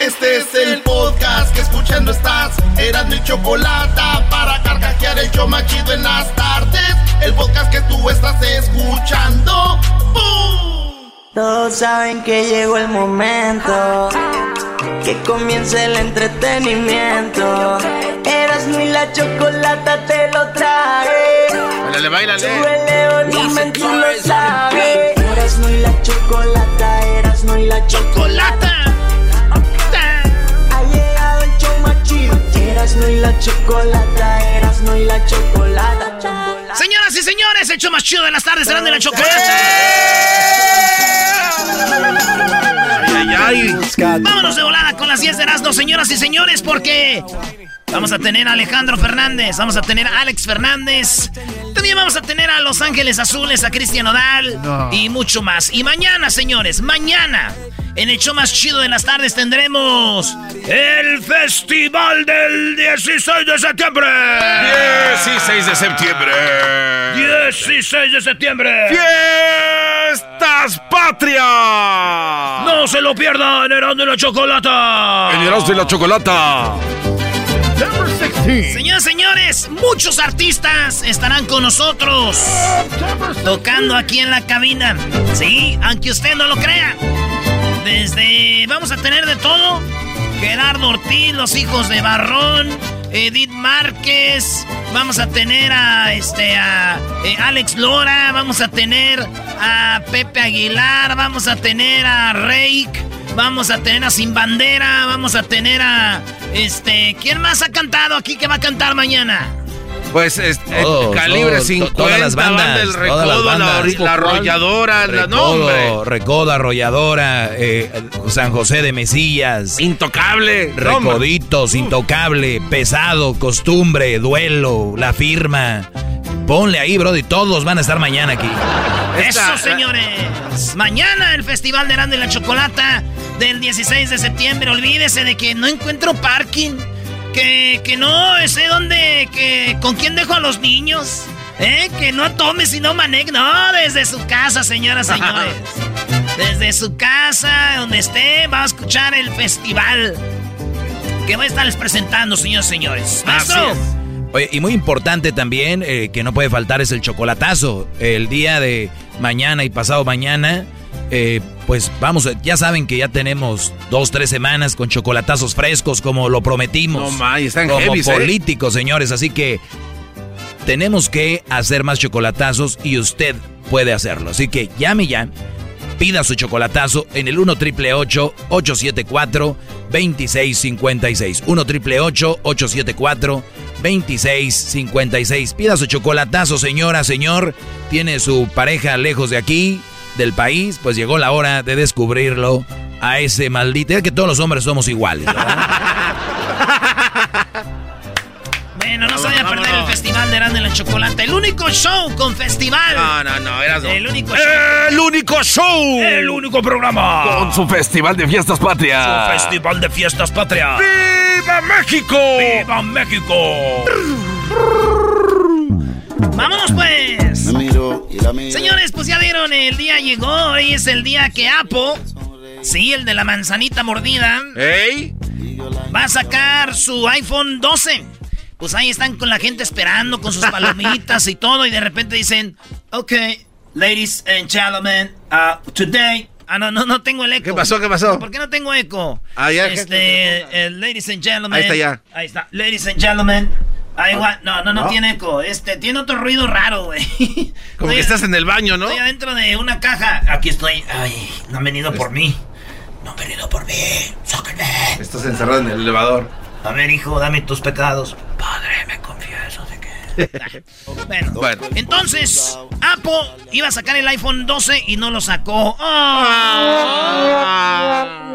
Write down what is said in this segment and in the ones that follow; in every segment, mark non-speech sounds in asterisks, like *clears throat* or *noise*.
Este es el podcast que escuchando estás. Eran mi chocolate para carcajear el yo machido en las tardes. El podcast que tú estás escuchando. ¡Bum! Todos saben que llegó el momento. Que comience el entretenimiento. Eras ni la chocolata te lo trae. Bailale, bailale. Súbele volumen, tú lo sabes. Eras no y la chocolata, eras no y la chocolata. Eras no y la chocolata, eras no y la chocolata. chocolata. Señoras y señores, show más chido de las tardes serán de la chocolate. Ay, ay, ay. Vámonos de volada con las 10 de Erasmo, señoras y señores, porque vamos a tener a Alejandro Fernández, vamos a tener a Alex Fernández, también vamos a tener a Los Ángeles Azules, a Cristian Odal y mucho más. Y mañana, señores, mañana, en el show más chido de las tardes tendremos el Festival del 16 de septiembre. 16 de septiembre. 16 de septiembre. ¡Fiestas patrias! No se lo pierdan, Erasmo y la Chocolata. En Erasmo y la chocolata. Señoras y señores, muchos artistas estarán con nosotros tocando aquí en la cabina. Sí, aunque usted no lo crea. Desde. Vamos a tener de todo: Gerardo Ortiz, los hijos de Barrón, Edith Márquez. Vamos a tener a este a eh, Alex Lora. Vamos a tener a Pepe Aguilar. Vamos a tener a Reik. Vamos a tener a Sin Bandera. Vamos a tener a. Este. ¿Quién más ha cantado aquí que va a cantar mañana? Pues este, Todos, calibre todos, 50, todas las bandas, banda del todas las recodo, la, arrolladora, la nombre. Recodo, Arrolladora, eh, San José de Mesillas, Intocable. nombre. Recoditos, Intocable, Pesado, Costumbre, Duelo, La Firma. Ponle ahí, Brody, todos van a estar mañana aquí. Esta- Eso, señores. Mañana el Festival de Grande y la Chocolata del 16 de septiembre. Olvídese de que no encuentro parking. Que, que no sé dónde. Que, ¿Con quién dejo a los niños? ¿Eh? Que no tome si no maneje. No, desde su casa, señoras y señores. *laughs* Desde su casa, donde esté, va a escuchar el festival. Que voy a estarles presentando, señores y señores. Maestro. Oye, y muy importante también, eh, que no puede faltar, es el chocolatazo. El día de mañana y pasado mañana, eh, pues vamos, ya saben que ya tenemos dos, tres semanas con chocolatazos frescos, como lo prometimos. No, están como heavies, ¿eh? políticos, señores. Así que tenemos que hacer más chocolatazos y usted puede hacerlo. Así que llame ya. Pida su chocolatazo en el 1 triple 874 2656. 1 triple 874 2656. Pida su chocolatazo, señora, señor. Tiene su pareja lejos de aquí, del país. Pues llegó la hora de descubrirlo a ese maldito. Es que todos los hombres somos iguales. *laughs* Bueno, no se vaya a perder el Festival de Grande la Chocolata. El único show con festival. No, no, no, eras El único show. El único show. El único programa. Con su festival de fiestas patrias. Festival de Fiestas Patrias. ¡Viva México! ¡Viva México! ¡Vámonos pues! Señores, pues ya vieron, el día llegó. Hoy es el día que Apo, sí, el de la manzanita mordida, ¡Ey! va a sacar su iPhone 12. Pues ahí están con la gente esperando con sus palomitas y todo. Y de repente dicen, ok, ladies and gentlemen, uh, today Ah, no, no, no tengo el eco. ¿Qué pasó? ¿Qué pasó? ¿Por qué no tengo eco? Ah, ya, Este, eh, ladies and gentlemen. Ahí está ya. Ahí está. Ladies and gentlemen. Ahí va. No, no, no, ¿No? tiene eco. Este, tiene otro ruido raro, güey. *laughs* Como Estoy- que estás en el baño, ¿no? Estoy adentro de una caja. Aquí estoy. Ay, no han venido por mí. No han venido por mí. Sáquenme. Estás encerrado en el elevador. A ver, hijo, dame tus pecados. Padre, me confieso. Bueno, Bueno. entonces, Apple iba a sacar el iPhone 12 y no lo sacó.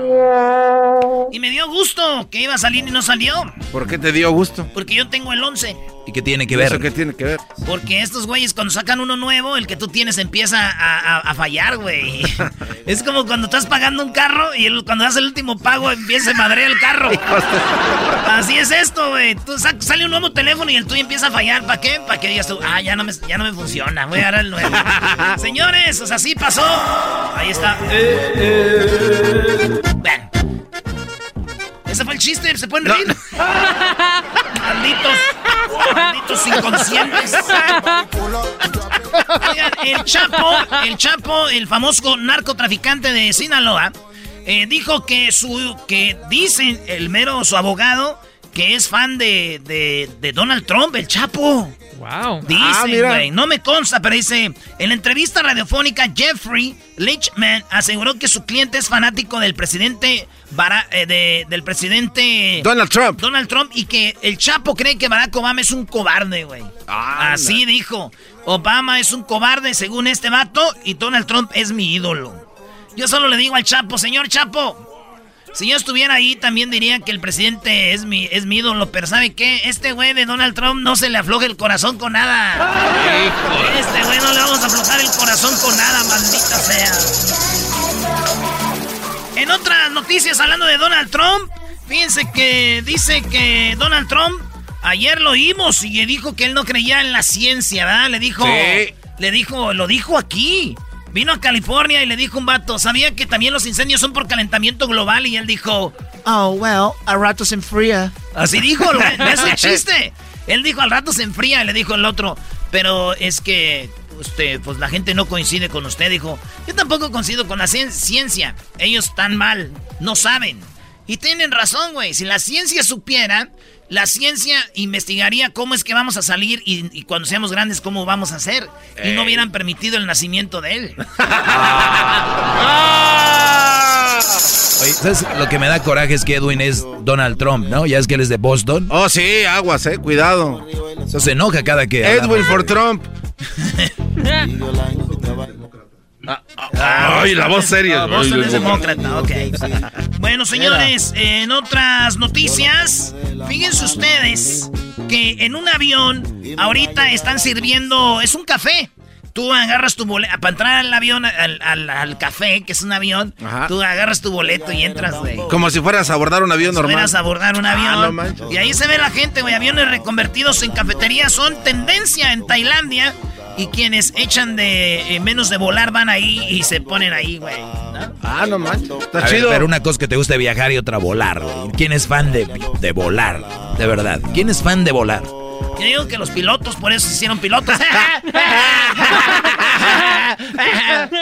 ¡Oh! Y me dio gusto que iba a salir y no salió. ¿Por qué te dio gusto? Porque yo tengo el 11. ¿Y qué tiene que ¿Eso ver? qué tiene que ver? Porque estos güeyes cuando sacan uno nuevo, el que tú tienes empieza a, a- a fallar, güey. *laughs* es como cuando estás pagando un carro y el- cuando das el último pago empieza a madrear el carro. *laughs* Así es esto, güey. Tú sa- sale un nuevo teléfono y el tuyo empieza a fallar. ¿Para qué? Para que digas tú, ah, ya no me, ya no me funciona. Voy a dar el nuevo. *laughs* Señores, o sea, así pasó. Ahí está. Ven. Ese fue el chiste, se pueden reír. *laughs* Malditos. Malditos inconscientes. Oigan, el Chapo, el Chapo, el famoso narcotraficante de Sinaloa, eh, dijo que su, que dicen el mero su abogado que es fan de, de, de Donald Trump, el Chapo. Wow. Ah, mira. güey, no me consta, pero dice, en la entrevista radiofónica, Jeffrey Lichman aseguró que su cliente es fanático del presidente Bara- eh, de- del presidente Donald Trump. Donald Trump y que el Chapo cree que Barack Obama es un cobarde, güey. Anda. Así dijo. Obama es un cobarde según este vato y Donald Trump es mi ídolo. Yo solo le digo al Chapo, señor Chapo, si yo estuviera ahí también diría que el presidente es mi, es mi ídolo, pero ¿sabe qué? Este güey de Donald Trump no se le afloja el corazón con nada. Este güey no le vamos a aflojar el corazón con nada, maldita sea. En otras noticias, hablando de Donald Trump, fíjense que dice que Donald Trump ayer lo oímos y le dijo que él no creía en la ciencia, ¿verdad? Le dijo, Sí. le dijo, lo dijo aquí. Vino a California y le dijo un vato, ¿sabía que también los incendios son por calentamiento global? Y él dijo, oh, well, al rato se enfría. Así dijo, es un chiste. Él dijo, al rato se enfría, y le dijo el otro, pero es que usted, pues la gente no coincide con usted, dijo. Yo tampoco coincido con la cien- ciencia. Ellos están mal, no saben. Y tienen razón, güey. Si la ciencia supiera, la ciencia investigaría cómo es que vamos a salir y, y cuando seamos grandes cómo vamos a hacer. Y no hubieran permitido el nacimiento de él. *laughs* Oye, ¿sabes? Lo que me da coraje es que Edwin es Donald Trump, ¿no? Ya es que él es de Boston. Oh, sí, aguas, eh, cuidado. Eso se enoja cada que. Edwin hablamos for *laughs* de- Trump. Ay, la voz seria. Ah, Boston es demócrata, ok. Bueno, señores, en otras noticias, fíjense ustedes que en un avión ahorita están sirviendo, es un café. Tú agarras tu boleto, para entrar al avión, al, al- al café, que es un avión, Ajá. tú agarras tu boleto y entras, güey. Como si fueras a abordar un avión normal. Fueras a abordar un Ah, avión. no manches. y ahí se ve la gente, güey. Aviones reconvertidos en cafeterías son tendencia en Tailandia. Y quienes echan de eh, menos de volar van ahí y se ponen ahí, güey. ¿no? Ah, no manches. Está A ver, chido. pero una cosa que te gusta viajar y otra volar, güey. ¿Quién es fan de, de volar? De verdad. ¿Quién es fan de volar? Yo digo que los pilotos por eso se hicieron pilotos. *laughs*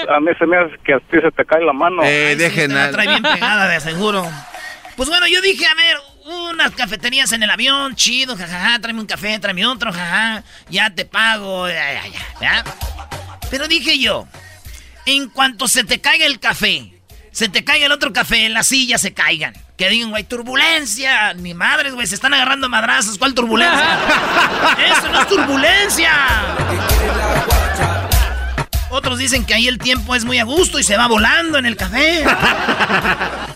A mí se me hace que a ti se te cae la mano. Eh, Ay, sí, dejen usted la trae bien pegada, de seguro. Pues bueno, yo dije, a ver, unas cafeterías en el avión, chido, jajaja, tráeme un café, tráeme otro, jajaja, ya te pago, ya, ya, ya, ¿ya? Pero dije yo, en cuanto se te caiga el café, se te caiga el otro café, las sillas se caigan. Que digan, güey, turbulencia. Ni madres, güey, se están agarrando madrazos. ¿Cuál turbulencia? *laughs* ¡Eso no es turbulencia! Otros dicen que ahí el tiempo es muy a gusto y se va volando en el café. *laughs*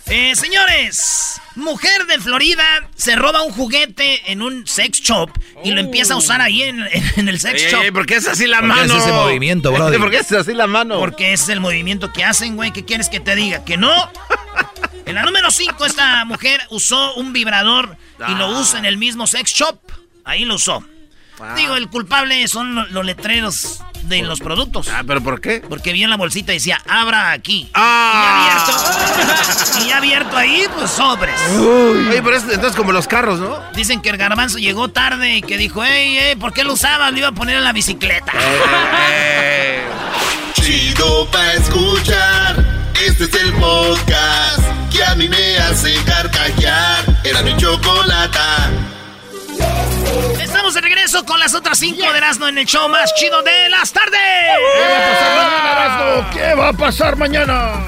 Eh, señores, mujer de Florida se roba un juguete en un sex shop y lo empieza a usar ahí en, en el sex shop. ey, ¿Por qué es así la ¿Por qué mano? hace ese movimiento, *laughs* brody? ¿Por qué es así la mano? Porque es el movimiento que hacen, güey. ¿Qué quieres que te diga? ¿Que no? *laughs* En la número 5, esta mujer usó un vibrador y lo usa en el mismo sex shop. Ahí lo usó. Digo, el culpable son lo- los letreros de los productos. Ah, ¿pero por qué? Porque vio en la bolsita y decía, abra aquí. Ah. Y abierto. *laughs* y abierto ahí, pues sobres. Oye, pero es entonces como los carros, ¿no? Dicen que el garbanzo llegó tarde y que dijo, ey, ey, ¿por qué lo usabas? Lo iba a poner en la bicicleta. Eh, *laughs* Chido pa' escuchar. Este es el podcast que a mí me hace carcajear. Era mi chocolata. Estamos de regreso con las otras cinco de Erasmo en el show más chido de las tardes. ¿Qué va a pasar mañana?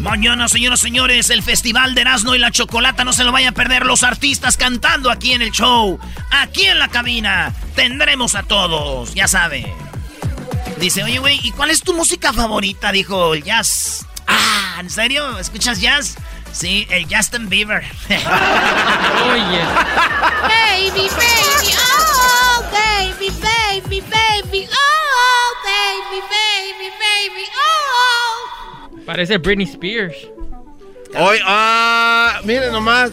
Mañana, señoras y señores, el Festival de Erasmo y la Chocolata. No se lo vayan a perder los artistas cantando aquí en el show. Aquí en la cabina. Tendremos a todos, ya sabe. Dice, oye, güey, ¿y cuál es tu música favorita? Dijo el jazz. Ah, ¿en serio? ¿Escuchas jazz? Sí, el Justin Bieber. Oye. Baby, baby, oh, baby, baby, baby, oh, baby, baby, baby, oh. Parece Britney Spears. Hoy, ah, miren nomás.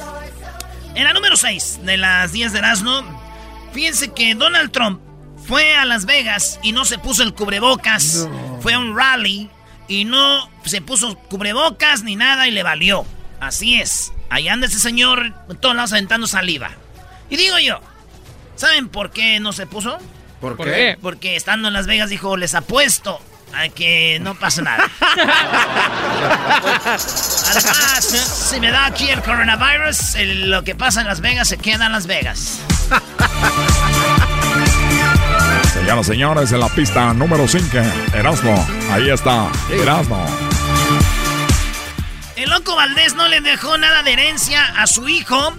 En la número 6 de las 10 de Erasmo, fíjense que Donald Trump fue a Las Vegas y no se puso el cubrebocas. Fue a un rally y no se puso cubrebocas ni nada y le valió. Así es. Ahí anda ese señor en todos lados aventando saliva. Y digo yo, ¿saben por qué no se puso? ¿Por, ¿Por qué? Porque estando en Las Vegas dijo, les apuesto a que no pasa nada. *laughs* Además, si me da aquí el coronavirus, el- lo que pasa en Las Vegas se queda en Las Vegas. Señoras y señores, en la pista número 5, Erasmo. Ahí está, Erasmo. El loco Valdés no le dejó nada de herencia a su hijo.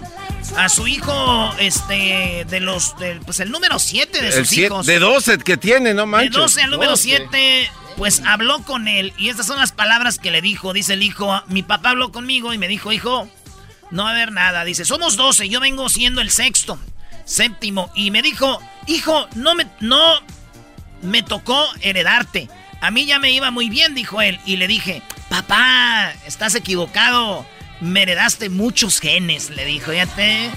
A su hijo, este, de los, del, pues el número 7 de sus siete- hijos. de 12 que tiene, no De manches. 12 al número 12. 7, pues habló con él. Y estas son las palabras que le dijo. Dice el hijo, mi papá habló conmigo y me dijo, hijo, no va a haber nada. Dice, somos 12, yo vengo siendo el sexto, séptimo. Y me dijo, hijo, no me, no me tocó heredarte. A mí ya me iba muy bien, dijo él. Y le dije, papá, estás equivocado. Me heredaste muchos genes, le dijo. Ya te...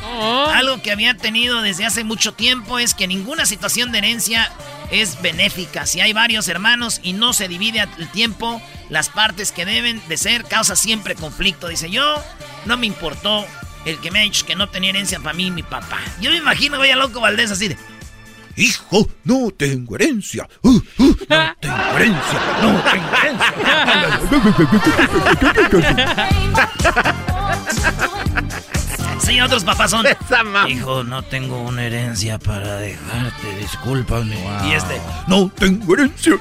Algo que había tenido desde hace mucho tiempo es que ninguna situación de herencia es benéfica. Si hay varios hermanos y no se divide el tiempo, las partes que deben de ser causa siempre conflicto. Dice yo, no me importó el que me ha dicho que no tenía herencia para mí mi papá. Yo me imagino, voy a loco Valdés así de... Hijo, no tengo herencia. Uh, uh, no tengo herencia. No tengo herencia. Sí, otros papás son. Hijo, no tengo una herencia para dejarte, discúlpame. Y este, no tengo herencia.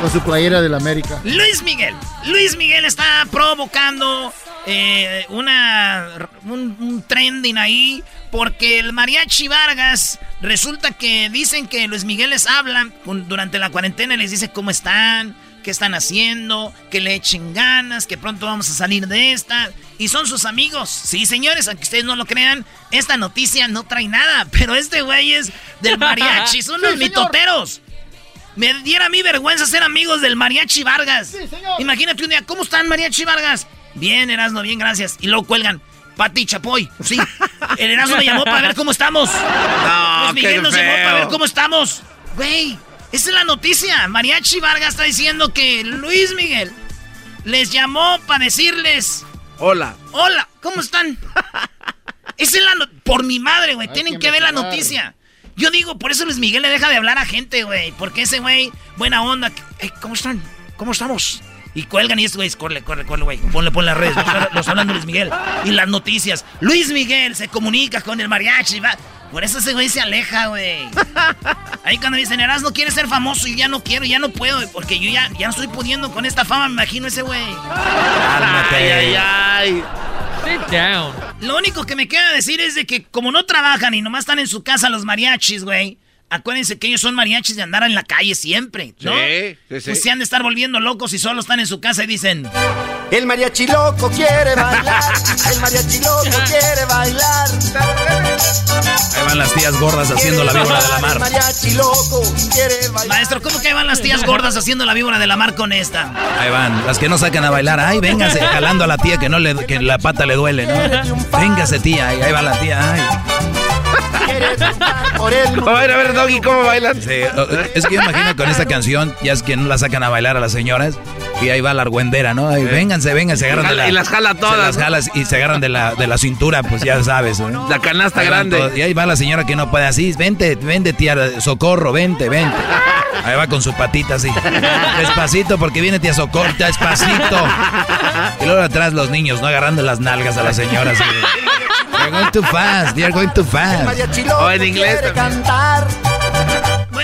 Con su playera del América. Luis Miguel. Luis Miguel está provocando eh, una, un, un trending ahí porque el mariachi Vargas resulta que dicen que Luis Miguel les habla con- durante la cuarentena y les dice cómo están, qué están haciendo, que le echen ganas, que pronto vamos a salir de esta. Y son sus amigos. Sí, señores, aunque ustedes no lo crean, esta noticia no trae nada. *laughs* Pero este güey es del mariachi, son *laughs* los Sí, señor. mitoteros. Me diera a mí vergüenza ser amigos del Mariachi Vargas. Imagínate un día, ¿cómo están Mariachi Vargas? Bien, Erasmo, bien, gracias. Y luego cuelgan, Pati Chapoy. Sí, el Erasmo me llamó para ver cómo estamos. No, *laughs* Luis Miguel qué nos llamó para ver cómo estamos. Güey, esa es la noticia. Mariachi Vargas está diciendo que Luis Miguel les llamó para decirles, Hola. hola, ¿cómo están? *laughs* Esa es la no- Por mi madre, güey, tienen que ver la noticia. Yo digo, por eso Luis Miguel le deja de hablar a gente, güey. Porque ese güey, buena onda. "Ey, ¿Cómo están? ¿Cómo estamos? Y cuelgan y estos güeyes, corre, corre, corre, güey. Ponle, ponle las redes. Los, los hablan de Luis Miguel. Y las noticias. Luis Miguel se comunica con el mariachi. Va. Por eso ese güey se aleja, güey. Ahí cuando dicen, Eras no quiere ser famoso, y ya no quiero, ya no puedo, güey, porque yo ya, ya no estoy pudiendo con esta fama, me imagino ese güey. Ay, ay, ay. Sit down. Lo único que me queda decir es de que como no trabajan y nomás están en su casa los mariachis, güey. Acuérdense que ellos son mariachis de andar en la calle siempre, ¿no? Sí, sí, sí. Pues se han de estar volviendo locos y solo están en su casa y dicen... El mariachi loco quiere bailar. El mariachi loco quiere bailar. Ahí van las tías gordas haciendo la víbora de la El mar. mariachi loco quiere bailar. Maestro, ¿cómo que van las tías gordas haciendo la víbora de la mar con esta? Ahí van, las que no sacan a bailar. Ay, véngase, jalando a la tía que no le, que la pata le duele, ¿no? Véngase, tía, ahí, ahí va la tía. Ay. A ver, a ver, Doggy, ¿cómo bailan? Sí, es que yo imagino con esta canción, ya es que no la sacan a bailar a las señoras. Y ahí va la argüendera, ¿no? Ahí, vénganse, vénganse, se agarran de la, Y las jala se todas, las jalas y se agarran de la, de la cintura, pues ya sabes. ¿no? La canasta grande. todos. Y ahí va la señora que no puede así. Vente, vente, tía Socorro, vente, vente. Ahí va con su patita así. Despacito, porque viene tía Socorro, despacito. Y luego atrás los niños, ¿no? Agarrando las nalgas a la señora así. de, You're going too fast, you're going too fast. O en inglés también.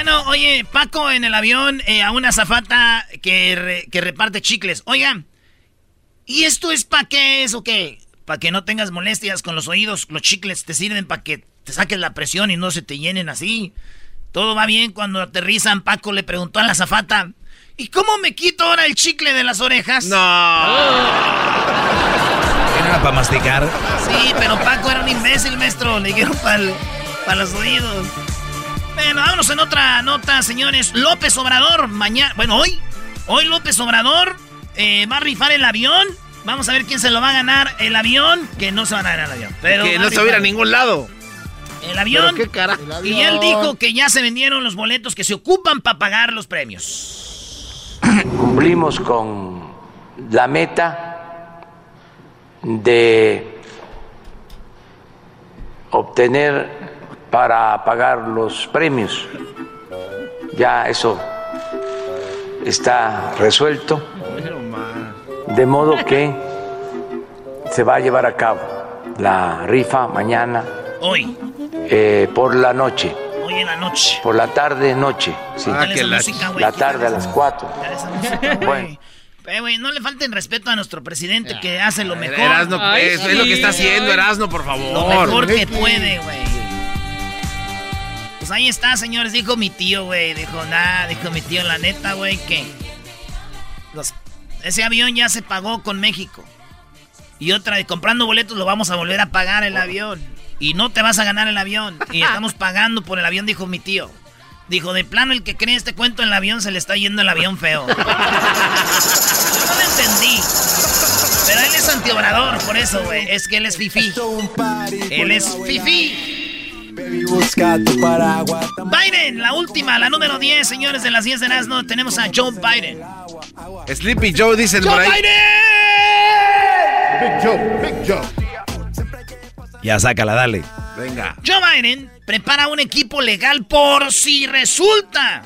Bueno, oye, Paco en el avión eh, a una zafata que, re- que reparte chicles. Oigan, ¿y esto es para qué es o qué? Para que no tengas molestias con los oídos. Los chicles te sirven para que te saques la presión y no se te llenen así. Todo va bien cuando aterrizan. Paco le preguntó a la zafata, ¿y cómo me quito ahora el chicle de las orejas? ¿Quién *laughs* era para masticar? Sí, pero Paco era un imbécil, maestro. Le dijeron para los oídos. Bueno, vámonos en otra nota, señores. López Obrador, mañana. Bueno, hoy. Hoy López Obrador eh, va a rifar el avión. Vamos a ver quién se lo va a ganar. El avión, que no se va a ganar el avión. Pero que no se va a ir a rifar. ningún lado. El avión. Pero qué cara- Y él dijo que ya se vendieron los boletos que se ocupan para pagar los premios. cumplimos con la meta de obtener para pagar los premios. Ya eso está resuelto, de modo que se va a llevar a cabo la rifa mañana Hoy. eh, por la noche, Hoy en la noche. por la tarde noche, sí. Ah, esa música, güey, la tarde a las 4. Quítale esa música, güey. Eh, güey, no le falten respeto a nuestro presidente que hace lo mejor. Erasno, pues, es lo que está haciendo, Erasno, por favor. Lo mejor que puede, güey. Pues ahí está, señores. Dijo mi tío, güey. Dijo, nada, dijo mi tío, la neta, güey, que los- ese avión ya se pagó con México. Y otra, de comprando boletos lo vamos a volver a pagar el avión. Y no te vas a ganar el avión. Y *laughs* estamos pagando por el avión, dijo mi tío. Dijo, de plano, el que cree este cuento en el avión se le está yendo el avión feo. *laughs* Yo no lo entendí. Pero él es antiobrador, por eso, güey. Es que él es fifi. Él es Biden, la última, la número 10, señores, de las 10 de Erasmo. Tenemos a Joe Biden. Sleepy Joe dicen por ¡Joe ahí. Big Joe, Big Joe. Ya sácala, dale. Venga. Joe Biden prepara un equipo legal por si resulta.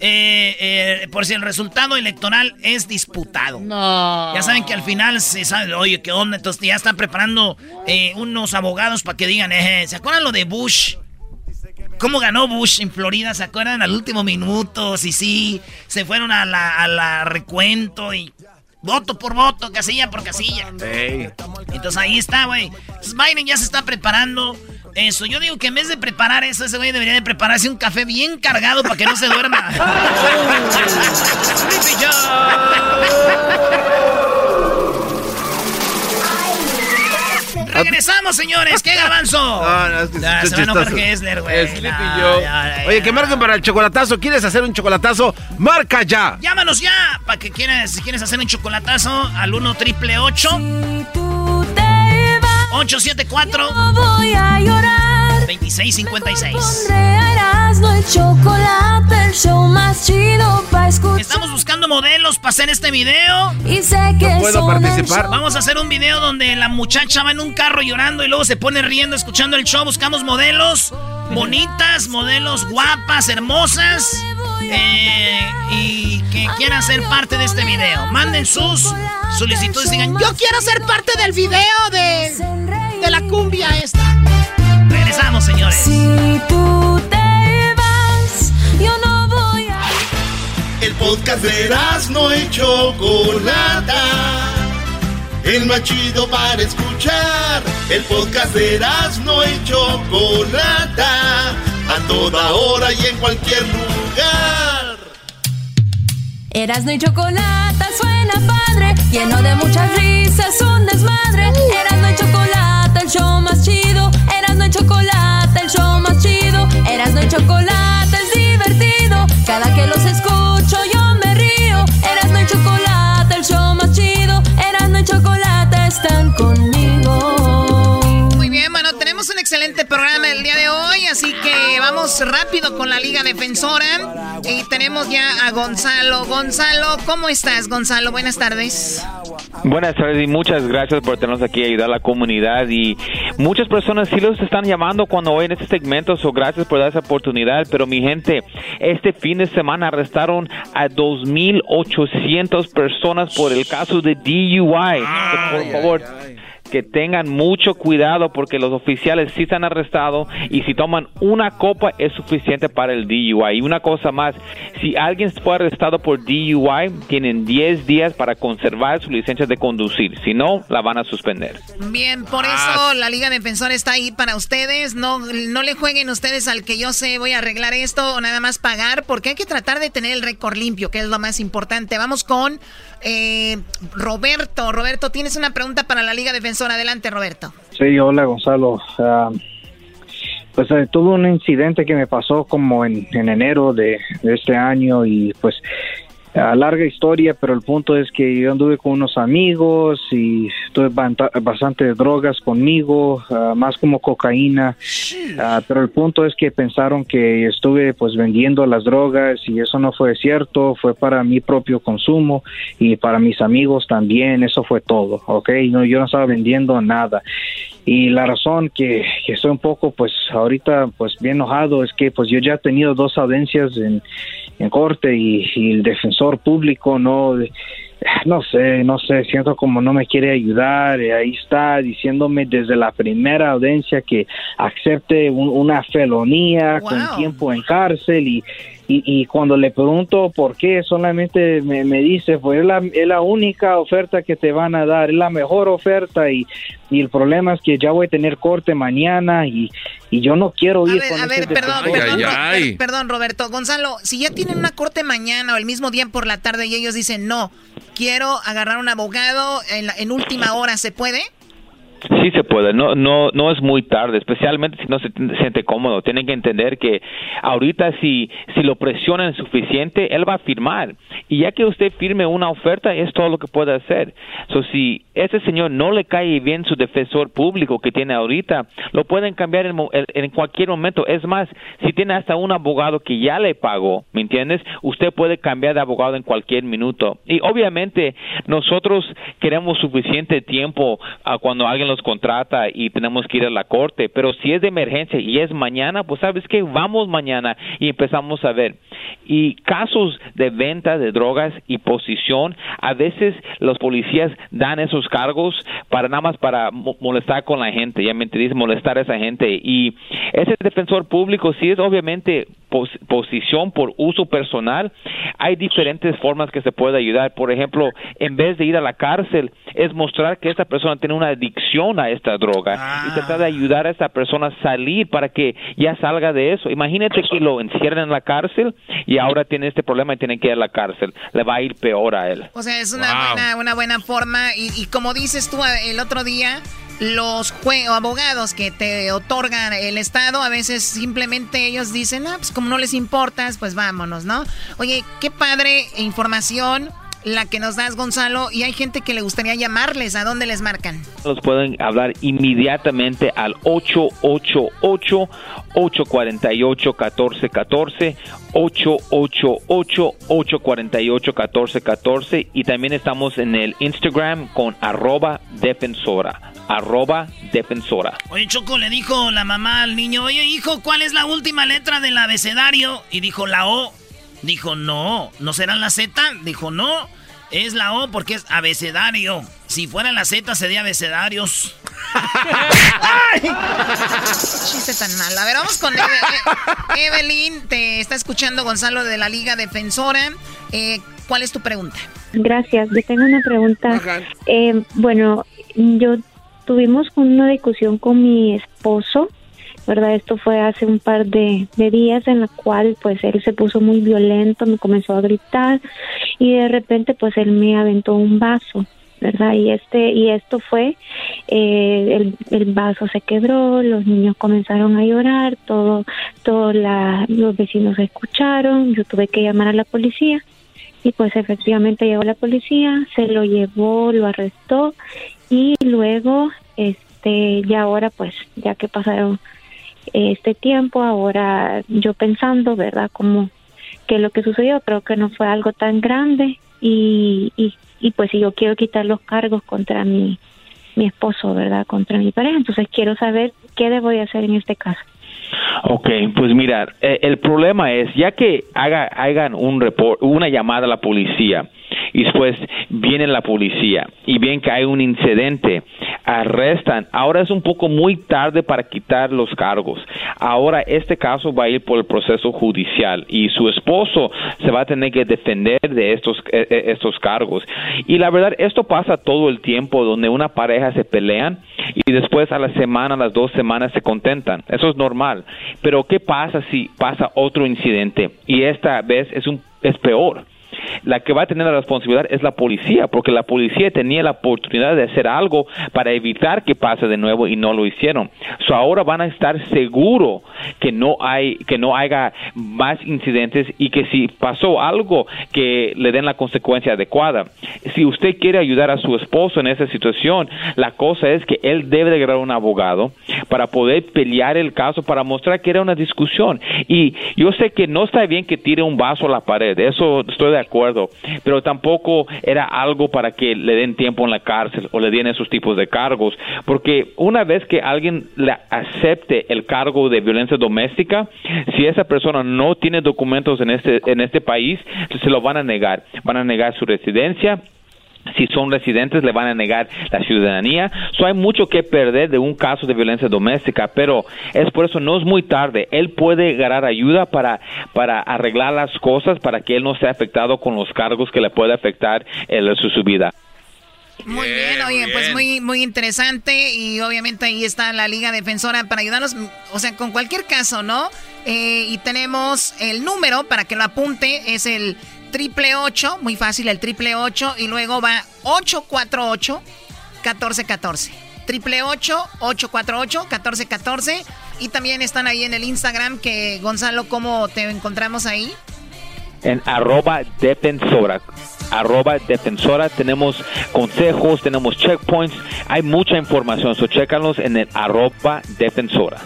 Eh, eh, por si el resultado electoral es disputado. No. Ya saben que al final se sabe, oye, ¿qué onda? Entonces ya están preparando eh, unos abogados para que digan, eh, ¿se acuerdan lo de Bush? ¿Cómo ganó Bush en Florida? ¿Se acuerdan al último minuto? Sí, sí, se fueron a la, a la recuento y voto por voto, casilla por casilla. Entonces ahí está, güey. Biden ya se está preparando eso. Yo digo que en vez de preparar eso, ese güey debería de prepararse un café bien cargado para que no se duerma. *laughs* Regresamos, señores. ¿Qué garbanzo? No, no, es que Ah, se a güey. No, Oye, que marquen para el chocolatazo. ¿Quieres hacer un chocolatazo? Marca ya. Llámanos ya para que quieras, si quieres hacer un chocolatazo al 1 triple 8 874 voy a llorar. 2656. Erasmo el chocolate, el show más chido para escuchar. Estamos buscando modelos para hacer este video. Y sé que son el show. Vamos a hacer un video donde la muchacha va en un carro llorando y luego se pone riendo escuchando el show. Buscamos modelos bonitas, modelos guapas, hermosas. eh, y que quieran ser parte de este video. Manden sus solicitudes y digan, yo quiero ser parte del video de, de la cumbia esta. Regresamos, señores. Si tú te vas, yo no voy a. El podcast de no y Chocolata. El más chido para escuchar. El podcast de no y Chocolata. A toda hora y en cualquier lugar. Erasmo y chocolate suena padre, lleno de muchas risas, un desmadre. Erasmo y chocolate, el show más chido. Erasmo y chocolate, el show más chido. Erasmo y chocolate excelente programa el día de hoy. así que vamos rápido con la Liga Defensora. Y tenemos ya a Gonzalo. Gonzalo, ¿cómo estás, Gonzalo? Buenas tardes. Buenas tardes y muchas gracias por tenernos aquí a ayudar a la comunidad y muchas personas sí los están llamando cuando oyen este segmento, so gracias por dar esa oportunidad, pero mi gente, este fin de semana arrestaron a 2.800 personas por el caso de DUI. por favor, que tengan mucho cuidado porque los oficiales sí están arrestados y si toman una copa es suficiente para el DUI. Y una cosa más, si alguien fue arrestado por DUI, tienen 10 días para conservar su licencia de conducir. Si no, la van a suspender. Bien, por eso la Liga Defensor está ahí para ustedes. No, no le jueguen ustedes al que yo sé voy a arreglar esto o nada más pagar porque hay que tratar de tener el récord limpio, que es lo más importante. Vamos con eh, Roberto. Roberto, tienes una pregunta para la Liga Defensora. Adelante, Roberto. Sí, hola Gonzalo. Ah, pues eh, tuve un incidente que me pasó como en, en enero de, de este año y pues a larga historia, pero el punto es que yo anduve con unos amigos y tuve bastante drogas conmigo, ah, más como cocaína, Ah, pero el punto es que pensaron que estuve pues vendiendo las drogas y eso no fue cierto, fue para mi propio consumo y para mis amigos también, eso fue todo, ¿ok? No, yo no estaba vendiendo nada. Y la razón que, que estoy un poco pues ahorita pues bien enojado es que pues yo ya he tenido dos audiencias en, en corte y, y el defensor público no no sé, no sé, siento como no me quiere ayudar, eh, ahí está diciéndome desde la primera audiencia que acepte un- una felonía con tiempo en cárcel y, y, y cuando le pregunto por qué, solamente me, me dice, pues es la, es la única oferta que te van a dar, es la mejor oferta y, y el problema es que ya voy a tener corte mañana y, y yo no quiero ir con A ver, perdón, defensor. perdón, Ro- per- perdón, Roberto. Gonzalo, si ya tienen una corte mañana o el mismo día por la tarde y ellos dicen, no, quiero agarrar un abogado en, la- en última hora, ¿se puede? Sí se puede, no, no, no es muy tarde, especialmente si no se siente cómodo. Tienen que entender que ahorita si, si lo presionan suficiente, él va a firmar. Y ya que usted firme una oferta, es todo lo que puede hacer. So, si ese señor no le cae bien su defensor público que tiene ahorita, lo pueden cambiar en- en cualquier momento. Es más, si tiene hasta un abogado que ya le pagó, ¿me entiendes? Usted puede cambiar de abogado en cualquier minuto. Y obviamente nosotros queremos suficiente tiempo a cuando alguien los contrata y tenemos que ir a la corte, pero si es de emergencia y es mañana, pues sabes que vamos mañana y empezamos a ver. Y casos de venta de drogas y posición, a veces los policías dan esos cargos para nada más para mo- molestar con la gente, ya me entiendes, molestar a esa gente. Y ese defensor público, si es obviamente pos- posición por uso personal, hay diferentes formas que se puede ayudar. Por ejemplo, en vez de ir a la cárcel, es mostrar que esta persona tiene una adicción a esta droga y tratar de ayudar a esta persona a salir para que ya salga de eso. Imagínate que lo encierran en la cárcel y ahora tiene este problema y tiene que ir a la cárcel. Le va a ir peor a él. O sea, es una, buena, una buena forma. Y, y como dices tú el otro día, los jue- o abogados que te otorgan el Estado, a veces simplemente ellos dicen, ah, pues como no les importas, pues vámonos, ¿no? Oye, qué padre información la que nos das, Gonzalo. Y hay gente que le gustaría llamarles. ¿A dónde les marcan? Los pueden hablar inmediatamente al 888-848-1414, 888-848-1414 y también estamos en el Instagram con arroba defensora, arroba defensora. Oye, Choco le dijo la mamá al niño, oye, hijo, ¿cuál es la última letra del abecedario? Y dijo, la O. Dijo, no, ¿no será la Z? Dijo, no, es la O porque es abecedario. Si fuera la Z sería abecedarios. *laughs* Chiste tan mal. A ver, vamos con Eve- E- Evelyn. Te está escuchando Gonzalo de la Liga Defensora. Eh, ¿Cuál es tu pregunta? Gracias. Yo tengo una pregunta. Eh, bueno, yo tuvimos una discusión con mi esposo, ¿verdad? Esto fue hace un par de, de días en la cual pues él se puso muy violento, me comenzó a gritar y de repente pues él me aventó un vaso. ¿verdad? Y este y esto fue eh, el, el vaso se quebró, los niños comenzaron a llorar, todo todos los vecinos escucharon, yo tuve que llamar a la policía y pues efectivamente llegó la policía, se lo llevó, lo arrestó y luego este ya ahora pues ya que pasaron este tiempo, ahora yo pensando, ¿verdad? Como que lo que sucedió creo que no fue algo tan grande y, y, y pues si yo quiero quitar los cargos contra mi, mi esposo, ¿verdad? Contra mi pareja, entonces quiero saber qué debo de hacer en este caso. Ok, pues mira, eh, el problema es, ya que haga, hagan un report, una llamada a la policía y después viene la policía y ven que hay un incidente, arrestan, ahora es un poco muy tarde para quitar los cargos. Ahora este caso va a ir por el proceso judicial y su esposo se va a tener que defender de estos, eh, eh, estos cargos. Y la verdad, esto pasa todo el tiempo donde una pareja se pelean y después a la semana, a las dos semanas se contentan. Eso es normal. Pero ¿qué pasa si pasa otro incidente y esta vez es, un, es peor? La que va a tener la responsabilidad es la policía, porque la policía tenía la oportunidad de hacer algo para evitar que pase de nuevo y no lo hicieron. So ahora van a estar seguros que no hay que no haya más incidentes y que si pasó algo que le den la consecuencia adecuada. Si usted quiere ayudar a su esposo en esa situación, la cosa es que él debe de agarrar un abogado para poder pelear el caso para mostrar que era una discusión. Y yo sé que no está bien que tire un vaso a la pared, eso estoy de acuerdo, pero tampoco era algo para que le den tiempo en la cárcel o le den esos tipos de cargos, porque una vez que alguien le acepte el cargo de violencia doméstica, si esa persona no tiene documentos en este en este país, se lo van a negar, van a negar su residencia si son residentes le van a negar la ciudadanía. So, hay mucho que perder de un caso de violencia doméstica, pero es por eso no es muy tarde. Él puede ganar ayuda para, para arreglar las cosas para que él no sea afectado con los cargos que le puede afectar en su, su vida. Muy bien, oye, pues muy, muy interesante y obviamente ahí está la Liga Defensora para ayudarnos, o sea, con cualquier caso, ¿no? Eh, y tenemos el número para que lo apunte, es el triple 8, muy fácil, el triple 8 y luego va 848 1414. Triple 8 848 1414 y también están ahí en el Instagram que Gonzalo, ¿cómo te encontramos ahí? En arroba defensora arroba defensora. Tenemos consejos, tenemos checkpoints, hay mucha información, so chécanos en el arroba defensora.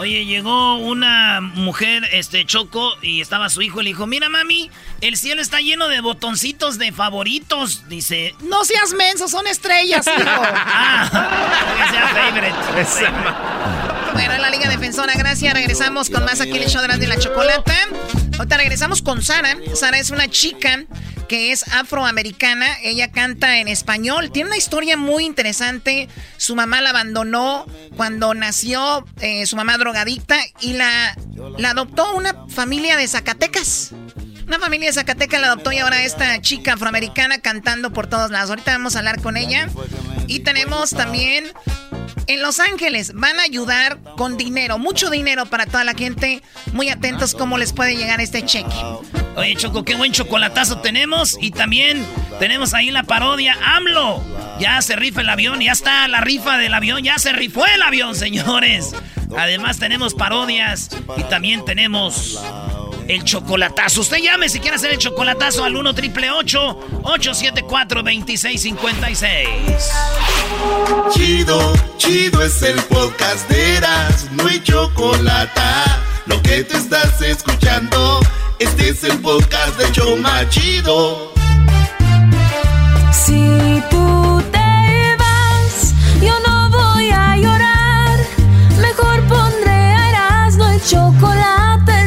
Oye, llegó una mujer, este, Choco, y estaba su hijo y le dijo, mira mami, el cielo está lleno de botoncitos de favoritos. Dice, no seas menso, son estrellas, hijo. *laughs* ah, sea favorite. *laughs* Bueno, la Liga Defensora, gracias. Regresamos con más aquí en el show de la chocolata. Ahorita regresamos con Sara. Sara es una chica que es afroamericana. Ella canta en español. Tiene una historia muy interesante. Su mamá la abandonó cuando nació, eh, su mamá y la adoptó una familia de Zacatecas. Una familia de Zacatecas la adoptó y ahora esta chica afroamericana cantando por todos lados. Ahorita vamos a hablar con ella. Y tenemos también en Los Ángeles. Van a ayudar con dinero, mucho dinero para toda la gente. Muy atentos cómo les puede llegar este cheque. Oye, Choco, qué buen chocolatazo tenemos. Y también tenemos ahí la parodia AMLO. Ya se rifa el avión, ya está la rifa del avión, ya se rifó el avión, señores. Además tenemos parodias y también tenemos el chocolatazo. Usted llame si quiere hacer el chocolatazo al 1 triple 874 2656. Chido, chido es el podcast de Eras, no hay chocolate. Lo que te estás escuchando, este es el podcast de Choma Chido.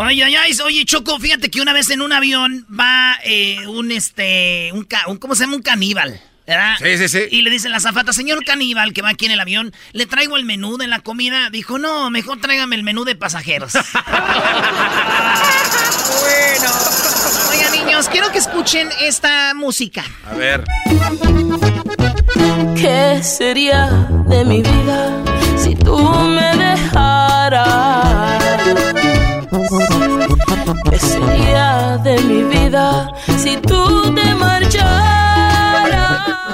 Ay, ay, ay, oye, Choco, fíjate que una vez en un avión va eh, un, este, un, ca- un- ¿cómo se llama? Un caníbal, ¿verdad? Sí, sí, sí. Y le dice la zafata, señor caníbal, que va aquí en el avión, ¿le traigo el menú de la comida? Dijo, no, mejor tráigame el menú de pasajeros. *laughs* Bueno. Oigan, niños, quiero que escuchen esta música. A ver. ¿Qué sería de mi vida si tú me dejaras? Vida si tú te marcharas.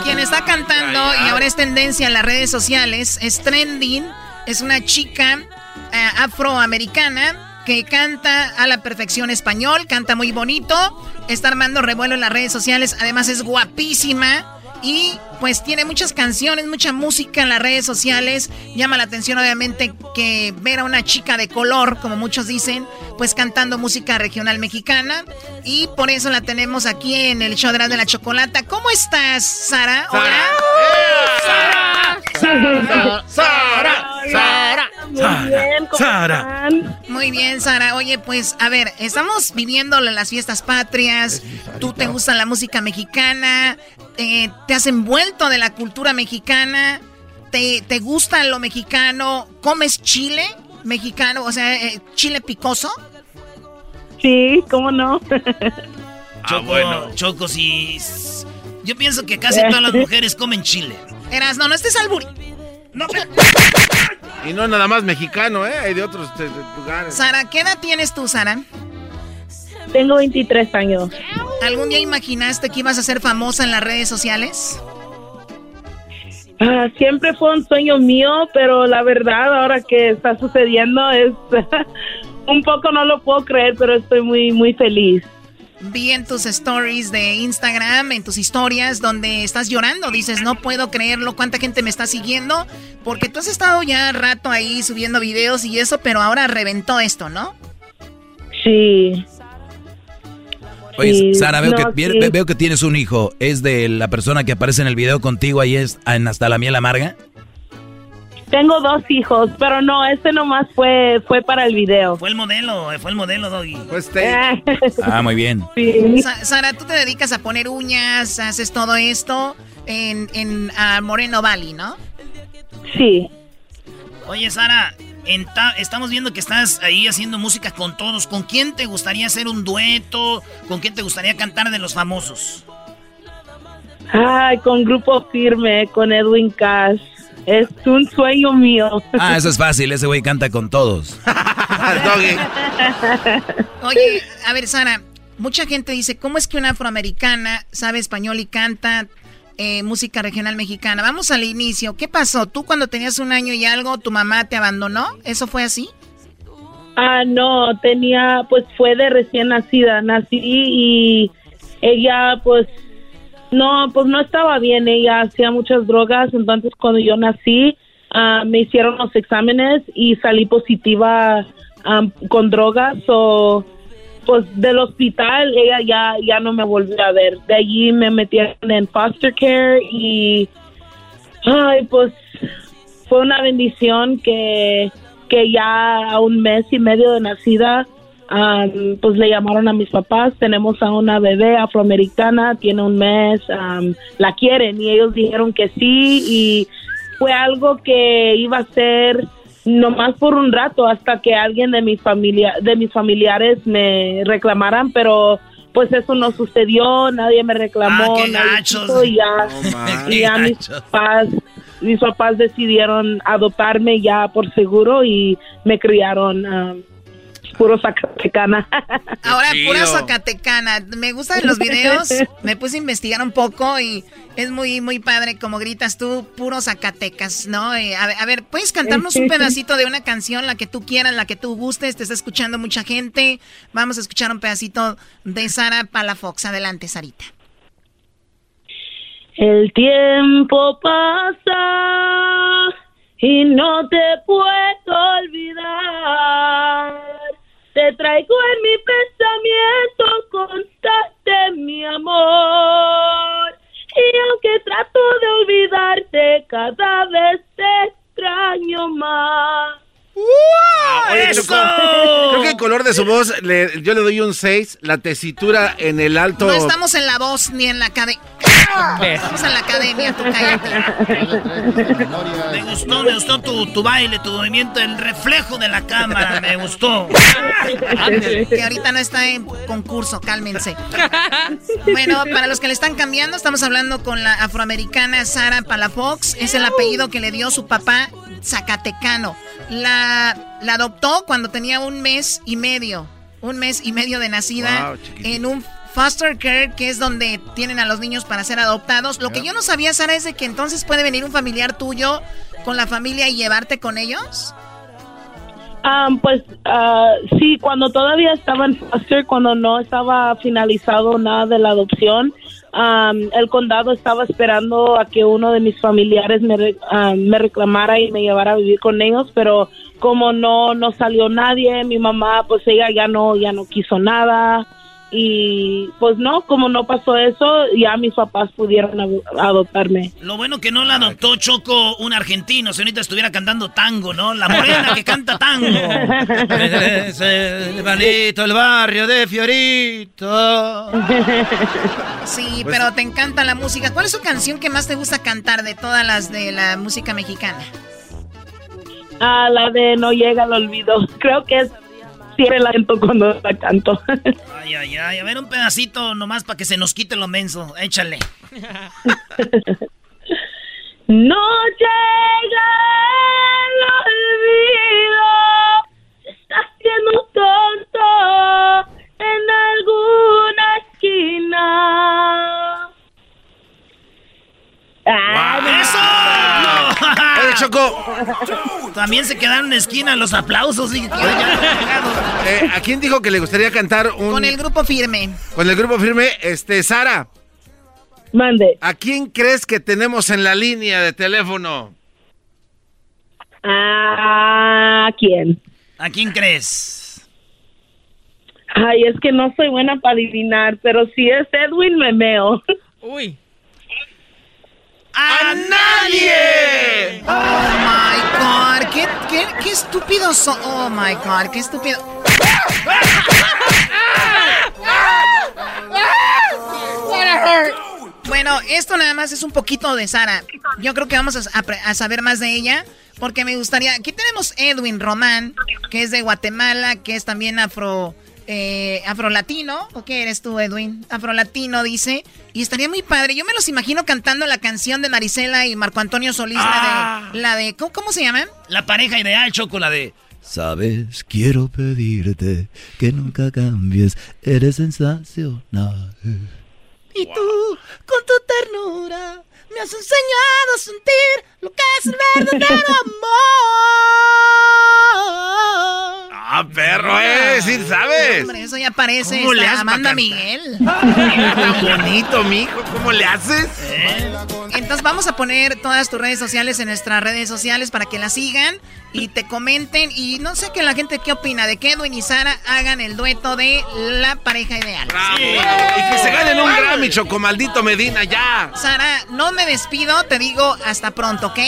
Quien está cantando y ahora es tendencia en las redes sociales es trending. Es una chica eh, afroamericana que canta a la perfección español, canta muy bonito, está armando revuelo en las redes sociales, además es guapísima. Y pues tiene muchas canciones, mucha música en las redes sociales. Llama la atención obviamente que ver a una chica de color, como muchos dicen, pues cantando música regional mexicana. Y por eso la tenemos aquí en el show de la, de la chocolata. ¿Cómo estás, Sara? Hola. Sara. Sara. Sara. Sara. Muy bien, ¿cómo Sara. están? Muy bien, Sara. Oye, pues, a ver, estamos viviendo las fiestas patrias. Tú te gusta la música mexicana. eh, te has envuelto de la cultura mexicana. Te, te gusta lo mexicano. ¿Comes chile mexicano? O sea, eh, chile picoso. Sí, ¿cómo no? *laughs* Choco, Choco, si... Yo pienso que casi todas las *laughs* mujeres comen chile. Eras, no, no estés alburi. No, Y no nada más mexicano, ¿eh? Hay de otros eh, lugares. Sara, ¿qué edad tienes tú, Sara? Tengo 23 años. ¿Algún día imaginaste que ibas a ser famosa en las redes sociales? Ah, siempre fue un sueño mío, pero la verdad ahora que está sucediendo es *laughs* un poco no lo puedo creer, pero estoy muy muy feliz. Vi en tus stories de Instagram, en tus historias, donde estás llorando. Dices, no puedo creerlo, cuánta gente me está siguiendo. Porque tú has estado ya rato ahí subiendo videos y eso, pero ahora reventó esto, ¿no? Sí. Oye, Sara, veo, no, que, vie- sí. veo que tienes un hijo. ¿Es de la persona que aparece en el video contigo ahí es en Hasta la miel amarga? Tengo dos hijos, pero no, este nomás fue fue para el video. Fue el modelo, fue el modelo, Doggy. Pues *laughs* Ah, muy bien. Sa- Sara, tú te dedicas a poner uñas, haces todo esto en, en ah, Moreno Valley, ¿no? Sí. Oye, Sara, en ta- estamos viendo que estás ahí haciendo música con todos. ¿Con quién te gustaría hacer un dueto? ¿Con quién te gustaría cantar de los famosos? Ay, con grupo firme, con Edwin Cash. Es un sueño mío. Ah, eso es fácil. Ese güey canta con todos. *laughs* Oye, a ver, Sara, mucha gente dice, ¿cómo es que una afroamericana sabe español y canta eh, música regional mexicana? Vamos al inicio. ¿Qué pasó? ¿Tú cuando tenías un año y algo, tu mamá te abandonó? ¿Eso fue así? Ah, no, tenía, pues fue de recién nacida, nací y ella, pues, no, pues no estaba bien, ella hacía muchas drogas, entonces cuando yo nací, ah, me hicieron los exámenes y salí positiva con drogas, o pues del hospital ella ya, ya no me volvió a ver, de allí me metieron en foster care y, ay, pues fue una bendición que, que ya a un mes y medio de nacida, am, pues le llamaron a mis papás. Tenemos a una bebé afroamericana, tiene un mes, am, la quieren y ellos dijeron que sí y fue algo que iba a ser nomás por un rato hasta que alguien de mi familia, de mis familiares me reclamaran, pero pues eso no sucedió, nadie me reclamó, Ah, nadie y ya, y mis papás, mis papás decidieron adoptarme ya por seguro y me criaron ah, puro Zacatecana. *laughs* Ahora, Chido. pura Zacatecana. Me gustan los videos. Me puse a investigar un poco y es muy, muy padre como gritas tú, puro Zacatecas, ¿no? Eh, a, ver, a ver, ¿puedes cantarnos un pedacito de una canción, la que tú quieras, la que tú gustes? Te está escuchando mucha gente. Vamos a escuchar un pedacito de Sara Palafox. Adelante, Sarita. El tiempo pasa y no te puedo olvidar. Te traigo en mi pensamiento constante, mi amor. Y aunque trato de olvidarte, cada vez te extraño más. Oye, Choco, creo que el color de su voz, le- yo le doy un 6. La tesitura en el alto. No estamos en la voz ni en la academia. Estamos en la academia, tú cállate. Me gustó, me gustó tu, tu baile, tu movimiento, el reflejo de la cámara, me gustó. Que ahorita no está en concurso, cálmense. Bueno, para los que le están cambiando, estamos hablando con la afroamericana Sara Palafox. Es el apellido que le dio su papá Zacatecano. La, la adoptó cuando tenía un mes y medio. Un mes y medio de nacida Wow, en un foster care, que es donde tienen a los niños para ser adoptados. Lo que yo no sabía, Sara, es de que entonces puede venir un familiar tuyo con la familia y llevarte con ellos. Ah, pues ah, sí, cuando todavía estaba en foster, cuando no estaba finalizado nada de la adopción, am, el condado estaba esperando a que uno de mis familiares me, me reclamara y me llevara a vivir con ellos, pero como no no salió nadie, mi mamá pues ella ya no ya no quiso nada y pues no, como no pasó eso, ya mis papás pudieron ado- adoptarme. Lo bueno que no la adoptó Choco un argentino, si ahorita estuviera cantando tango, ¿no? La morena que canta tango. *laughs* Es el balito, el barrio de Fiorito. Sí, Pues- pero te encanta la música. ¿Cuál es su canción que más te gusta cantar de todas las de la música mexicana? Ah, la de No llega al olvido. *laughs* Creo que es siempre la canto cuando la canto. Ay, ay, ay. A ver, un pedacito nomás para que se nos quite lo menso. Échale. *laughs* No llega el olvido, se está haciendo tonto en alguna esquina. ¡Eso! Choco. También se quedaron en esquina los aplausos. y- *laughs* Eh, ¿A quién dijo que le gustaría cantar un... Con el grupo firme. Con el grupo firme, este, Sara. Mande. ¿A quién crees que tenemos en la línea de teléfono? ¿A quién? ¿A quién crees? Ay, es que no soy buena para adivinar, pero si es Edwin, me meo. Uy. ¡A nadie! Oh my god, qué, qué, qué estúpidos son. Oh my god, qué estúpido. Bueno, esto nada más es un poquito de Sara. Yo creo que vamos a, a- a saber más de ella. Porque me gustaría. Aquí tenemos Edwin Román, que es de Guatemala, que es también afro. Eh, afrolatino, ¿o qué eres tú, Edwin? Afrolatino, dice. Y estaría muy padre. Yo me los imagino cantando la canción de Marisela y Marco Antonio Solís, la de. La de ¿cómo, cómo se llama? La pareja ideal, Choco, la de... Sabes, quiero pedirte que nunca cambies, eres sensacional. Y tú, con tu ternura, me has enseñado a sentir lo que es el verdadero *laughs* amor. Ah, perro, eh, sí sabes. Hombre, eso ya parece ¿Cómo le Amanda Miguel. *laughs* Tan bonito, mijo, ¿cómo le haces? Entonces vamos a poner todas tus redes sociales en nuestras redes sociales para que las sigan y te comenten. Y no sé que la gente qué opina de que Edwin y Sara hagan el dueto de la pareja ideal. Y que se ganen un Grammy, Choco, maldito Medina, ya. Sara, no me despido, te digo hasta pronto, ¿ok?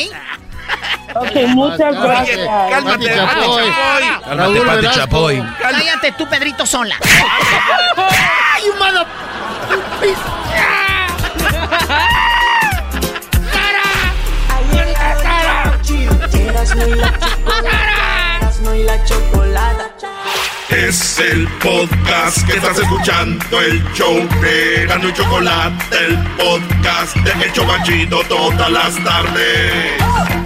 *laughs* Ok, muchas gracias. Cálmate, Pati Chapoy. Chapoy. Raúl Pati. Chapoy. Cállate tú, Pedrito Sola. *laughs* ¡Ay, humano! Erasmo y la chocolata. Es el podcast que estás escuchando, el show de Gano y Chocolate, el podcast de El Chocachito todas las tardes.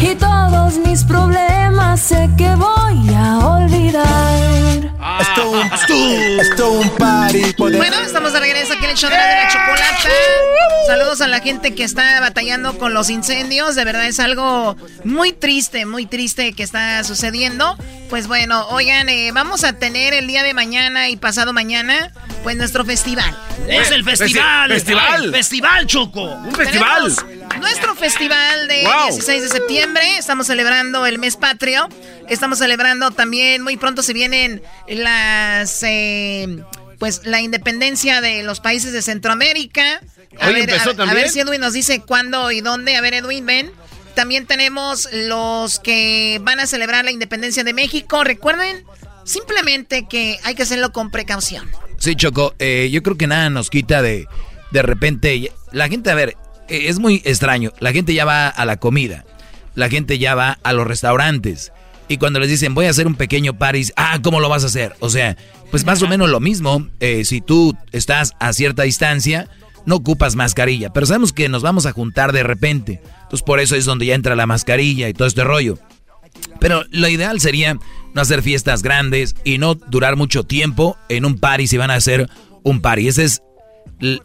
Y todos mis problemas sé que voy a olvidar. Esto un, esto un party. Bueno, estamos de regreso aquí en el show de la, de la chocolata. Saludos a la gente que está batallando con los incendios. De verdad es algo muy triste, muy triste que está sucediendo. Pues bueno, oigan, eh, vamos a tener el día de mañana y pasado mañana, pues nuestro festival. Es el festival. Festival. Ay, festival, Choco. Un festival. Tenemos Nuestro festival de Wow. 16 de septiembre. Estamos celebrando el mes patrio. Estamos celebrando también, muy pronto se vienen las... eh, pues la independencia de los países de Centroamérica. A Hoy ver, empezó a- a, ver si Edwin nos dice cuándo y dónde. A ver, Edwin, ven. También tenemos los que van a celebrar la independencia de México. Recuerden simplemente que hay que hacerlo con precaución. Sí, Choco, eh, yo creo que nada nos quita de de repente, la gente, a ver, es muy extraño, la gente ya va a la comida, la gente ya va a los restaurantes. Y cuando les dicen, voy a hacer un pequeño París, ah, ¿cómo lo vas a hacer? O sea, pues más o menos lo mismo. Eh, si tú estás a cierta distancia, no ocupas mascarilla. Pero sabemos que nos vamos a juntar de repente. Entonces por eso es donde ya entra la mascarilla y todo este rollo. Pero lo ideal sería no hacer fiestas grandes y no durar mucho tiempo en un party si van a hacer un party. Ese es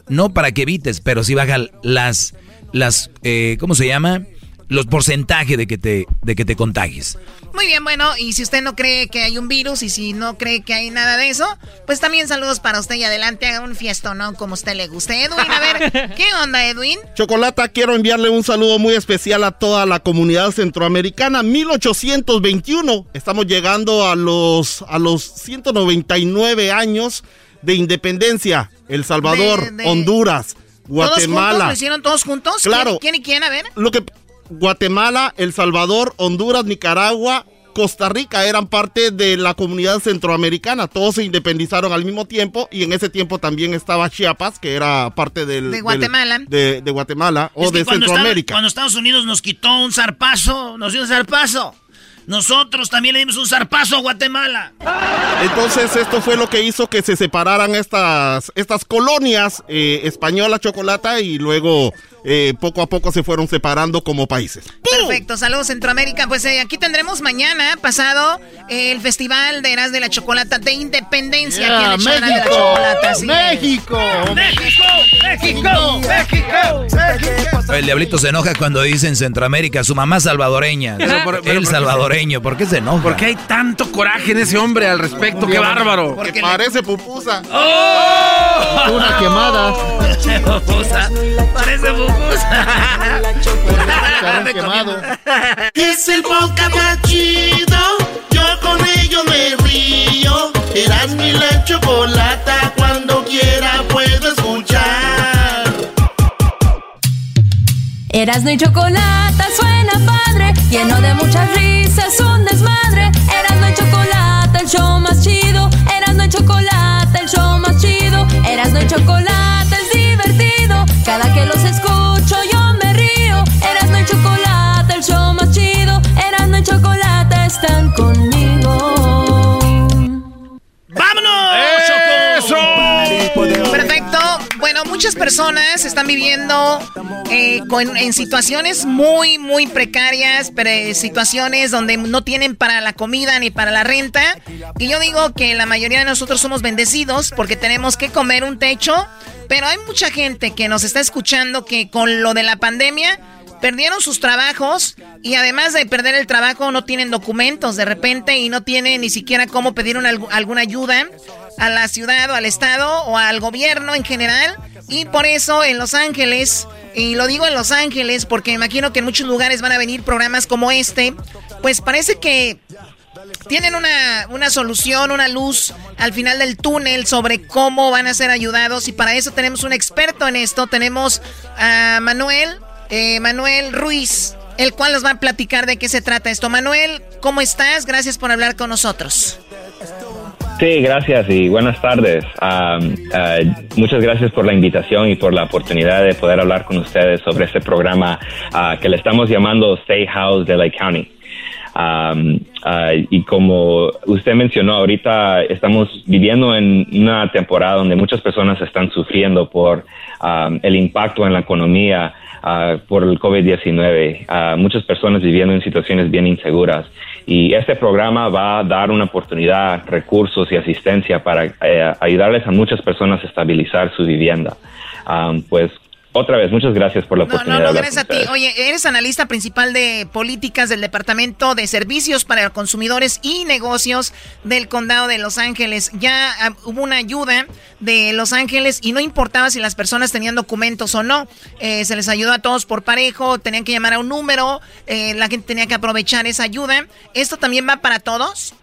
no para que evites, pero sí baja las, las eh, ¿cómo se llama? Los porcentajes de que te, de que te contagies. Muy bien, bueno, y si usted no cree que hay un virus y si no cree que hay nada de eso, pues también saludos para usted y adelante haga un fiesto, ¿no? Como usted le guste. Edwin, a ver, *laughs* ¿qué onda, Edwin? Chocolata, quiero enviarle un saludo muy especial a toda la comunidad centroamericana. 1821, estamos llegando a los, a los 199 años de independencia. El Salvador, Honduras, Guatemala. ¿Todos ¿Lo hicieron todos juntos? Claro. ¿Quién, y quién? A ver. Lo que Guatemala, El Salvador, Honduras, Nicaragua, Costa Rica eran parte de la comunidad centroamericana. Todos se independizaron al mismo tiempo y en ese tiempo también estaba Chiapas, que era parte del... De Guatemala. de, Guatemala o de Centroamérica. cuando Estados Unidos nos quitó un zarpazo, nos dio un zarpazo. Nosotros también le dimos un zarpazo a Guatemala. Entonces esto fue lo que hizo que se separaran estas, estas colonias eh, española, chocolata y luego eh, poco a poco se fueron separando como países. Perfecto, saludos Centroamérica. Pues eh, aquí tendremos mañana pasado el Festival de Eras de la Chocolata de Independencia. aquí en México, México, México, México, México, México, El diablito se enoja cuando dicen Centroamérica, su mamá salvadoreña. el salvadoreño, ¿por qué se enoja? ¿Por qué hay tanto coraje en ese hombre al respecto? ¡Qué bárbaro! Porque parece pupusa. ¡Oh! Una quemada. pupusa. Parece pupusa. es el podcast más chido. Yo con ello me río. Eras mi la chocolata. Cuando quiera puedo escuchar. Erasmo y chocolata suena lleno de muchas risas, un desmadre. Erasmo y chocolata, el show más chido. Erasmo y chocolata, el show más chido. Erasmo y chocolata es divertido. Cada que los muchas personas están viviendo eh, con, en situaciones muy, muy precarias, situaciones donde no tienen para la comida ni para la renta. Y yo digo que la mayoría de nosotros somos bendecidos porque tenemos que comer un techo pero hay mucha gente que nos está escuchando que con lo de la pandemia perdieron sus trabajos y además de perder el trabajo no tienen documentos de repente y no tienen ni siquiera cómo pedir alguna ayuda a la ciudad o al estado o al gobierno en general. Y por eso en Los Ángeles, y lo digo en Los Ángeles porque imagino que en muchos lugares van a venir programas como este, pues parece que tienen una, una, solución, una luz al final del túnel sobre cómo van a ser ayudados y para eso tenemos un experto en esto. Tenemos a Manuel, eh, Manuel Ruiz, el cual nos va a platicar de qué se trata esto. Manuel, ¿cómo estás? Gracias por hablar con nosotros. Sí, gracias y buenas tardes. Ah, muchas gracias por la invitación y por la oportunidad de poder hablar con ustedes sobre este programa ah, que le estamos llamando Stay House de Lake County. Um, y como usted mencionó, ahorita estamos viviendo en una temporada donde muchas personas están sufriendo por el impacto en la economía por el COVID-19. muchas personas viviendo en situaciones bien inseguras. Y este programa va a dar una oportunidad, recursos y asistencia para eh, ayudarles a muchas personas a estabilizar su vivienda. pues otra vez, muchas gracias por la oportunidad. No, no, gracias a ti. Oye, eres analista principal de políticas del Departamento de Servicios para Consumidores y Negocios del Condado de Los Ángeles. Ya ah, hubo una ayuda de Los Ángeles y no importaba si las personas tenían documentos o no. Eh, se les ayudó a todos por parejo, tenían que llamar a un número, eh, la gente tenía que aprovechar esa ayuda. ¿Esto también va para todos?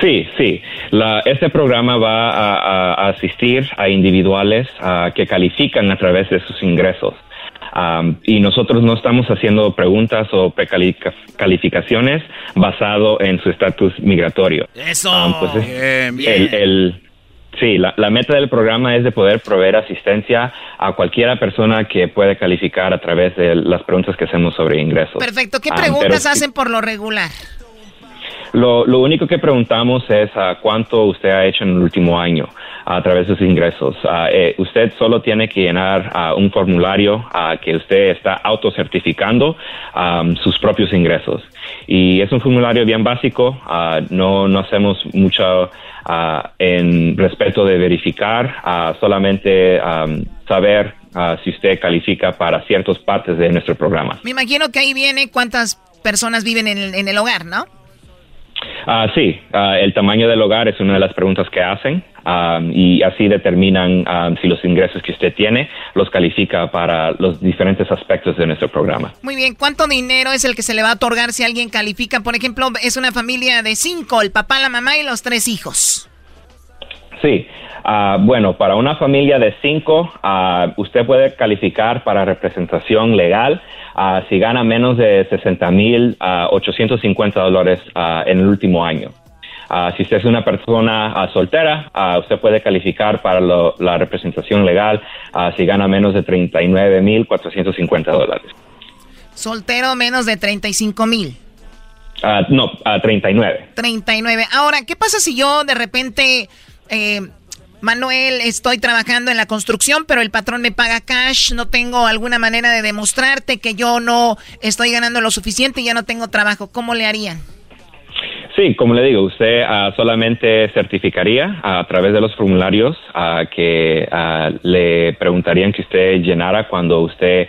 Sí, sí. este programa va a, asistir a individuales que califican a través de sus ingresos. Um, y nosotros no estamos haciendo preguntas o precalificaciones basado en su estatus migratorio. Eso. Um, pues es- Bien, bien. el- el- sí, la, la meta del programa es de poder proveer asistencia a cualquiera persona que puede calificar a través de las preguntas que hacemos sobre ingresos. Perfecto. ¿Qué preguntas pero- hacen por lo regular? Lo, lo único que preguntamos es ah, cuánto usted ha hecho en el último año a través de sus ingresos. Ah, eh, usted solo tiene que llenar ah, un formulario ah, que usted está autocertificando sus propios ingresos. Y es un formulario bien básico, no, no hacemos mucho en respeto de verificar, solamente am, saber si usted califica para ciertas partes de nuestro programa. Me imagino que ahí viene cuántas personas viven en el, en el hogar, ¿no? Ah, sí, ah, el tamaño del hogar es una de las preguntas que hacen am, y así determinan si los ingresos que usted tiene los califica para los diferentes aspectos de nuestro programa. Muy bien, ¿cuánto dinero es el que se le va a otorgar si alguien califica? Por ejemplo, es una familia de cinco, el papá, la mamá y los tres hijos. Sí, ah, bueno, para una familia de cinco, ah, usted puede calificar para representación legal ah, si gana menos de 60 mil 850 dólares ah, en el último año. Ah, si usted es una persona ah, soltera, ah, usted puede calificar para lo- la representación legal ah, si gana menos de 39 mil 450 dólares. Soltero menos de 35 mil. Ah, no, ah, 39. 39. Ahora, ¿qué pasa si yo de repente, eh, Manuel, estoy trabajando en la construcción, pero el patrón me paga cash, no tengo alguna manera de demostrarte que yo no estoy ganando lo suficiente y ya no tengo trabajo? ¿Cómo le harían? Sí, como le digo, usted ah, solamente certificaría a través de los formularios ah, que ah, le preguntarían que usted llenara cuando usted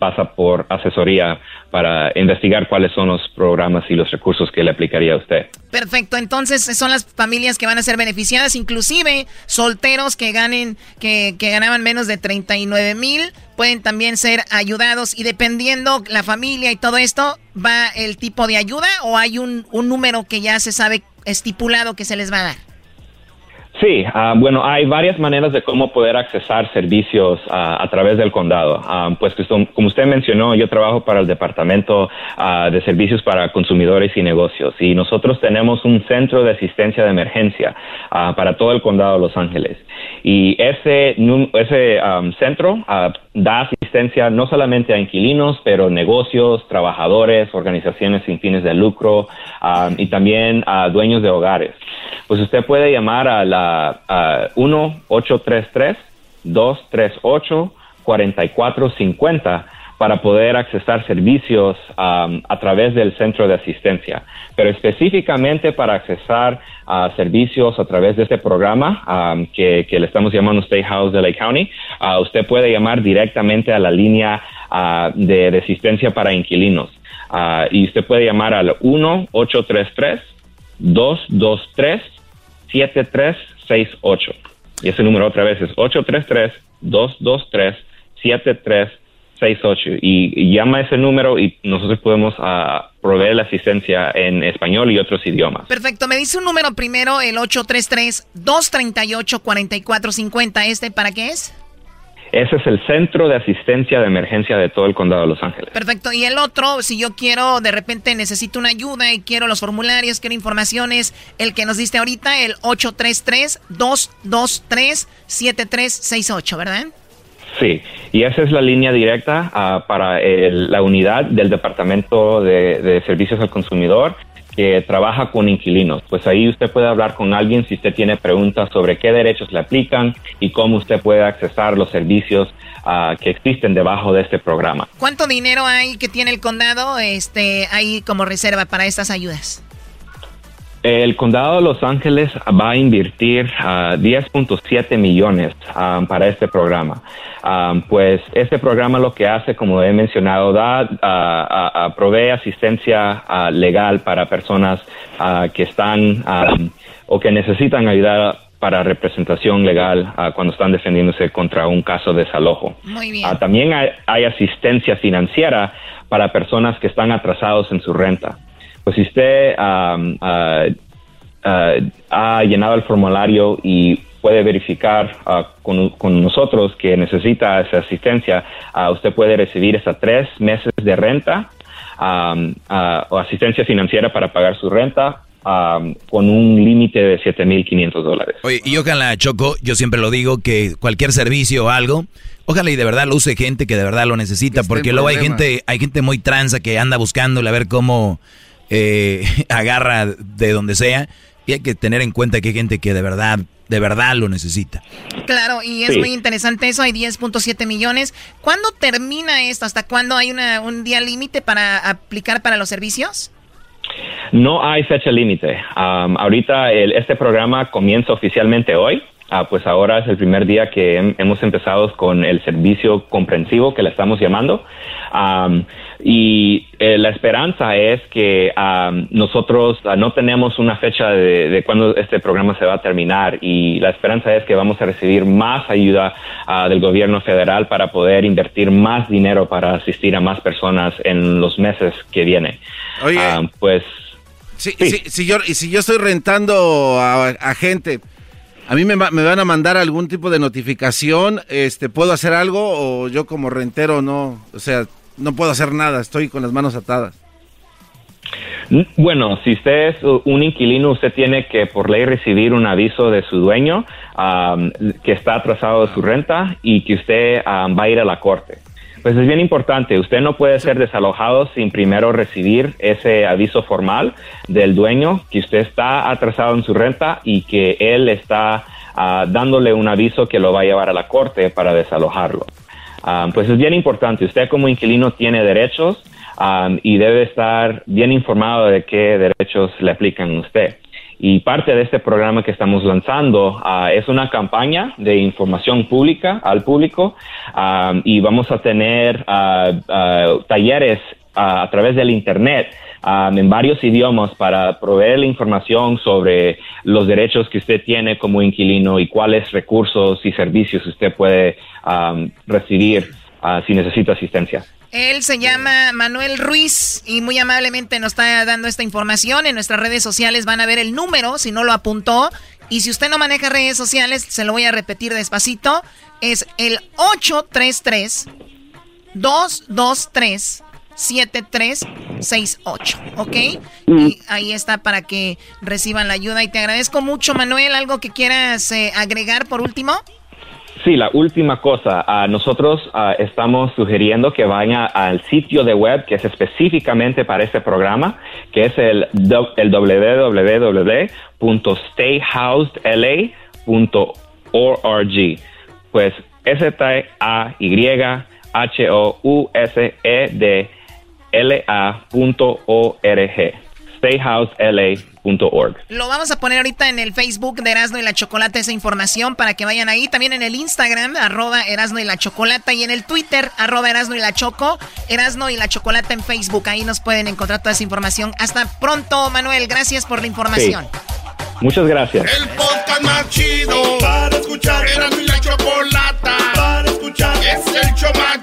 pasa por asesoría para investigar cuáles son los programas y los recursos que le aplicaría a usted. Perfecto, entonces son las familias que van a ser beneficiadas, inclusive solteros que ganen, que, que ganaban menos de 39 mil, pueden también ser ayudados y dependiendo la familia y todo esto, ¿va el tipo de ayuda o hay un, un número que ya se sabe estipulado que se les va a dar? Sí, ah, bueno, hay varias maneras de cómo poder accesar servicios ah, a través del condado. Ah, pues como usted mencionó, yo trabajo para el Departamento ah, de Servicios para Consumidores y Negocios y nosotros tenemos un centro de asistencia de emergencia para todo el condado de Los Ángeles. Y ese, ese am, centro da asistencia no solamente a inquilinos, pero negocios, trabajadores, organizaciones sin fines de lucro y también a dueños de hogares. Pues usted puede llamar a la a 1-833-238-4450 para poder accesar servicios am, a través del centro de asistencia. Pero específicamente para accesar a servicios a través de este programa am, que, que le estamos llamando State House de Lake County, ah, usted puede llamar directamente a la línea ah, de, de asistencia para inquilinos. Y usted puede llamar al 1-833-223-7368. Y ese número otra vez es 833-223-7368. Y, y llama ese número y nosotros podemos ah, proveer la asistencia en español y otros idiomas. Perfecto, me dice un número primero, el 833-238-4450. ¿Este para qué es? Ese es el centro de asistencia de emergencia de todo el condado de Los Ángeles. Perfecto. Y el otro, si yo quiero, de repente necesito una ayuda y quiero los formularios, quiero informaciones, el que nos diste ahorita, el 833-223-7368, ¿verdad? Sí, y esa es la línea directa ah, para la unidad del Departamento de, de Servicios al Consumidor que trabaja con inquilinos. Pues ahí usted puede hablar con alguien si usted tiene preguntas sobre qué derechos le aplican y cómo usted puede accesar los servicios ah, que existen debajo de este programa. ¿Cuánto dinero hay que tiene el condado este, ahí como reserva para estas ayudas? El condado de Los Ángeles va a invertir ah, 10.7 millones ah, para este programa. Ah, pues este programa lo que hace, como he mencionado, da, ah, ah, provee asistencia legal para personas que están ah, o que necesitan ayuda para representación legal ah, cuando están defendiéndose contra un caso de desalojo. Muy bien. Ah, también hay, hay asistencia financiera para personas que están atrasados en su renta. Pues si usted ah, ah, ha llenado el formulario y puede verificar ah, con, con nosotros que necesita esa asistencia, ah, usted puede recibir hasta tres meses de renta ah, o asistencia financiera para pagar su renta am, con un límite de 7.500 dólares. Oye, y ojalá, Choco, yo siempre lo digo, que cualquier servicio o algo, ojalá y de verdad lo use gente que de verdad lo necesita, porque luego hay gente, hay gente muy tranza que anda buscándole a ver cómo eh, *laughs* agarra de donde sea, y hay que tener en cuenta que hay gente que de verdad, de verdad lo necesita. Claro, y es Sí. muy interesante eso, hay 10.7 millones. ¿Cuándo termina esto? ¿Hasta cuándo hay una, un día límite para aplicar para los servicios? No hay fecha límite. Ahorita el- este programa comienza oficialmente hoy. Ah, pues ahora es el primer día que hem- hemos empezado con el servicio comprensivo que le estamos llamando. Am, y eh, la esperanza es que nosotros ah, no tenemos una fecha de, de cuándo este programa se va a terminar y la esperanza es que vamos a recibir más ayuda ah, del gobierno federal para poder invertir más dinero para asistir a más personas en los meses que vienen. Oye. Pues Si, si- si yo, y si yo estoy rentando a, a gente, ¿a mí me, va- me van a mandar algún tipo de notificación? Este, ¿Puedo hacer algo o yo como rentero no? O sea, no puedo hacer nada, estoy con las manos atadas. N- Bueno, si usted es un inquilino, usted tiene que por ley recibir un aviso de su dueño am, que está atrasado de su renta y que usted va a ir a la corte. Pues es bien importante, usted no puede ser desalojado sin primero recibir ese aviso formal del dueño que usted está atrasado en su renta y que él está ah, dándole un aviso que lo va a llevar a la corte para desalojarlo. Ah, pues es bien importante, usted como inquilino tiene derechos um, y debe estar bien informado de qué derechos le aplican a usted. Y parte de este programa que estamos lanzando ah, es una campaña de información pública al público um, y vamos a tener ah, ah, talleres ah, a través del Internet en varios idiomas para proveer la información sobre los derechos que usted tiene como inquilino y cuáles recursos y servicios usted puede recibir ah, si necesita asistencia. Él se llama Manuel Ruiz y muy amablemente nos está dando esta información. En nuestras redes sociales van a ver el número, si no lo apuntó. Y si usted no maneja redes sociales, se lo voy a repetir despacito. Es el 833 223 7368, ¿ok? Y ahí está para que reciban la ayuda. Y te agradezco mucho, Manuel. ¿Algo que quieras eh, agregar por último? Sí, la última cosa, ah, nosotros ah, estamos sugiriendo que vayan al sitio de web que es específicamente para este programa, que es el, el www.stayhousedla.org. Pues S-T-A-Y-H-O-U-S-E-D-L-A.org. Stayhousedla.org. Lo vamos a poner ahorita en el Facebook de Erasmo y la Chocolata esa información para que vayan ahí. También en el Instagram, arroba Erasmo y la Chocolata. Y en el Twitter, arroba Erasmo y la Choco. Erasmo y la Chocolata en Facebook. Ahí nos pueden encontrar toda esa información. Hasta pronto, Manuel. Gracias por la información. Muchas gracias. El podcast más chido para escuchar. Era mi la chocolata para escuchar. Es el show más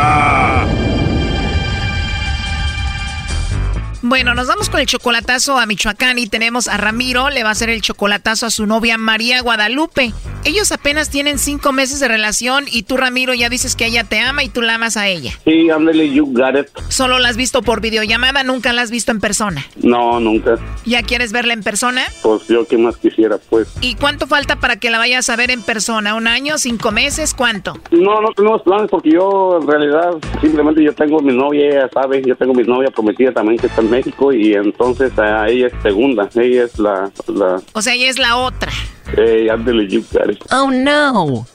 Bueno, nos vamos con el chocolatazo a Michoacán y tenemos a Ramiro, le va a hacer el chocolatazo a su novia María Guadalupe. Ellos apenas tienen cinco meses de relación y tú, Ramiro, ya dices que ella te ama y tú la amas a ella. Sí, ándale, you got it. Solo la has visto por videollamada, nunca la has visto en persona. No, nunca. ¿Ya quieres verla en persona? Pues yo qué más quisiera, pues. ¿Y cuánto falta para que la vayas a ver en persona? ¿Un año? ¿Cinco meses? ¿Cuánto? No, no tenemos planes porque yo en realidad simplemente yo tengo mi novia, ella sabe, yo tengo mi novia prometida también que está en México y entonces a ella es segunda, ella es la, la, O sea, ella es la otra. Eh, ándale, you got it. Oh, no.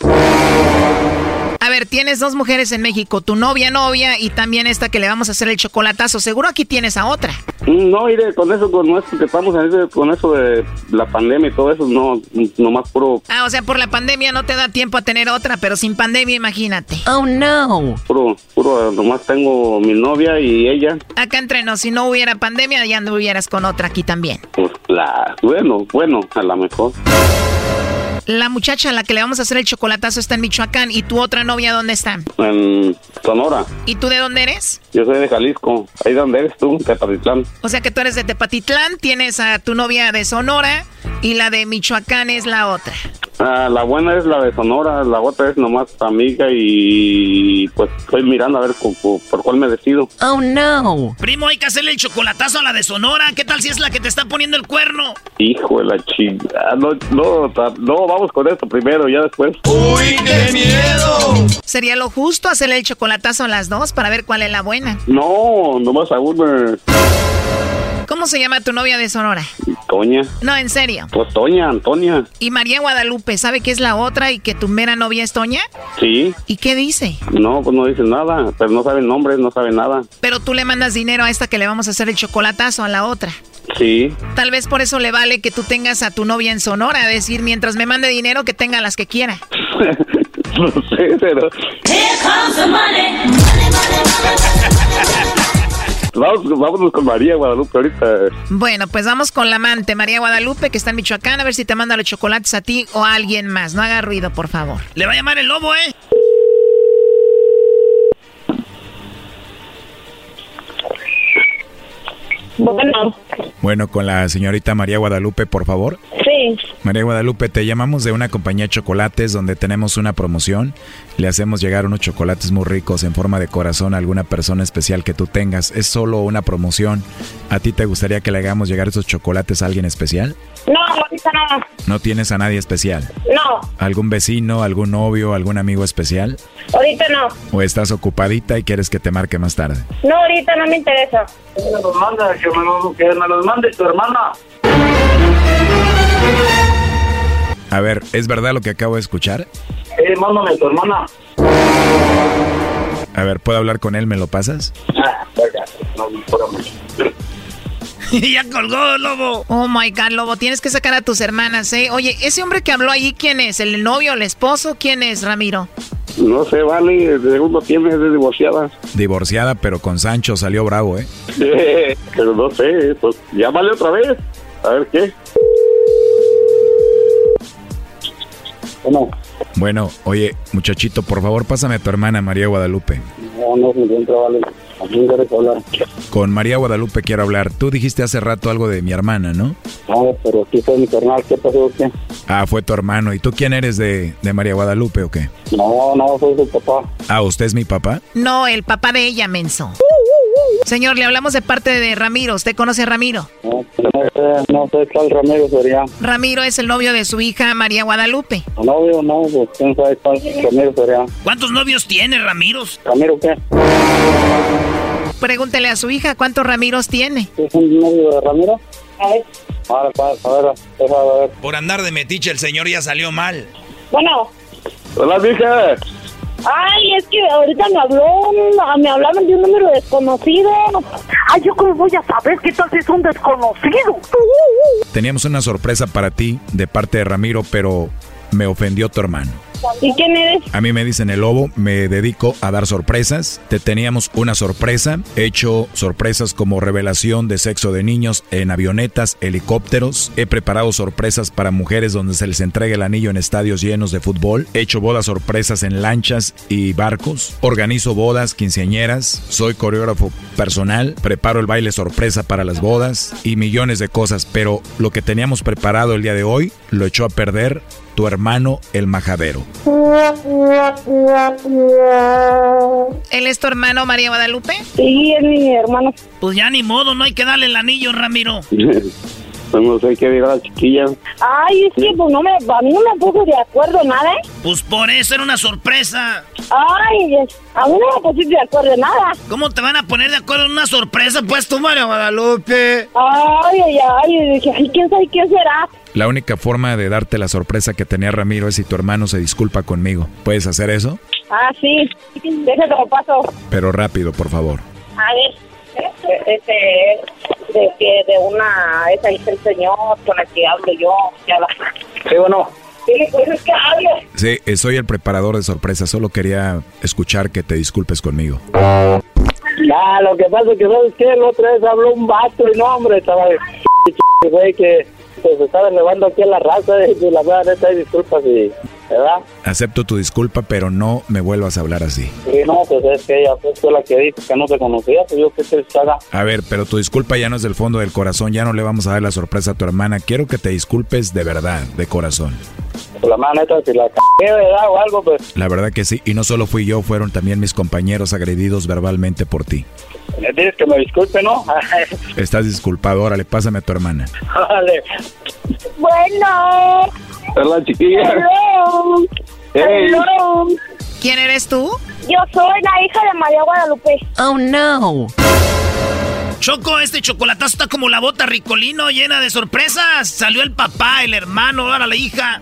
A ver, tienes dos mujeres en México, tu novia, novia y también esta que le vamos a hacer el chocolatazo. Seguro aquí tienes a otra. Mm, No, mire, con eso, con esto que estamos en ese- con eso de la pandemia y todo eso, no, nomás puro, Ah, o sea, por la pandemia no te da tiempo a tener otra, pero sin pandemia, imagínate. Oh no. puro, puro, nomás tengo mi novia y ella, Acá entre nos, si no hubiera pandemia, ya anduvieras con otra aquí también. pues la, bueno, bueno, a lo mejor. La muchacha a la que le vamos a hacer el chocolatazo está en Michoacán y tu otra novia, ¿dónde está? En Sonora, ¿Y tú de dónde eres? yo soy de Jalisco, ahí donde eres tú, Tepatitlán. O sea que tú eres de Tepatitlán, tienes a tu novia de Sonora y la de Michoacán es la otra. Ah, la buena es la de Sonora, la otra es nomás amiga y pues estoy mirando a ver cu- cu- por cuál me decido. Oh no. Primo, hay que hacerle el chocolatazo a la de Sonora. ¿Qué tal si es la que te está poniendo el cuerno? Hijo de la chingada, no, no, ta- no, vamos con esto primero, ya después. ¡Uy, qué miedo! ¿Sería lo justo hacerle el chocolatazo a las dos para ver cuál es la buena? No, nomás a una. ¿Cómo se llama tu novia de Sonora? Toña. No, en serio. Pues Toña, Antonia. ¿Y María Guadalupe sabe que es la otra y que tu mera novia es Toña? Sí. ¿Y qué dice? No, pues no dice nada, pero no sabe nombres, no sabe nada. Pero tú le mandas dinero a esta que le vamos a hacer el chocolatazo a la otra. Sí. Tal vez por eso le vale que tú tengas a tu novia en Sonora, decir, mientras me mande dinero, que tenga las que quiera. *laughs* no sé, pero. Vamos, vámonos con María Guadalupe ahorita. Bueno, pues vamos con la amante, María Guadalupe, que está en Michoacán, a ver si te manda los chocolates a ti o a alguien más. No haga ruido, por favor. Le va a llamar el lobo, ¿eh? Bueno, Bueno, con la señorita María Guadalupe, por favor. sí. María Guadalupe, te llamamos de una compañía de chocolates donde tenemos una promoción. Le hacemos llegar unos chocolates muy ricos en forma de corazón a alguna persona especial que tú tengas. Es solo una promoción. ¿A ti te gustaría que le hagamos llegar esos chocolates a alguien especial? No, ahorita no. ¿No tienes a nadie especial? No, ¿Algún vecino, algún novio, algún amigo especial? ahorita no. ¿O estás ocupadita y quieres que te marque más tarde? No, ahorita no me interesa. Que me los manda, que me los, que me los mande tu hermana. A ver, ¿es verdad lo que acabo de escuchar? Eh, mándame tu hermana. A ver, ¿puedo hablar con él? ¿Me lo pasas? Ah, venga, no, *laughs* espérame. ya colgó, lobo. Oh my God, Lobo, tienes que sacar a tus hermanas, ¿eh? Oye, ese hombre que habló allí, ¿quién es? ¿El novio, el esposo? ¿Quién es, Ramiro? No sé, vale, de segundo tiene, es de divorciada. Divorciada, pero con Sancho salió bravo, ¿eh? Eh, *laughs* pero no sé, pues llámale otra vez. A ver qué. Bueno, Bueno, oye, muchachito, por favor, pásame a tu hermana María Guadalupe. no, no se encuentra, vale. ¿A quién quieres hablar? Con María Guadalupe quiero hablar. Tú dijiste hace rato algo de mi hermana, ¿no? No, pero aquí fue mi carnal, ¿qué pasó? ¿Qué? Ah, fue tu hermano. ¿Y tú quién eres de, de María Guadalupe o qué? No, no, soy su papá. Ah, ¿usted es mi papá? No, el papá de ella, menso. Señor, le hablamos de parte de Ramiro. ¿Usted conoce a Ramiro? No, no sé, no sé cuál Ramiro sería. Ramiro es el novio de su hija María Guadalupe. Novio, no, pues quién sabe cuál Ramiro sería. ¿Cuántos novios tiene, Ramiros? ¿Ramiro qué? Pregúntele a su hija cuántos Ramiros tiene. ¿Es un novio de Ramiro? A ver. Ahora, a ver, deja de ver. Por andar de metiche el señor ya salió mal. Bueno, Hola, mija. Ay, es que ahorita me habló, me hablaron de un número desconocido. Ay, ¿yo cómo voy a saber qué tal si es un desconocido? Teníamos una sorpresa para ti de parte de Ramiro, pero me ofendió tu hermano. ¿Y? A mí me dicen el lobo, me dedico a dar sorpresas. Te teníamos una sorpresa, he hecho sorpresas como revelación de sexo de niños en avionetas, helicópteros. He preparado sorpresas para mujeres donde se les entrega el anillo en estadios llenos de fútbol. He hecho bodas sorpresas en lanchas y barcos. Organizo bodas quinceañeras. Soy coreógrafo personal. Preparo el baile sorpresa para las bodas y millones de cosas. Pero lo que teníamos preparado el día de hoy lo echó a perder tu hermano el majadero. ¿Él es tu hermano María Guadalupe? Sí, es mi hermano. Pues ya ni modo, no hay que darle el anillo, Ramiro. *laughs* Pues no sé qué dirá la chiquilla. Ay, es que pues no me, a mí no me puso de acuerdo nada, ¿eh? Pues por eso era una sorpresa. Ay, a mí no me pusiste de acuerdo nada. ¿Cómo te van a poner de acuerdo en una sorpresa, pues tú, María Guadalupe? Ay, ay, ay, dije, ay, quién sabe quién será. La única forma de darte la sorpresa que tenía Ramiro es si tu hermano se disculpa conmigo. ¿Puedes hacer eso? Ah, sí. Déjate lo paso. Pero rápido, por favor. A ver, este, de que de una, esa dice el señor con el que hablo yo, habla. Sí, bueno. Sí, pues es que hablo. Sí, eh, soy el preparador de sorpresas. Solo quería escuchar que te disculpes conmigo. Ya, lo que pasa es que, ¿sabes qué? La otra vez habló un vato y no, hombre, estaba de güey que pues, estaba elevando aquí a la raza *laughs* y la verdad, neta, disculpas y, ¿verdad? Acepto tu disculpa, pero no me vuelvas a hablar así. Y no, pues es que ella fue la que dijo que no te conocía, pues yo qué te haga. A ver, pero tu disculpa ya no es del fondo del corazón, ya no le vamos a dar la sorpresa a tu hermana. Quiero que te disculpes de verdad, de corazón. La mano neta, si la cagué, ¿verdad? O algo, pues. La verdad que sí, y no solo fui yo, fueron también mis compañeros agredidos verbalmente por ti. Me dices que me disculpe, ¿no? *laughs* Estás disculpado, órale, pásame a tu hermana. Vale. Bueno. Hola, chiquilla. Hello. Hey. Hello. ¿Quién eres tú? Yo soy la hija de María Guadalupe. Oh no. Choco, este chocolatazo está como la bota ricolino llena de sorpresas. Salió el papá, el hermano, ahora la hija.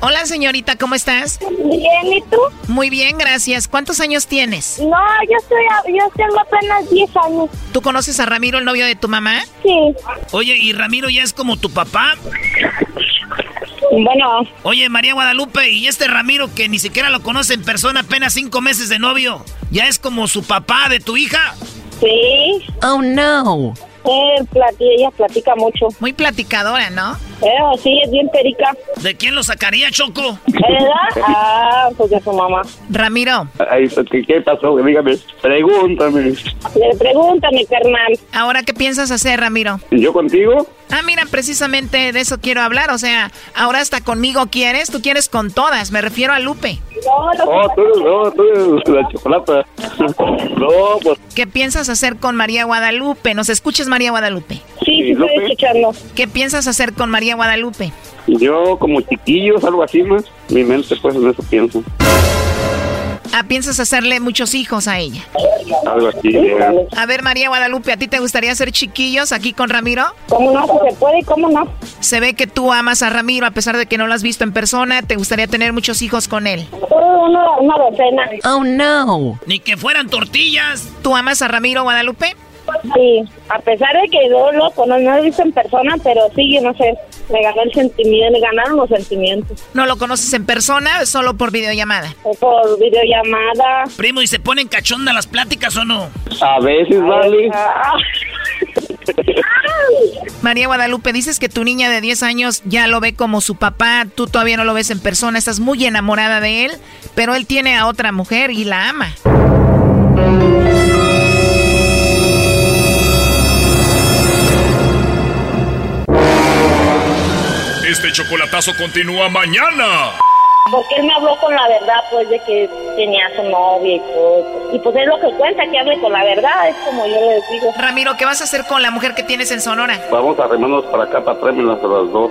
Hola, señorita, ¿cómo estás? Bien, ¿y tú? Muy bien, gracias. ¿Cuántos años tienes? No, yo soy, yo tengo apenas 10 años. ¿Tú conoces a Ramiro, el novio de tu mamá? Sí. Oye, ¿y Ramiro ya es como tu papá? Bueno. Oye, María Guadalupe, ¿y este Ramiro que ni siquiera lo conoce en persona, apenas cinco meses de novio, ya es como su papá de tu hija? Sí. Oh no. Eh, ella platica mucho. Muy platicadora, ¿no? Eh, sí, es bien perica. ¿De quién lo sacaría, Choco? ¿Verdad? Ah, pues de su mamá. Ramiro. Ay, ¿qué, ¿Qué pasó? Dígame, pregúntame. Le pregúntame, carnal. ¿Ahora qué piensas hacer, Ramiro? ¿Yo contigo? Ah, mira, precisamente de eso quiero hablar. O sea, ahora hasta conmigo quieres, tú quieres con todas. Me refiero a Lupe. No, Oh, tú, no, tú eres la chocolata. *laughs* No, pues ¿Qué piensas hacer con María Guadalupe? ¿Nos escuchas, María Guadalupe? Sí, sí, estoy Lupe. escuchando. ¿Qué piensas hacer con María Guadalupe? yo como chiquillos, algo así más. Mi mente, pues en eso pienso. Ah, piensas hacerle muchos hijos a ella. Algo así. eh. A ver, María Guadalupe, ¿a ti te gustaría ser chiquillos aquí con Ramiro? ¿Cómo no? Se puede, ¿cómo no? Se ve que tú amas a Ramiro a pesar de que no lo has visto en persona. ¿Te gustaría tener muchos hijos con él? Una, una docena. Oh, no. Ni que fueran tortillas. ¿Tú amas a Ramiro Guadalupe? Sí, a pesar de que yo lo conozco, no lo he visto en persona, pero sí, yo no sé, me ganó el sentimiento, me ganaron los sentimientos. ¿No lo conoces en persona solo por videollamada? O por videollamada. Primo, ¿y se ponen cachonda las pláticas o no? A veces, vale. María Guadalupe, dices que tu niña de 10 años ya lo ve como su papá, tú todavía no lo ves en persona, estás muy enamorada de él, pero él tiene a otra mujer y la ama. Este chocolatazo continúa mañana. Porque él me habló con la verdad, pues, de que tenía a su novia y todo. Y pues es lo que cuenta, que hable con la verdad, es como yo les digo. Ramiro, ¿qué vas a hacer con la mujer que tienes en Sonora? Vamos a remarnos para acá, para tráemelas a las dos.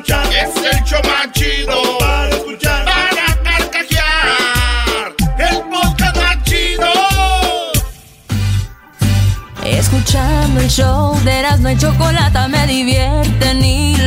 escuchar. Es el show más chido para escuchar. Para carcajear. El podcast más chido. Escuchando el show de Erasmo y Chocolata me divierten y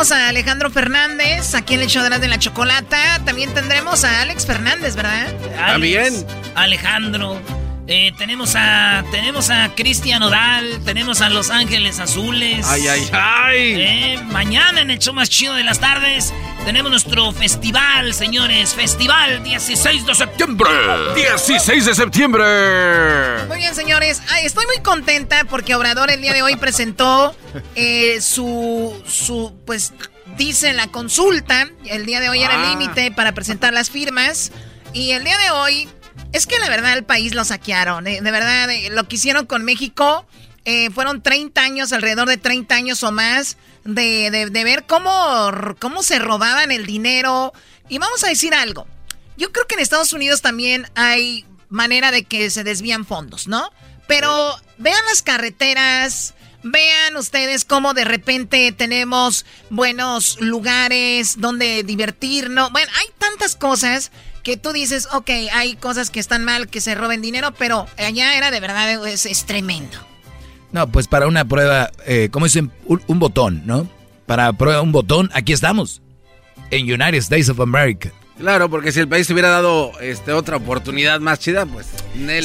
A Alejandro Fernández aquí en el show de la chocolata. También tendremos a Alex Fernández, ¿verdad? También. Alejandro. Eh, tenemos a tenemos a Cristian Odal, tenemos a Los Ángeles Azules. Ay, ay, ay. Eh, mañana en el show más chido de las tardes tenemos nuestro festival, señores. Festival 16 de septiembre. 16 de septiembre. Muy bien, señores. Ay, estoy muy contenta porque Obrador el día de hoy presentó eh, su, su, pues, dice la consulta. El día de hoy era el Ah. límite para presentar las firmas. Y el día de hoy, es que la verdad el país lo saquearon. eh, De verdad, eh, lo que hicieron con México eh, fueron 30 años, alrededor de 30 años o más, de, de- de ver cómo, cómo se robaban el dinero. Y vamos a decir algo. Yo creo que en Estados Unidos también hay manera de que se desvían fondos, ¿no? Pero vean las carreteras, vean ustedes cómo de repente tenemos buenos lugares donde divertirnos. Bueno, hay tantas cosas que tú dices, ok, hay cosas que están mal, que se roben dinero, pero allá era de verdad, es, es tremendo. No, pues para una prueba, eh, ¿cómo dicen? Un, un botón, ¿no? Para prueba un botón, aquí estamos. En United States of America. Claro, porque si el país hubiera dado este, otra oportunidad más chida, pues...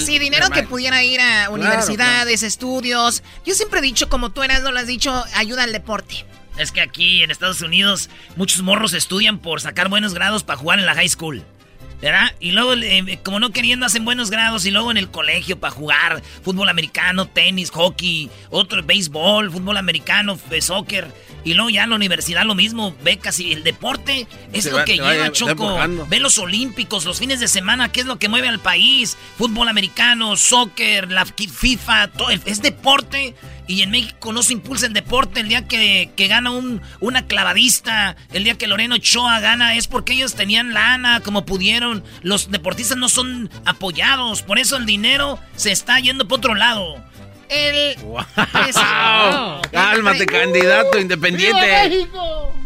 Sí, dinero que pudiera ir a universidades, estudios. Yo siempre he dicho, como tú eras, no lo has dicho, ayuda al deporte. Es que aquí en Estados Unidos muchos morros estudian por sacar buenos grados para jugar en la high school. ¿Verdad? Y luego, eh, como no queriendo, hacen buenos grados y luego en el colegio para jugar fútbol americano, tenis, hockey, otro béisbol, fútbol americano, f- soccer. Y luego ya en la universidad lo mismo, becas y el deporte es Se lo va- que lleva Choco. Ve los olímpicos, los fines de semana, ¿qué es lo que mueve al país? Fútbol americano, soccer, la fi- FIFA, todo, es deporte. Y en México no se impulsa el deporte. El día que, que gana un, una clavadista, el día que Loreno Ochoa gana, es porque ellos tenían lana como pudieron. Los deportistas no son apoyados. Por eso el dinero se está yendo por otro lado. El. ¡Wow! *laughs* Cálmate, candidato independiente.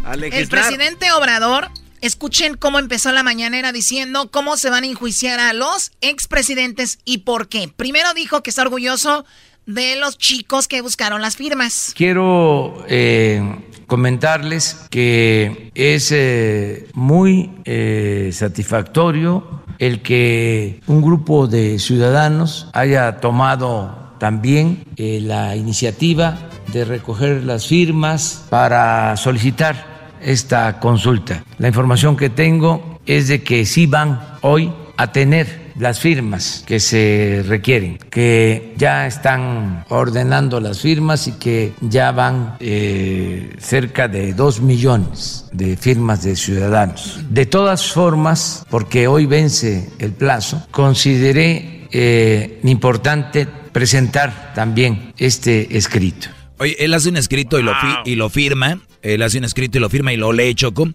A El presidente Obrador, escuchen cómo empezó la mañanera diciendo cómo se van a enjuiciar a los expresidentes y por qué. Primero dijo que está orgulloso de los chicos que buscaron las firmas. Quiero eh, comentarles que es eh, muy eh, satisfactorio el que un grupo de ciudadanos haya tomado también la iniciativa de recoger las firmas para solicitar esta consulta. La información que tengo es de que sí van hoy a tener las firmas que se requieren, que ya están ordenando las firmas y que ya van eh, cerca de dos millones de firmas de ciudadanos. De todas formas, porque hoy vence el plazo, consideré eh, importante presentar también este escrito. Oye, él hace un escrito y lo, fi- y lo firma. Él hace un escrito y lo firma y lo lee Choco.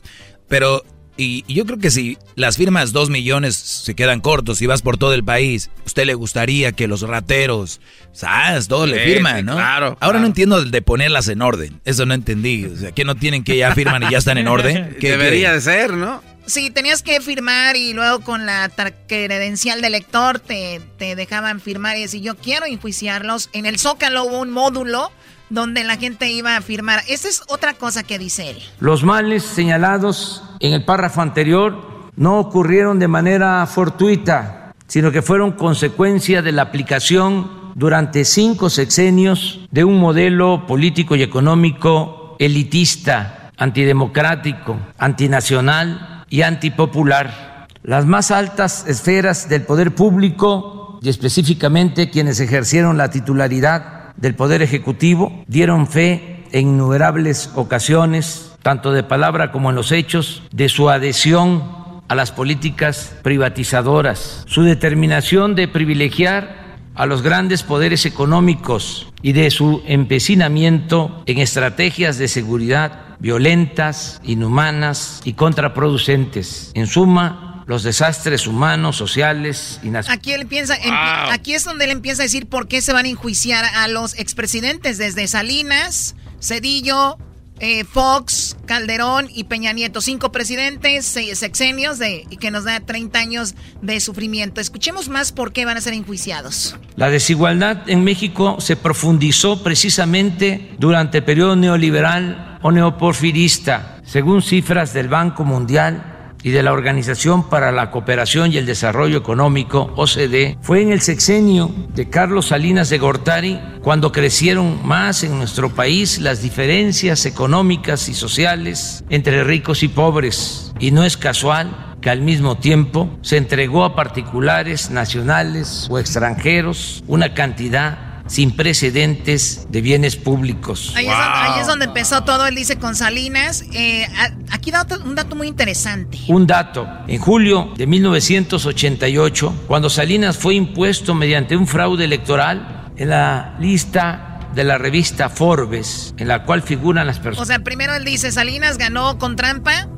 Pero, y, y yo creo que si las firmas dos millones se quedan cortos y vas por todo el país, ¿usted le gustaría que los rateros, sabes, todo le Sí, firman, sí, no? claro, Ahora claro. no entiendo el de ponerlas en orden. Eso no entendí. O sea, que no tienen que ya firman y ya están en orden. *laughs* ¿Qué- Debería qué? de ser, ¿no? Sí, tenías que firmar y luego con la credencial de lector te, te dejaban firmar y decir yo quiero enjuiciarlos. En el Zócalo hubo un módulo donde la gente iba a firmar. Esa es otra cosa que dice él. Los males señalados en el párrafo anterior no ocurrieron de manera fortuita, sino que fueron consecuencia de la aplicación durante cinco sexenios de un modelo político y económico elitista, antidemocrático, antinacional y antipopular. Las más altas esferas del poder público y específicamente quienes ejercieron la titularidad del Poder Ejecutivo dieron fe en innumerables ocasiones, tanto de palabra como en los hechos, de su adhesión a las políticas privatizadoras, su determinación de privilegiar a los grandes poderes económicos y de su empecinamiento en estrategias de seguridad violentas, inhumanas y contraproducentes. En suma, los desastres humanos, sociales y nacionales. Aquí él piensa, empie- aquí es donde él empieza a decir por qué se van a enjuiciar a los expresidentes desde Salinas, Cedillo, eh, Fox, Calderón y Peña Nieto. Cinco presidentes, seis sexenios de, y que nos da 30 años de sufrimiento. Escuchemos más por qué van a ser enjuiciados. La desigualdad en México se profundizó precisamente durante el periodo neoliberal o neoporfirista. Según cifras del Banco Mundial, y de la Organización para la Cooperación y el Desarrollo Económico, OCDE, fue en el sexenio de Carlos Salinas de Gortari cuando crecieron más en nuestro país las diferencias económicas y sociales entre ricos y pobres. Y no es casual que al mismo tiempo se entregó a particulares nacionales o extranjeros una cantidad sin precedentes de bienes públicos. Ahí, es donde, ahí es donde empezó todo, él dice con Salinas. Eh, aquí da otro- un dato muy interesante. Un dato, en julio de 1988, cuando Salinas fue impuesto mediante un fraude electoral en la lista de la revista Forbes, en la cual figuran las O personas. sea, primero él dice, Salinas ganó con trampa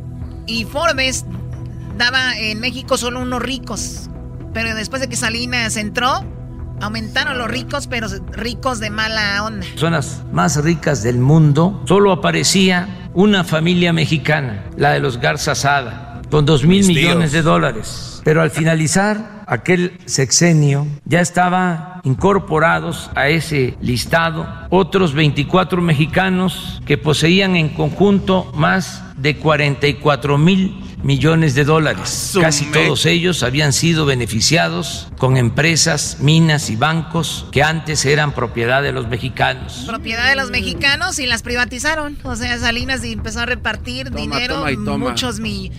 y Forbes daba en México solo unos ricos. Pero después de que Salinas entró, aumentaron los ricos, pero ricos de mala onda. personas más ricas del mundo, solo aparecía una familia mexicana, la de los Garza Sada, con dos mil Mis millones tíos. de dólares. Pero al finalizar aquel sexenio, ya estaban incorporados a ese listado otros 24 mexicanos que poseían en conjunto más de 44 mil millones de dólares. Casi todos ellos habían sido beneficiados con empresas, minas y bancos que antes eran propiedad de los mexicanos. Propiedad de los mexicanos y las privatizaron. O sea, Salinas empezó a repartir Toma, dinero, toma y toma. muchos mi...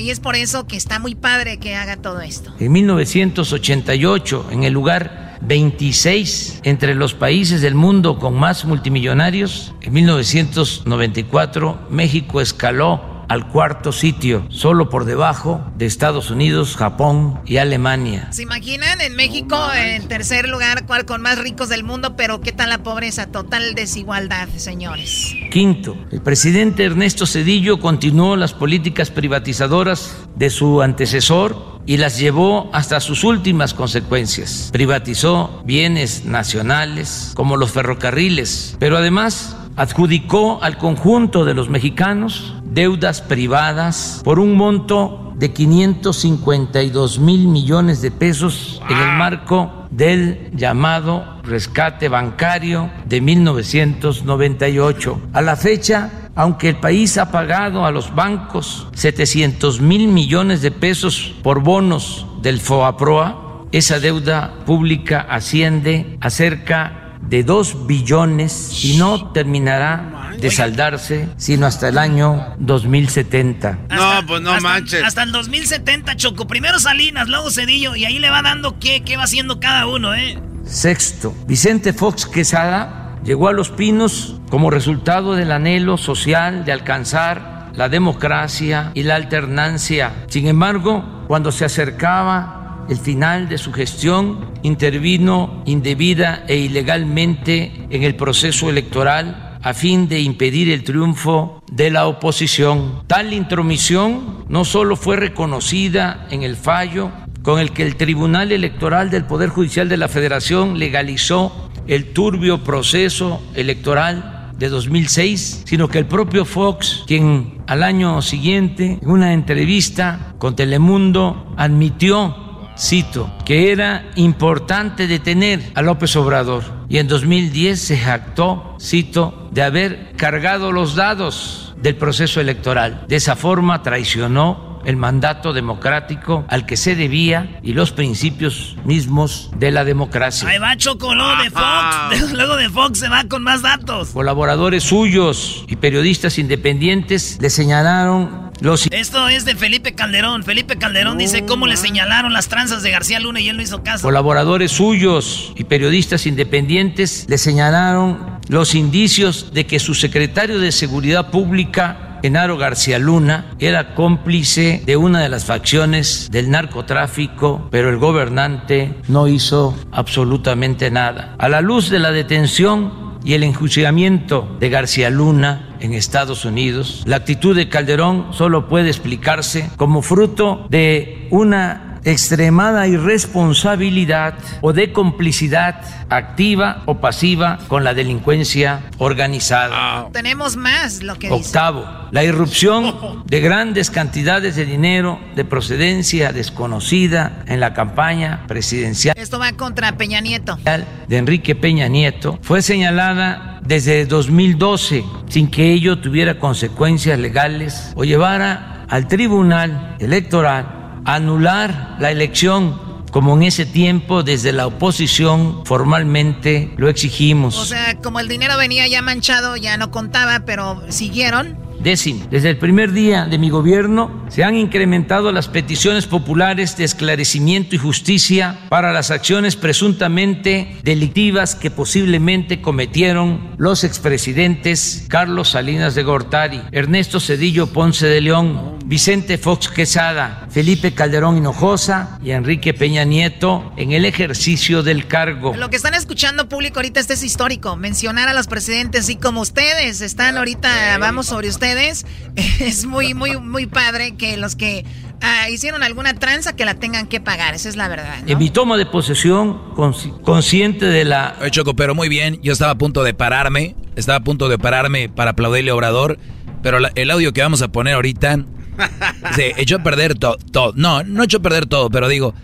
Y es por eso que está muy padre que haga todo esto. En 1988, en el lugar 26 entre los países del mundo con más multimillonarios, en 1994 México escaló al cuarto sitio, solo por debajo de Estados Unidos, Japón y Alemania. ¿Se imaginan en México en tercer lugar cual con más ricos del mundo, pero qué tal la pobreza? Total desigualdad, señores. Quinto, el presidente Ernesto Cedillo continuó las políticas privatizadoras de su antecesor y las llevó hasta sus últimas consecuencias. Privatizó bienes nacionales como los ferrocarriles, pero además adjudicó al conjunto de los mexicanos deudas privadas por un monto de 552 mil millones de pesos en el marco del llamado rescate bancario de 1998. A la fecha, aunque el país ha pagado a los bancos 700 mil millones de pesos por bonos del FOAPROA, esa deuda pública asciende a cerca de 2 billones y no terminará de saldarse sino hasta el año 2070. No, pues no hasta, manches. Hasta el 2070, Choco. Primero Salinas, luego Cedillo. Y ahí le va dando qué, qué va haciendo cada uno, ¿eh? Sexto, Vicente Fox Quesada llegó a Los Pinos como resultado del anhelo social de alcanzar la democracia y la alternancia. Sin embargo, cuando se acercaba el final de su gestión, intervino indebida e ilegalmente en el proceso electoral a fin de impedir el triunfo de la oposición. Tal intromisión no solo fue reconocida en el fallo con el que el Tribunal Electoral del Poder Judicial de la Federación legalizó el turbio proceso electoral de 2006, sino que el propio Fox, quien al año siguiente, en una entrevista con Telemundo, admitió cito, que era importante detener a López Obrador y en 2010 se jactó, cito, de haber cargado los dados del proceso electoral. De esa forma traicionó el mandato democrático al que se debía y los principios mismos de la democracia. Ahí va Choco, luego de Fox. *laughs* Luego de Fox se va con más datos. Colaboradores suyos y periodistas independientes le señalaron los Esto es de Felipe Calderón. Felipe Calderón dice cómo le señalaron las tranzas de García Luna y él no hizo caso. Colaboradores suyos y periodistas independientes le señalaron los indicios de que su secretario de Seguridad Pública, Genaro García Luna, era cómplice de una de las facciones del narcotráfico, pero el gobernante no hizo absolutamente nada. A la luz de la detención y el enjuiciamiento de García Luna en Estados Unidos, la actitud de Calderón solo puede explicarse como fruto de una extremada irresponsabilidad o de complicidad activa o pasiva con la delincuencia organizada. Tenemos más lo que dice. Octavo, la irrupción de grandes cantidades de dinero de procedencia desconocida en la campaña presidencial Esto va contra Peña Nieto. de Enrique Peña Nieto fue señalada desde 2012 sin que ello tuviera consecuencias legales o llevara al Tribunal Electoral anular la elección como en ese tiempo desde la oposición formalmente lo exigimos. O sea, como el dinero venía ya manchado, ya no contaba, pero siguieron. Décimo, desde el primer día de mi gobierno se han incrementado las peticiones populares de esclarecimiento y justicia para las acciones presuntamente delictivas que posiblemente cometieron los expresidentes Carlos Salinas de Gortari, Ernesto Cedillo Ponce de León, Vicente Fox Quesada, Felipe Calderón Hinojosa y Enrique Peña Nieto en el ejercicio del cargo. Lo que están escuchando público ahorita este es histórico, mencionar a los presidentes y como ustedes están ahorita, vamos sobre ustedes *laughs* es muy, muy, muy padre que los que ah, hicieron alguna tranza que la tengan que pagar. Esa es la verdad. En mi toma de posesión, consciente de la. Choco, pero muy bien. Yo estaba a punto de pararme. Estaba a punto de pararme para aplaudirle a Obrador. Pero el audio que vamos a poner ahorita. Se echó a perder todo. no, no echó a perder todo, pero digo.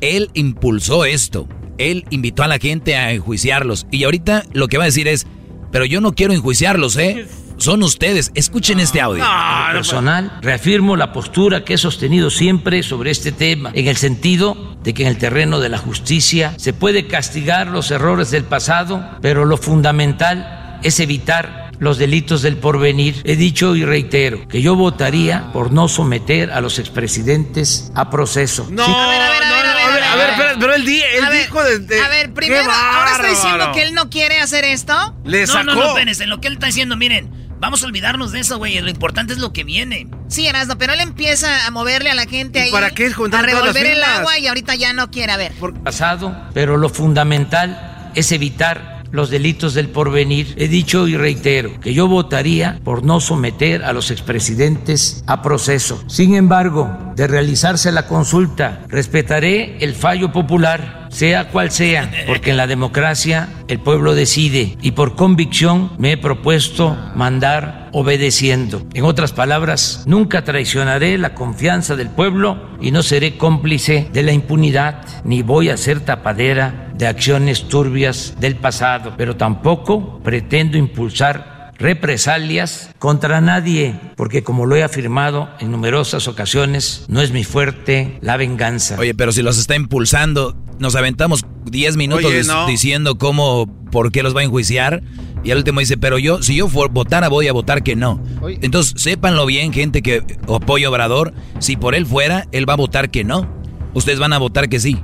Él impulsó esto. Él invitó a la gente a enjuiciarlos. Y ahorita lo que va a decir es. Pero yo no quiero enjuiciarlos, ¿eh? son ustedes. Escuchen este audio. personal, reafirmo la postura que he sostenido siempre sobre este tema, en el sentido de que en el terreno de la justicia se puede castigar los errores del pasado, pero lo fundamental es evitar los delitos del porvenir. He dicho y reitero que yo votaría por no someter a los expresidentes a proceso. No, a ver, a ver, a ver, a ver, pero él, dijo de, A ver, primero, ahora está diciendo que él no quiere hacer esto. Le sacó. No, no, no, espérense, lo que él está diciendo, miren, Vamos a olvidarnos de eso, güey. Lo importante es lo que viene. Sí, Erasmo, pero él empieza a moverle a la gente ahí. ¿Para qué A revolver el agua y ahorita ya no quiere. A ver. Pasado, pero lo fundamental es evitar los delitos del porvenir. He dicho y reitero que yo votaría por no someter a los expresidentes a proceso. Sin embargo, de realizarse la consulta, respetaré el fallo popular sea cual sea, porque en la democracia el pueblo decide y por convicción me he propuesto mandar obedeciendo. En otras palabras, nunca traicionaré la confianza del pueblo y no seré cómplice de la impunidad, ni voy a ser tapadera de acciones turbias del pasado, pero tampoco pretendo impulsar represalias contra nadie, porque como lo he afirmado en numerosas ocasiones, no es mi fuerte la venganza. Oye, pero si los está impulsando, nos aventamos 10 minutos diciendo cómo, por qué los va a enjuiciar. Y al último dice, pero yo, si yo votara, voy a votar que no. Entonces, sépanlo bien, gente que apoya a Obrador. Si por él fuera, él va a votar que no. Ustedes van a votar que sí.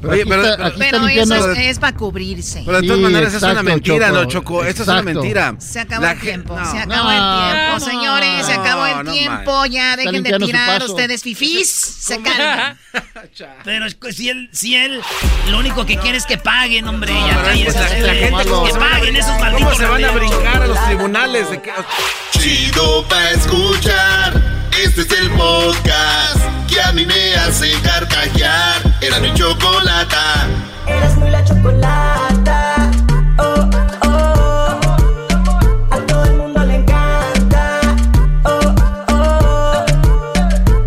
Pero, eso es, para cubrirse. Pero de todas maneras es una mentira, no, Choco. Esto es una mentira. Se acabó el tiempo, se acabó el tiempo, señores, se acabó el tiempo. Ya dejen de tirar ustedes fifís, se calman. *laughs* Pero si él, si él, lo único que quiere es que paguen, hombre, ya cállense. La, gente que paguen esos malditos. ¿Cómo se van a brincar a los tribunales? De Chido pa' escuchar. Este es el podcast que a mí me hace carcajear. Era mi chocolata. Eras muy la chocolata. Oh, oh. A todo el mundo le encanta. Oh, oh.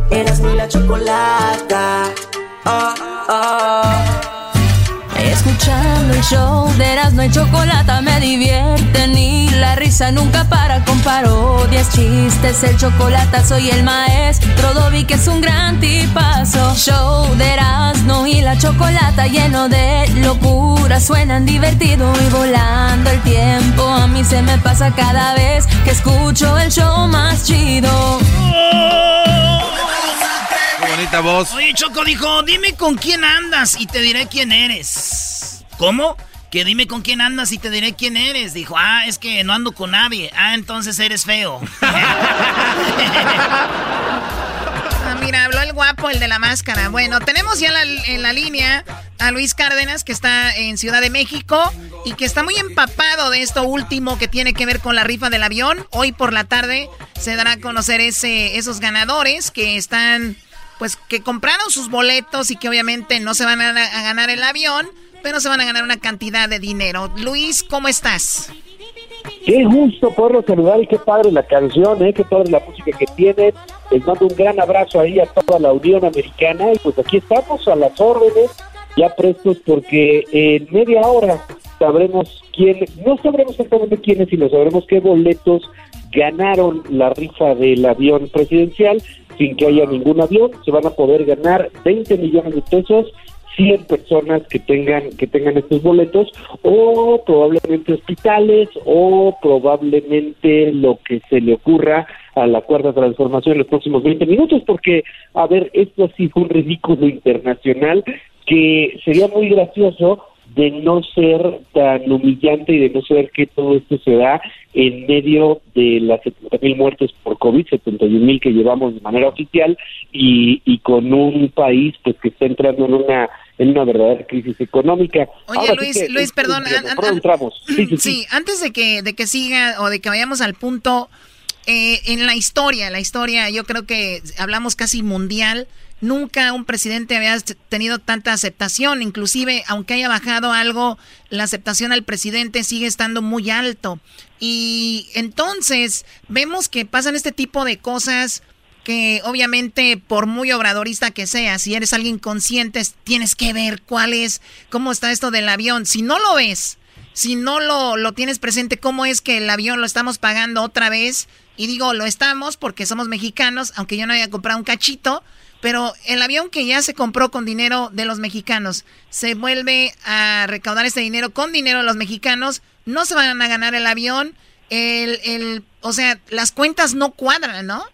Eras muy la chocolata. Oh, oh. Escuchando el show de Erasmo y Chocolata me divierte ni la risa nunca para con parodias, chistes, el chocolatazo y el maestro Dobby que es un gran tipazo. Show de Erasmo y la Chocolata lleno de locura, suenan divertido y volando el tiempo. A mí se me pasa cada vez que escucho el show más chido. Qué bonita voz. Oye, Choco dijo, dime con quién andas y te diré quién eres. ¿Cómo? Que dime con quién andas y te diré quién eres. Dijo, ah, es que no ando con nadie. Ah, entonces eres feo. *laughs* Mira, habló el guapo, el de la máscara. Bueno, tenemos ya en la línea a Luis Cárdenas, que está en Ciudad de México y que está muy empapado de esto último que tiene que ver con la rifa del avión. Hoy por la tarde se dará a conocer ese, esos ganadores que están, pues, que compraron sus boletos y que obviamente no se van a ganar el avión pero se van a ganar una cantidad de dinero. Luis, ¿cómo estás? Qué gusto poderlo saludar y qué padre la canción, ¿eh? qué padre la música que tienen. Les mando un gran abrazo ahí a toda la Unión Americana y pues aquí estamos a las órdenes, ya prestos porque en media hora sabremos quién, no sabremos exactamente quiénes, sino sabremos qué boletos ganaron la rifa del avión presidencial sin que haya ningún avión. Se van a poder ganar 20 millones de pesos 100 personas que tengan que tengan estos boletos o probablemente hospitales o probablemente lo que se le ocurra a la cuarta transformación en los próximos 20 minutos porque a ver esto sí fue un ridículo internacional que sería muy gracioso de no ser tan humillante y de no saber que todo esto se da en medio de las 70 mil muertes por COVID, 71 mil que llevamos de manera oficial y, y con un país pues que está entrando en una en una verdadera crisis económica. Oye Ahora sí Luis, que Luis, es- perdón, *clears throat* sí, sí. Sí, antes de que, de que siga o de que vayamos al punto, eh, en la historia, la historia, yo creo que hablamos casi mundial, nunca un presidente había tenido tanta aceptación, inclusive aunque haya bajado algo, la aceptación al presidente sigue estando muy alto. Y entonces vemos que pasan este tipo de cosas que obviamente por muy obradorista que seas, si eres alguien consciente, tienes que ver cuál es, cómo está esto del avión. Si no lo ves, si no lo, lo tienes presente, cómo es que el avión lo estamos pagando otra vez. Y digo, lo estamos porque somos mexicanos, aunque yo no haya comprado un cachito, pero el avión que ya se compró con dinero de los mexicanos, se vuelve a recaudar este dinero con dinero de los mexicanos, no se van a ganar el avión, el, el, o sea, las cuentas no cuadran, ¿no?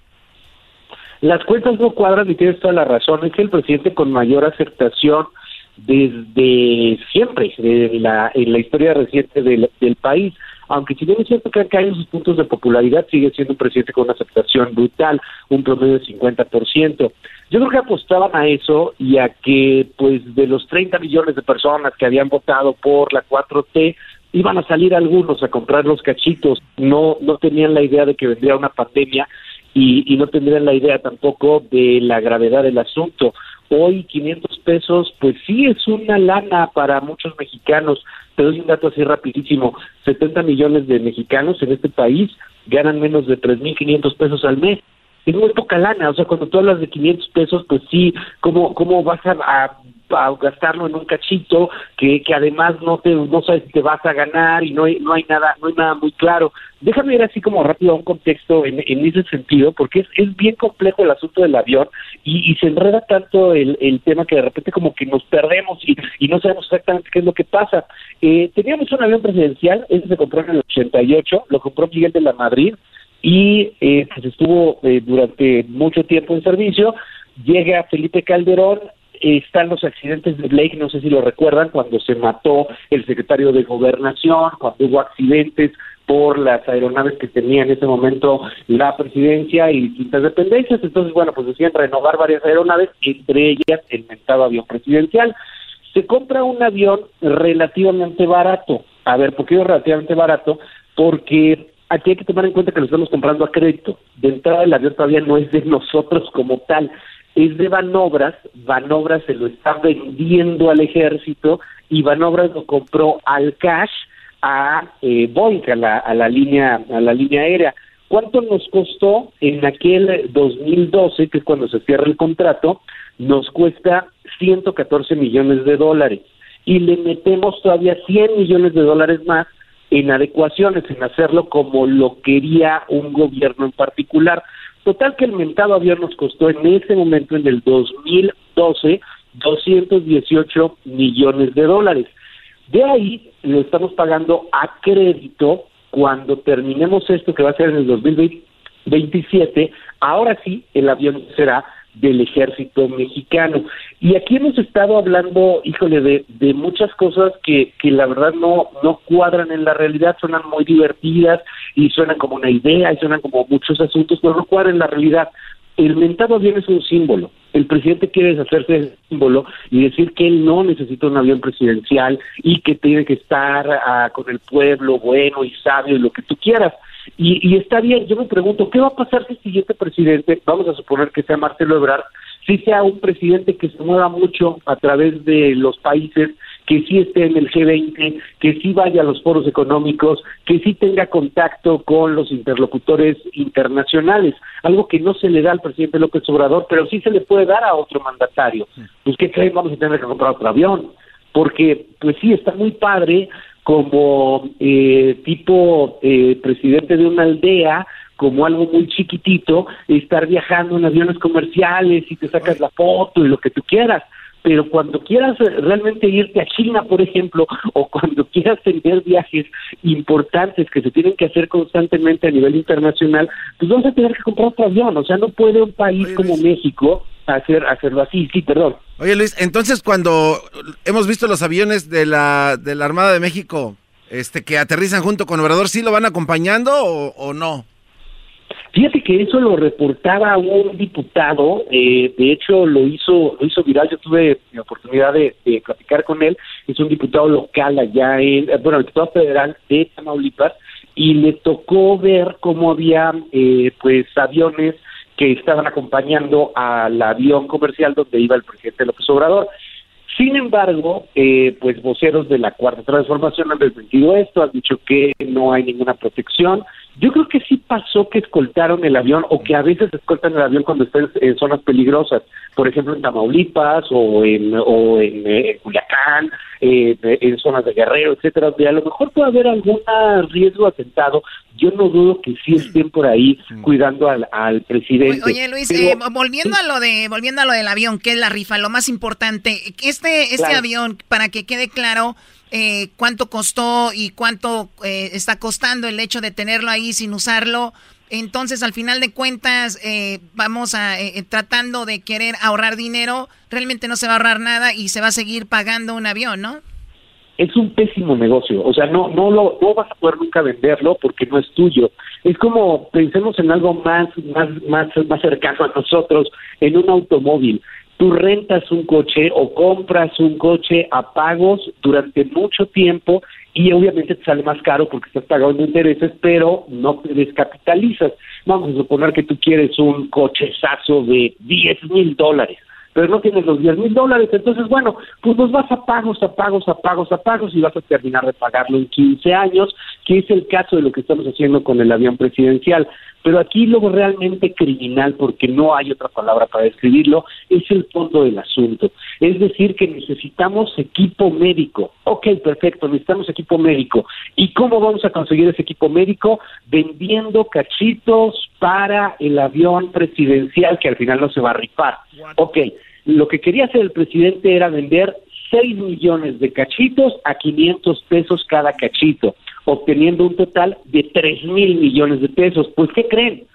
Las cuentas no cuadran y tienes toda la razón. Es el presidente con mayor aceptación desde siempre de la, en la historia reciente del, del país. Aunque si bien es cierto que han caído sus puntos de popularidad, sigue siendo un presidente con una aceptación brutal, un promedio de 50%. Yo creo que apostaban a eso y a que, pues, de los 30 millones de personas que habían votado por la 4T, iban a salir algunos a comprar los cachitos. No, no tenían la idea de que vendría una pandemia y, y no tendrían la idea tampoco de la gravedad del asunto. Hoy 500 pesos, pues sí es una lana para muchos mexicanos. Te doy un dato así rapidísimo. 70 millones de mexicanos en este país ganan menos de 3.500 pesos al mes. Es muy poca lana, o sea, cuando tú hablas de 500 pesos, pues sí, ¿cómo, cómo vas a, a- a gastarlo en un cachito que, que además no te no sabes si te vas a ganar y no hay, no hay nada no hay nada muy claro? Déjame ir así como rápido a un contexto en, en ese sentido, porque es, es bien complejo el asunto del avión y, se enreda tanto el, el tema que de repente como que nos perdemos y, y no sabemos exactamente qué es lo que pasa. Eh, teníamos un avión presidencial, ese se compró en el 88, lo compró Miguel de la Madrid, y eh, pues estuvo eh, durante mucho tiempo en servicio. Llega Felipe Calderón, están los accidentes de Blake, no sé si lo recuerdan, cuando se mató el secretario de Gobernación, cuando hubo accidentes por las aeronaves que tenía en ese momento la presidencia y distintas dependencias. Entonces, bueno, pues decían renovar varias aeronaves, entre ellas el mentado avión presidencial. Se compra un avión relativamente barato. A ver, ¿por qué digo relativamente barato? Porque aquí hay que tomar en cuenta que lo estamos comprando a crédito. De entrada, el avión todavía no es de nosotros como tal, es de Banobras. Banobras se lo está vendiendo al ejército y Banobras lo compró al cash a eh, Boeing, a la, a la línea a la línea aérea. ¿Cuánto nos costó en aquel 2012, que es cuando se cierra el contrato? Nos cuesta 114 millones de dólares y le metemos todavía 100 millones de dólares más en adecuaciones, en hacerlo como lo quería un gobierno en particular. Total que el mentado avión nos costó en ese momento, en el 2012, 218 millones de dólares. De ahí lo estamos pagando a crédito cuando terminemos esto que va a ser en el 2027. Ahora sí, el avión será del ejército mexicano. Y aquí hemos estado hablando, híjole, de, de muchas cosas que, que la verdad no, no cuadran en la realidad, suenan muy divertidas y suenan como una idea y suenan como muchos asuntos, pero no cuadran en la realidad. El mentado avión es un símbolo. El presidente quiere deshacerse de ese símbolo y decir que él no necesita un avión presidencial y que tiene que estar ah, con el pueblo bueno y sabio y lo que tú quieras. Y, y está bien, yo me pregunto, ¿qué va a pasar si el siguiente presidente, vamos a suponer que sea Marcelo Ebrard, si sea un presidente que se mueva mucho a través de los países, que sí esté en el G20, que sí vaya a los foros económicos, que sí tenga contacto con los interlocutores internacionales, algo que no se le da al presidente López Obrador, pero sí se le puede dar a otro mandatario. Pues, ¿qué creen? Vamos a tener que comprar otro avión, porque, pues sí, está muy padre como eh, tipo eh, presidente de una aldea, como algo muy chiquitito, estar viajando en aviones comerciales y te sacas la foto y lo que tú quieras. Pero cuando quieras eh, realmente irte a China, por ejemplo, *laughs* o cuando quieras tener viajes importantes que se tienen que hacer constantemente a nivel internacional, pues vas a tener que comprar otro avión. O sea, no puede un país como México hacer hacerlo así. Sí, perdón. Oye Luis, entonces cuando hemos visto los aviones de la, de la Armada de México este, que aterrizan junto con Obrador, ¿sí lo van acompañando o, o no? Fíjate que eso lo reportaba un diputado, eh, de hecho lo hizo lo hizo viral, yo tuve la oportunidad de, de platicar con él, es un diputado local allá en, eh, bueno, el diputado federal de Tamaulipas, y le tocó ver cómo había eh, pues aviones que estaban acompañando al avión comercial donde iba el presidente López Obrador. Sin embargo, eh, pues voceros de la Cuarta Transformación han desmentido esto, han dicho que no hay ninguna protección. Yo creo que sí pasó que escoltaron el avión o que a veces escoltan el avión cuando están en zonas peligrosas, por ejemplo en Tamaulipas o en, o en, eh, Culiacán, eh, en zonas de Guerrero, etcétera, donde a lo mejor puede haber algún riesgo atentado. Yo no dudo que sí estén por ahí cuidando al, al presidente. Oye Luis, Pero- eh, volviendo a lo de volviendo a lo del avión, que es la rifa, lo más importante, este este Claro. avión para que quede claro eh, cuánto costó y cuánto eh, está costando el hecho de tenerlo ahí sin usarlo. Entonces, al final de cuentas, eh, vamos a eh, tratando de querer ahorrar dinero. Realmente no se va a ahorrar nada y se va a seguir pagando un avión, ¿no? es un pésimo negocio, o sea, no no lo no vas a poder nunca venderlo porque no es tuyo. Es como pensemos en algo más más más más cercano a nosotros, en un automóvil. Tú rentas un coche o compras un coche a pagos durante mucho tiempo y obviamente te sale más caro porque estás pagando intereses, pero no te descapitalizas. Vamos a suponer que tú quieres un cochezazo de 10 mil dólares pero no tienes los 10 mil dólares, entonces bueno, pues los vas a pagos, a pagos, a pagos, a pagos y vas a terminar de pagarlo en 15 años, que es el caso de lo que estamos haciendo con el avión presidencial. Pero aquí lo realmente criminal, porque no hay otra palabra para describirlo, es el fondo del asunto. Es decir, que necesitamos equipo médico. Ok, perfecto, necesitamos equipo médico. ¿Y cómo vamos a conseguir ese equipo médico? Vendiendo cachitos para el avión presidencial que al final no se va a rifar. Ok, lo que quería hacer el presidente era vender 6 millones de cachitos a 500 pesos cada cachito, obteniendo un total de 3 mil millones de pesos. Pues, ¿qué creen?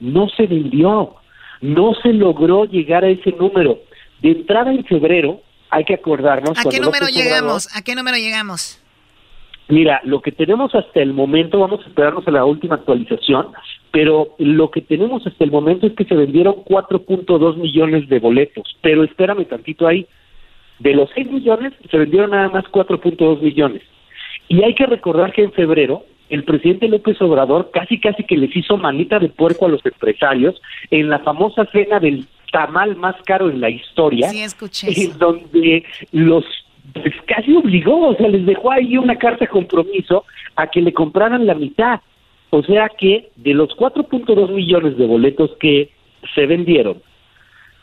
No se vendió, no se logró llegar a ese número. De entrada en febrero, hay que acordarnos. ¿A qué número Obrador- llegamos? ¿A qué número llegamos? Mira, lo que tenemos hasta el momento, vamos a esperarnos a la última actualización, pero lo que tenemos hasta el momento es que se vendieron 4.2 millones de boletos. Pero espérame tantito ahí. De los 6 millones, se vendieron nada más 4.2 millones. Y hay que recordar que en febrero, el presidente López Obrador casi casi que les hizo manita de puerco a los empresarios en la famosa cena del tamal más caro en la historia. Sí, escuché eso. en donde los pues, casi obligó, o sea, les dejó ahí una carta de compromiso a que le compraran la mitad. O sea que de los 4.2 millones de boletos que se vendieron,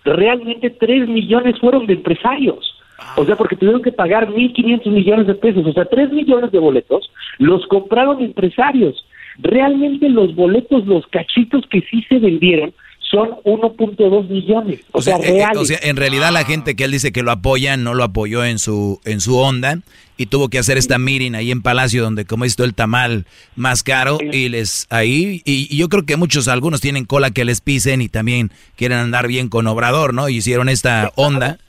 realmente 3 millones fueron de empresarios. O sea, porque tuvieron que pagar 1.500 millones de pesos. O sea, 3 millones de boletos los compraron empresarios. Realmente los boletos, los cachitos que sí se vendieron, son 1.2 millones. O, O sea, sea, eh, eh, reales. o sea, en realidad la gente que él dice que lo apoya no lo apoyó en su en su onda y tuvo que hacer esta meeting ahí en Palacio donde como todo el tamal más caro y les ahí y, y yo creo que muchos algunos tienen cola que les pisen y también quieren andar bien con Obrador, ¿no? Y hicieron esta onda.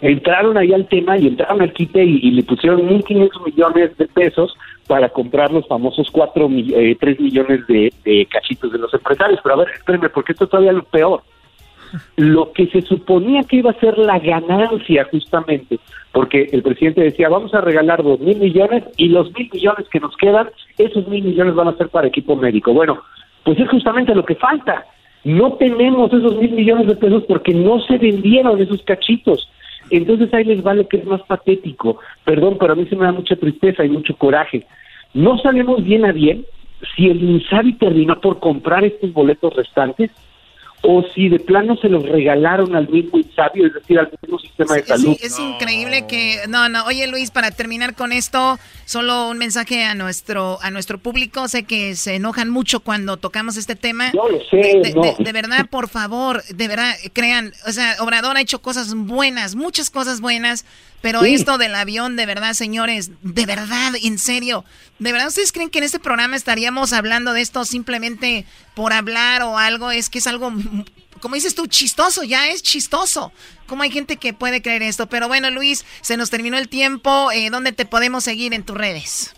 entraron ahí al tema y entraron al quite y, y le pusieron 1.500 millones de pesos para comprar los famosos 4, mi- eh, 3 millones de, de cachitos de los empresarios. Pero a ver, espérenme, porque esto es todavía lo peor. Lo que se suponía que iba a ser la ganancia justamente, porque el presidente decía, vamos a regalar dos mil millones y los mil millones que nos quedan, esos mil millones van a ser para equipo médico. Bueno, pues es justamente lo que falta. No tenemos esos mil millones de pesos porque no se vendieron esos cachitos. Entonces ahí les va lo que es más patético. Perdón, pero a mí se me da mucha tristeza y mucho coraje. No sabemos bien a bien si el Insabi terminó por comprar estos boletos restantes o si de plano se los regalaron al mismo sabio, es decir, al mismo sistema de Sí, salud. es increíble que no, no. Oye, Luis, para terminar con esto, solo un mensaje a nuestro a nuestro público. Sé que se enojan mucho cuando tocamos este tema. Yo lo sé, De, de- no. de- de verdad, por favor, de verdad, crean, o sea, Obrador ha hecho cosas buenas, muchas cosas buenas, pero Sí. esto del avión, de verdad, señores, de verdad, en serio, de verdad, ¿ustedes creen que en este programa estaríamos hablando de esto simplemente por hablar o algo? Es que es algo como dices tú, chistoso, ya es chistoso. ¿Cómo hay gente que puede creer esto? Pero bueno, Luis, se nos terminó el tiempo. Eh, ¿Dónde te podemos seguir en tus redes?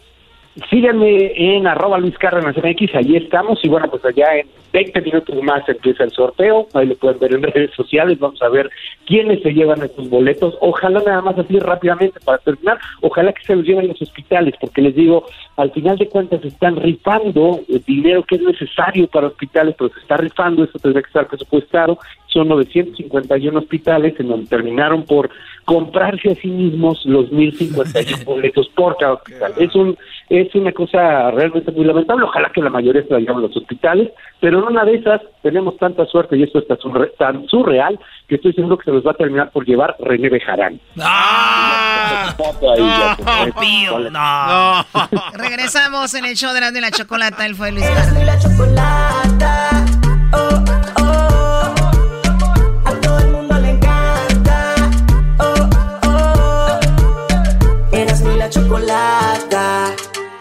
Síganme en arroba Luis Cárdenas MX, ahí estamos, y bueno, pues allá en 20 minutos más empieza el sorteo, ahí lo pueden ver en *laughs* redes sociales, vamos a ver quiénes se llevan estos boletos, ojalá nada más así rápidamente para terminar, ojalá que se los lleven los hospitales, porque les digo, al final de cuentas están rifando el dinero que es necesario para hospitales, pero se está rifando, eso tendría que estar presupuestado, son 951 hospitales en donde terminaron por comprarse a sí mismos los 1051 *laughs* boletos por cada hospital. Es un es una cosa realmente muy lamentable. Ojalá que la mayoría se la lleven a los hospitales, pero en una de esas tenemos tanta suerte y esto está surre- tan surreal que estoy seguro que se los va a terminar por llevar René Bejarán. ¡Ah! No, Pío, no. *laughs* Regresamos en el show de la, de la chocolata. Él fue Luis Cárdenas. A todo el mundo le encanta. Oh, oh. Eras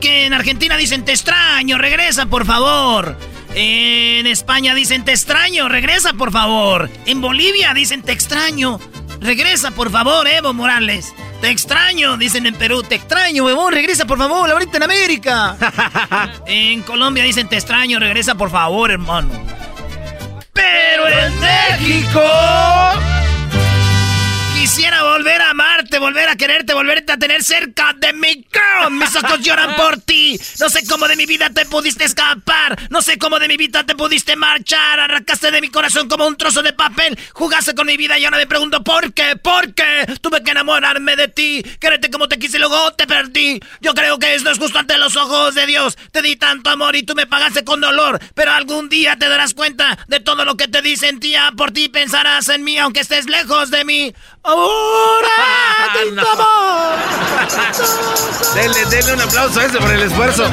Que en Argentina dicen te extraño, regresa por favor. En España dicen te extraño, regresa por favor. En Bolivia dicen te extraño, regresa por favor, Evo Morales. Te extraño, dicen en Perú, te extraño, huevón, regresa por favor, ahorita en América. *laughs* en Colombia dicen te extraño, regresa por favor, hermano. Pero en México. Quisiera volver a amarte, volver a quererte, volverte a tener cerca de mí. girl. Mis ojos lloran por *laughs* ti. No sé cómo de mi vida te pudiste escapar. No sé cómo de mi vida te pudiste marchar. Arrancaste de mi corazón como un trozo de papel. Jugaste con mi vida y ahora me pregunto por qué, por qué. Tuve que enamorarme de ti. Quererte como te quise y luego te perdí. Yo creo que esto es justo ante los ojos de Dios. Te di tanto amor y tú me pagaste con dolor. Pero algún día te darás cuenta de todo lo que te di. Sentía por ti. Pensarás en mí aunque estés lejos de mí. Ahora *laughs* tanto amor. Denle, denle un aplauso a ese por el esfuerzo.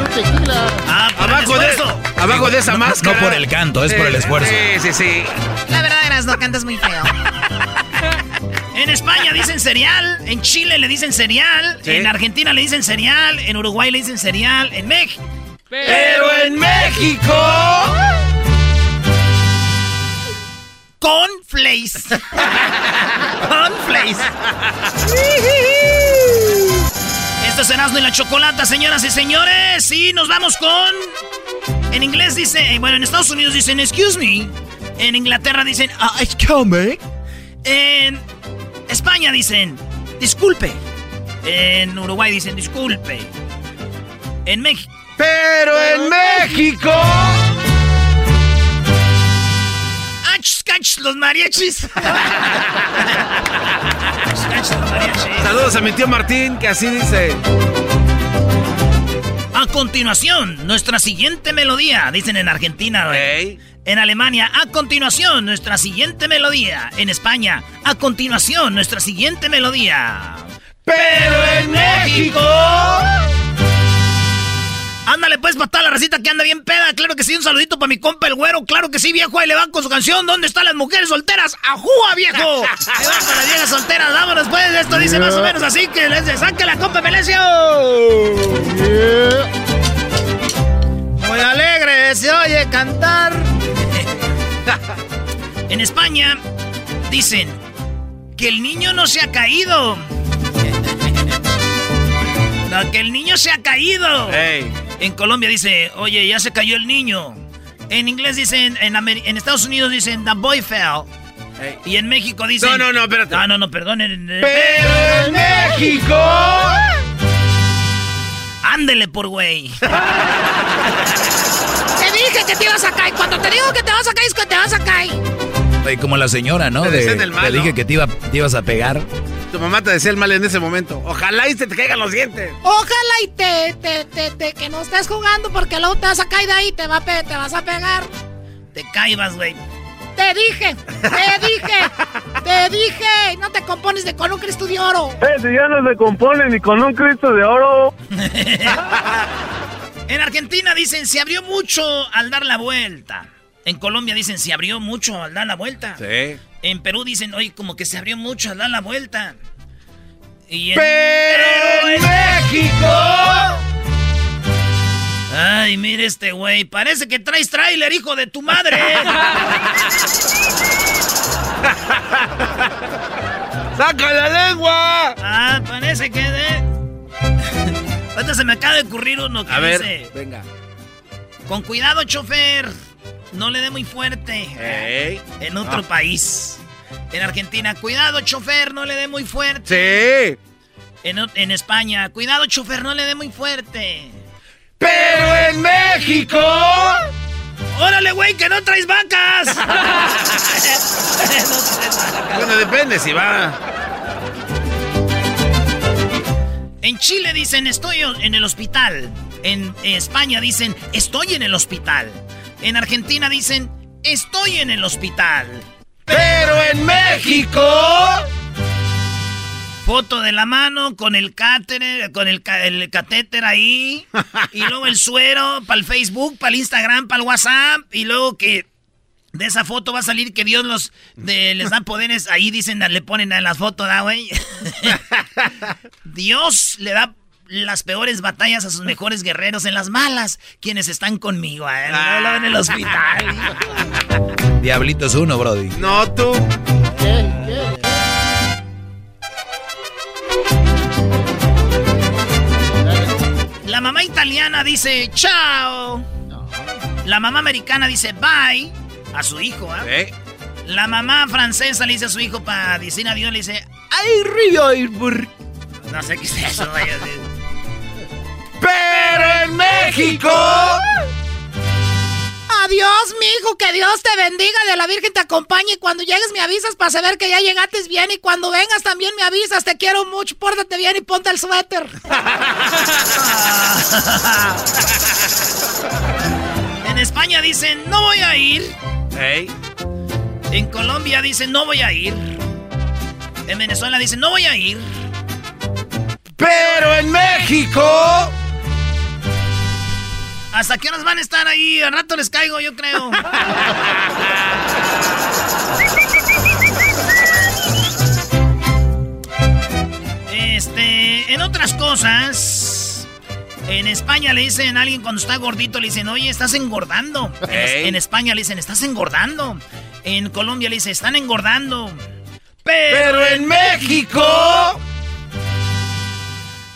Ah, por el abajo, de, esfuerzo. abajo de esa No- máscara. No por el canto, es por el esfuerzo. Sí, sí, sí. La verdad, eras no cantas muy feo. *laughs* En España dicen cereal, en Chile le dicen cereal, Sí. en Argentina le dicen cereal, en Uruguay le dicen cereal, en México. Pero en México. Con Flays. Con. Esto es Erasmo y la Chocolata, señoras y señores. Y nos vamos con... En inglés dice... eh, Bueno, en Estados Unidos dicen excuse me. En Inglaterra dicen "Ah, excuse me. En España dicen disculpe. En Uruguay dicen disculpe. En México... Pero en México. ¡Ach, *laughs* cach, los mariachis! Saludos a mi tío Martín, que así dice. A continuación, nuestra siguiente melodía, dicen en Argentina. En Alemania, a continuación, nuestra siguiente melodía. En España, a continuación, nuestra siguiente melodía. Pero en México. Ándale pues para toda la recita que anda bien peda. Claro que sí, un saludito para mi compa el güero. Claro que sí, viejo. Ahí le van con su canción. ¿Dónde están las mujeres solteras? ¡Ajúa, viejo! *laughs* Ahí van las viejas solteras. Vámonos pues. Esto dice más o menos así que les saque la compa Melesio. Muy alegre se oye cantar. *laughs* en España dicen que el niño no se ha caído. No, que el niño se ha caído. En Colombia dice, oye, ya se cayó el niño. En inglés dicen, en, Amer- en Estados Unidos dicen, the boy fell. Y en México dicen... No, no, no, espérate. Ah, no, no, perdón. en- Pero en México. Ándele por güey. *laughs* Te dije que te ibas a caer. Cuando te digo que te vas a caer, es que te vas a caer. Como la señora, ¿no? Te De- te dije que te, iba, te ibas a pegar. Tu mamá te decía el mal en ese momento. Ojalá y se te caigan los dientes. Ojalá y te, te, te, te- que no estés jugando porque luego te vas a caer de ahí, te, va a pe- te vas a pegar. Te caibas, güey. Te dije, te *laughs* dije, te dije. No te compones de con un Cristo de oro. Eh, si ya no se compone ni con un Cristo de oro. *laughs* En Argentina dicen, se abrió mucho al dar la vuelta. En Colombia dicen, se abrió mucho al dar la vuelta. Sí. En Perú dicen, oye, como que se abrió mucho al dar la vuelta. Y en- Pero en México. Ay, mire este güey, parece que traes tráiler, hijo de tu madre. *laughs* ¡Saca la lengua! ah, parece que de... *laughs* Ahorita se me acaba de ocurrir uno que A ver, venga. con cuidado, chofer, no le dé muy fuerte. En otro Ah. país. En Argentina, cuidado, chofer, no le dé muy fuerte. Sí. En, en España, cuidado, chofer, no le dé muy fuerte. Pero en México. ¡Órale, güey, que no traes vacas! *laughs* *laughs* Bueno, depende si va. En Chile dicen estoy en el hospital. En España dicen estoy en el hospital. En Argentina dicen estoy en el hospital. Pero en México. Foto de la mano con el cáter, con el, ca- el catéter ahí. y *laughs* luego el suero para el Facebook, para el Instagram, para el WhatsApp. Y luego que de esa foto va a salir que Dios los de- les da poderes. Ahí dicen, le ponen a la foto, ¿da, güey? *laughs* Dios le da las peores batallas a sus mejores guerreros en las malas, quienes están conmigo, ¿eh? No, no, en el hospital. *laughs* Diablito es uno, Brody. No, tú. La mamá italiana dice chao. La mamá americana dice bye a su hijo, ¿ah? ¿Eh? La mamá francesa le dice a su hijo para decir adiós, le dice ¡Ay, río! ay, bur-". No sé qué es eso, vaya. Pero en México. Adiós, mijo, que Dios te bendiga, de la Virgen te acompañe y cuando llegues me avisas para saber que ya llegaste bien y cuando vengas también me avisas, te quiero mucho, pórtate bien y ponte el suéter. *laughs* En España dicen no voy a ir. En Colombia dicen no voy a ir. En Venezuela dicen no voy a ir. Pero en México. ¿Hasta qué horas van a estar ahí? Al rato les caigo, yo creo. Este, en otras cosas, en España le dicen a alguien cuando está gordito, le dicen, oye, estás engordando. En, España le dicen, estás engordando. En Colombia le dicen, están engordando. Pero en México.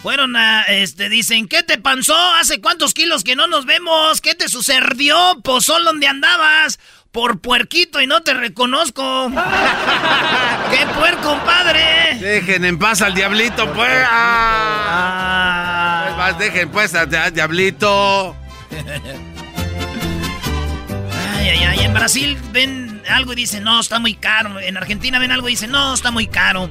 Fueron a, este, dicen, ¿qué te pasó? ¿Hace cuántos kilos que no nos vemos? ¿Qué te sucedió? Pozol, ¿dónde andabas? Por puerquito y no te reconozco. *laughs* ¡Qué puerco, padre! Dejen en paz al diablito, pues. Ah. Pues más, dejen pues al al diablito. *laughs* Ay, ay, ay. En Brasil ven algo y dicen, no, está muy caro. En Argentina ven algo y dicen, no, está muy caro.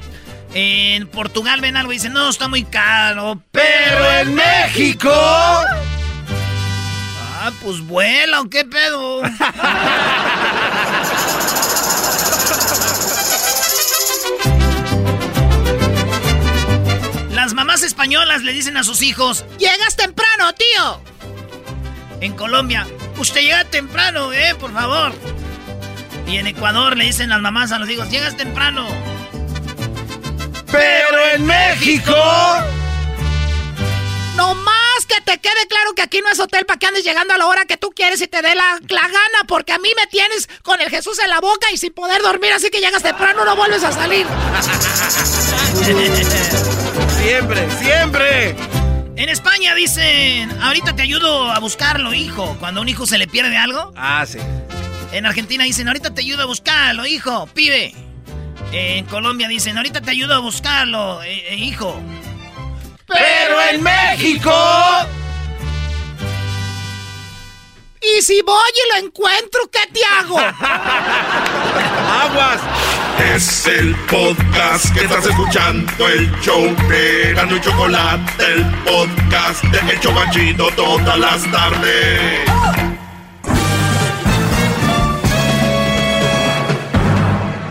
En Portugal ven algo y dicen, no, está muy caro. Pero en México. Ah, pues vuela, ¿o qué pedo? Las mamás españolas le dicen a sus hijos, ¡Llegas temprano, tío! En Colombia, usted llega temprano, eh, por favor. Y en Ecuador le dicen las mamás a los hijos, llegas temprano. Pero en México... No más que te quede claro que aquí no es hotel para que andes llegando a la hora que tú quieres y te dé la, la gana, porque a mí me tienes con el Jesús en la boca y sin poder dormir, así que llegas temprano, no vuelves a salir. siempre, siempre. En España dicen, ahorita te ayudo a buscarlo, hijo. Cuando a un hijo se le pierde algo. Ah, sí. En Argentina dicen, ahorita te ayudo a buscarlo, hijo, pibe. En Colombia dicen, ahorita te ayudo a buscarlo, eh, eh, hijo. Pero en México... Y si voy y lo encuentro, ¿qué te hago? *laughs* Aguas. Es el podcast que estás escuchando, el show de Gano y Chocolate, el podcast de El Chobachito todas las tardes.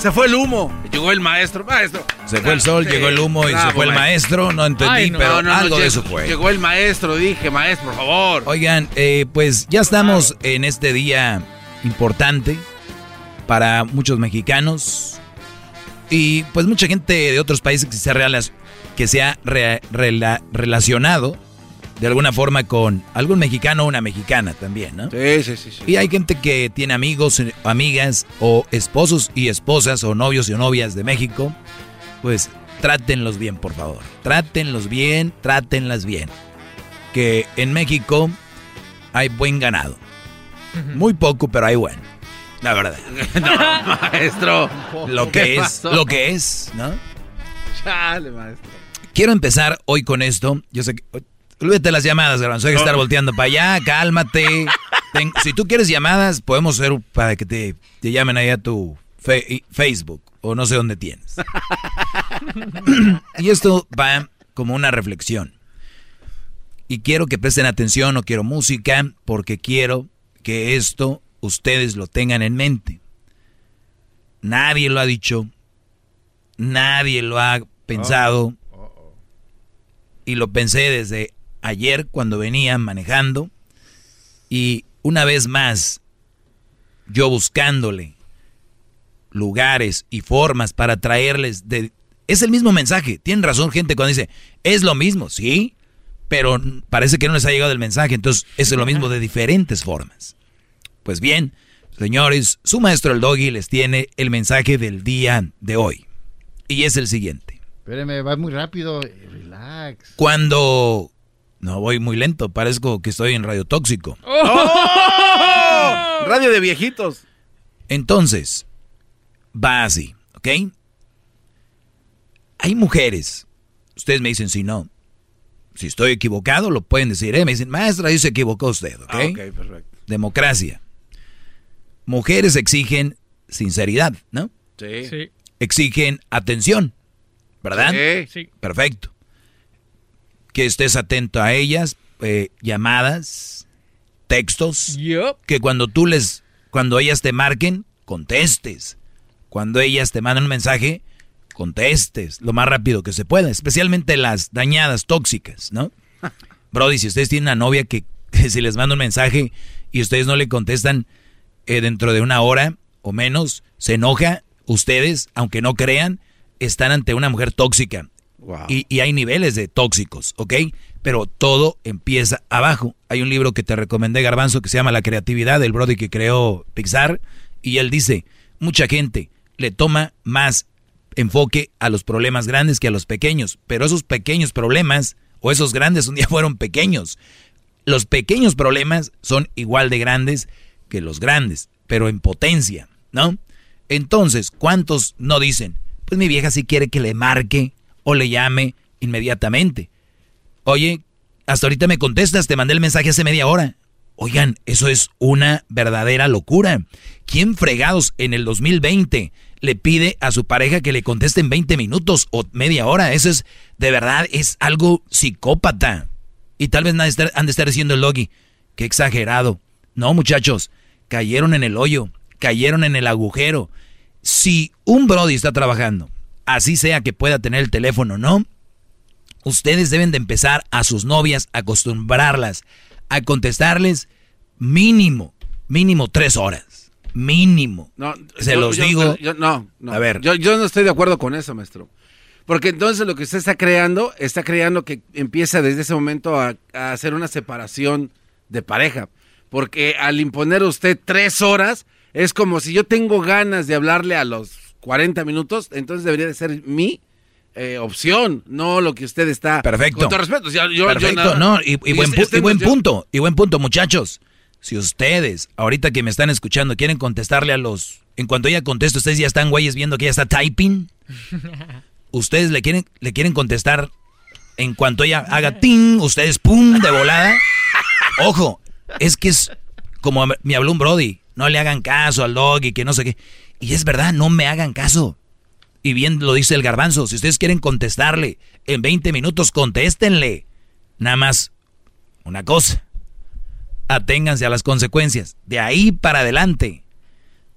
Se fue el humo. Llegó el maestro. Maestro. Se fue el sol, Sí. llegó el humo y se fue el maestro. No entendí, Ay, no. pero No, no, no, algo de eso fue. Llegó el maestro, dije, maestro, por favor. Oigan, eh, pues ya estamos en este día importante para muchos mexicanos y pues mucha gente de otros países que se ha, que se ha re- rela- relacionado de alguna forma con algún mexicano o una mexicana también, ¿no? Sí, sí, sí. sí. Y hay gente que tiene amigos, eh, amigas o esposos y esposas o novios y novias de México. Pues trátenlos bien, por favor. Trátenlos bien, trátenlas bien. Que en México hay buen ganado. Muy poco, pero hay bueno. La verdad. *laughs* no, maestro. Lo ¿Qué que es, pasó? lo que es, ¿no? Chale, maestro. Quiero empezar hoy con esto. Yo sé que. Olvídate las llamadas, Garbanzo. Hay que estar volteando para allá, cálmate. *laughs* Ten- si tú quieres llamadas, podemos hacer para que te, te llamen ahí a tu fe- Facebook o no sé dónde tienes. *laughs* y esto va como una reflexión. Y quiero que presten atención, no quiero música, porque quiero que esto ustedes lo tengan en mente. Nadie lo ha dicho, nadie lo ha pensado. Y lo pensé desde ayer cuando venía manejando. Y una vez más, yo buscándole lugares y formas para traerles de... Es el mismo mensaje. Tienen razón gente cuando dice, es lo mismo, sí, pero parece que no les ha llegado el mensaje. Entonces, es lo mismo de diferentes formas. Pues bien, señores, su maestro el doggy les tiene el mensaje del día de hoy. Y es el siguiente. Espéreme, va muy rápido. Relax. Cuando... No voy muy lento, parezco que estoy en radio tóxico. *laughs* ¡Oh! Radio de viejitos. Entonces, va así, ¿ok? Hay mujeres, ustedes me dicen si no, si estoy equivocado lo pueden decir, ¿eh? Me dicen, maestra, ahí se equivocó usted, ¿ok? Ah, ok, perfecto. Democracia. Mujeres exigen sinceridad, ¿no? Sí. Exigen atención, ¿verdad? Sí. Sí. Perfecto. Que estés atento a ellas, eh, llamadas, textos. Que cuando tú les, cuando ellas te marquen, contestes. Cuando ellas te mandan un mensaje, contestes lo más rápido que se pueda. Especialmente las dañadas, tóxicas, ¿no? *laughs* Brody, si ustedes tienen una novia que, *laughs* que si les manda un mensaje y ustedes no le contestan eh, dentro de una hora o menos, se enoja, ustedes, aunque no crean, están ante una mujer tóxica. Y, y hay niveles de tóxicos, ¿ok? Pero todo empieza abajo. Hay un libro que te recomendé, Garbanzo, que se llama La creatividad, del Brody que creó Pixar. Y él dice, mucha gente le toma más enfoque a los problemas grandes que a los pequeños. Pero esos pequeños problemas, o esos grandes un día *laughs* fueron pequeños. Los pequeños problemas son igual de grandes que los grandes, pero en potencia, ¿no? Entonces, ¿cuántos no dicen? Pues mi vieja sí quiere que le marque o le llame inmediatamente. Oye, hasta ahorita me contestas, te mandé el mensaje hace media hora. Oigan, eso es una verdadera locura. ¿Quién fregados en el 2020 le pide a su pareja que le conteste en 20 minutos o media hora? Eso es, de verdad, es algo psicópata. Y tal vez han de estar, diciendo el logi, qué exagerado. No, muchachos, cayeron en el hoyo, cayeron en el agujero. Si un Brody está trabajando, así sea que pueda tener el teléfono, ¿no? Ustedes deben de empezar a sus novias, acostumbrarlas a contestarles mínimo, mínimo tres horas. Mínimo. No, Se yo- los yo- digo. yo- no, no. A ver. Yo, yo no estoy de acuerdo con eso, maestro. Porque entonces lo que usted está creando, está creando que empieza desde ese momento a, a hacer una separación de pareja. Porque al imponer usted tres horas, es como si yo tengo ganas de hablarle a los 40 minutos, entonces debería de ser mi eh, opción, no lo que usted está... Perfecto. Con todo respeto. yo- yo- yo Perfecto, nada- no, y, y buen, este- y buen punto, y buen punto, muchachos. Si ustedes, ahorita que me están escuchando, quieren contestarle a los... En cuanto ella conteste, ustedes ya están güeyes viendo que ella está typing. *laughs* Ustedes le quieren, le quieren contestar en cuanto ella haga ting, ustedes pum, de volada. Ojo, es que es como me habló un Brody, no le hagan caso al dog y que no sé qué. Y es verdad, no me hagan caso. Y bien lo dice el garbanzo, si ustedes quieren contestarle en 20 minutos, contéstenle. Nada más una cosa, aténganse a las consecuencias. De ahí para adelante,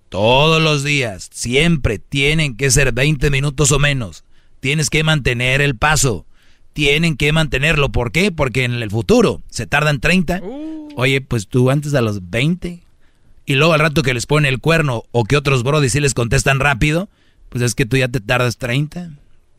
todos los días, siempre tienen que ser 20 minutos o menos. Tienes que mantener el paso. Tienen que mantenerlo. ¿Por qué? Porque en el futuro se tardan 30. Oye, pues tú antes a los 20. Y luego al rato que les pone el cuerno o que otros brodis sí les contestan rápido, pues es que tú ya te tardas 30.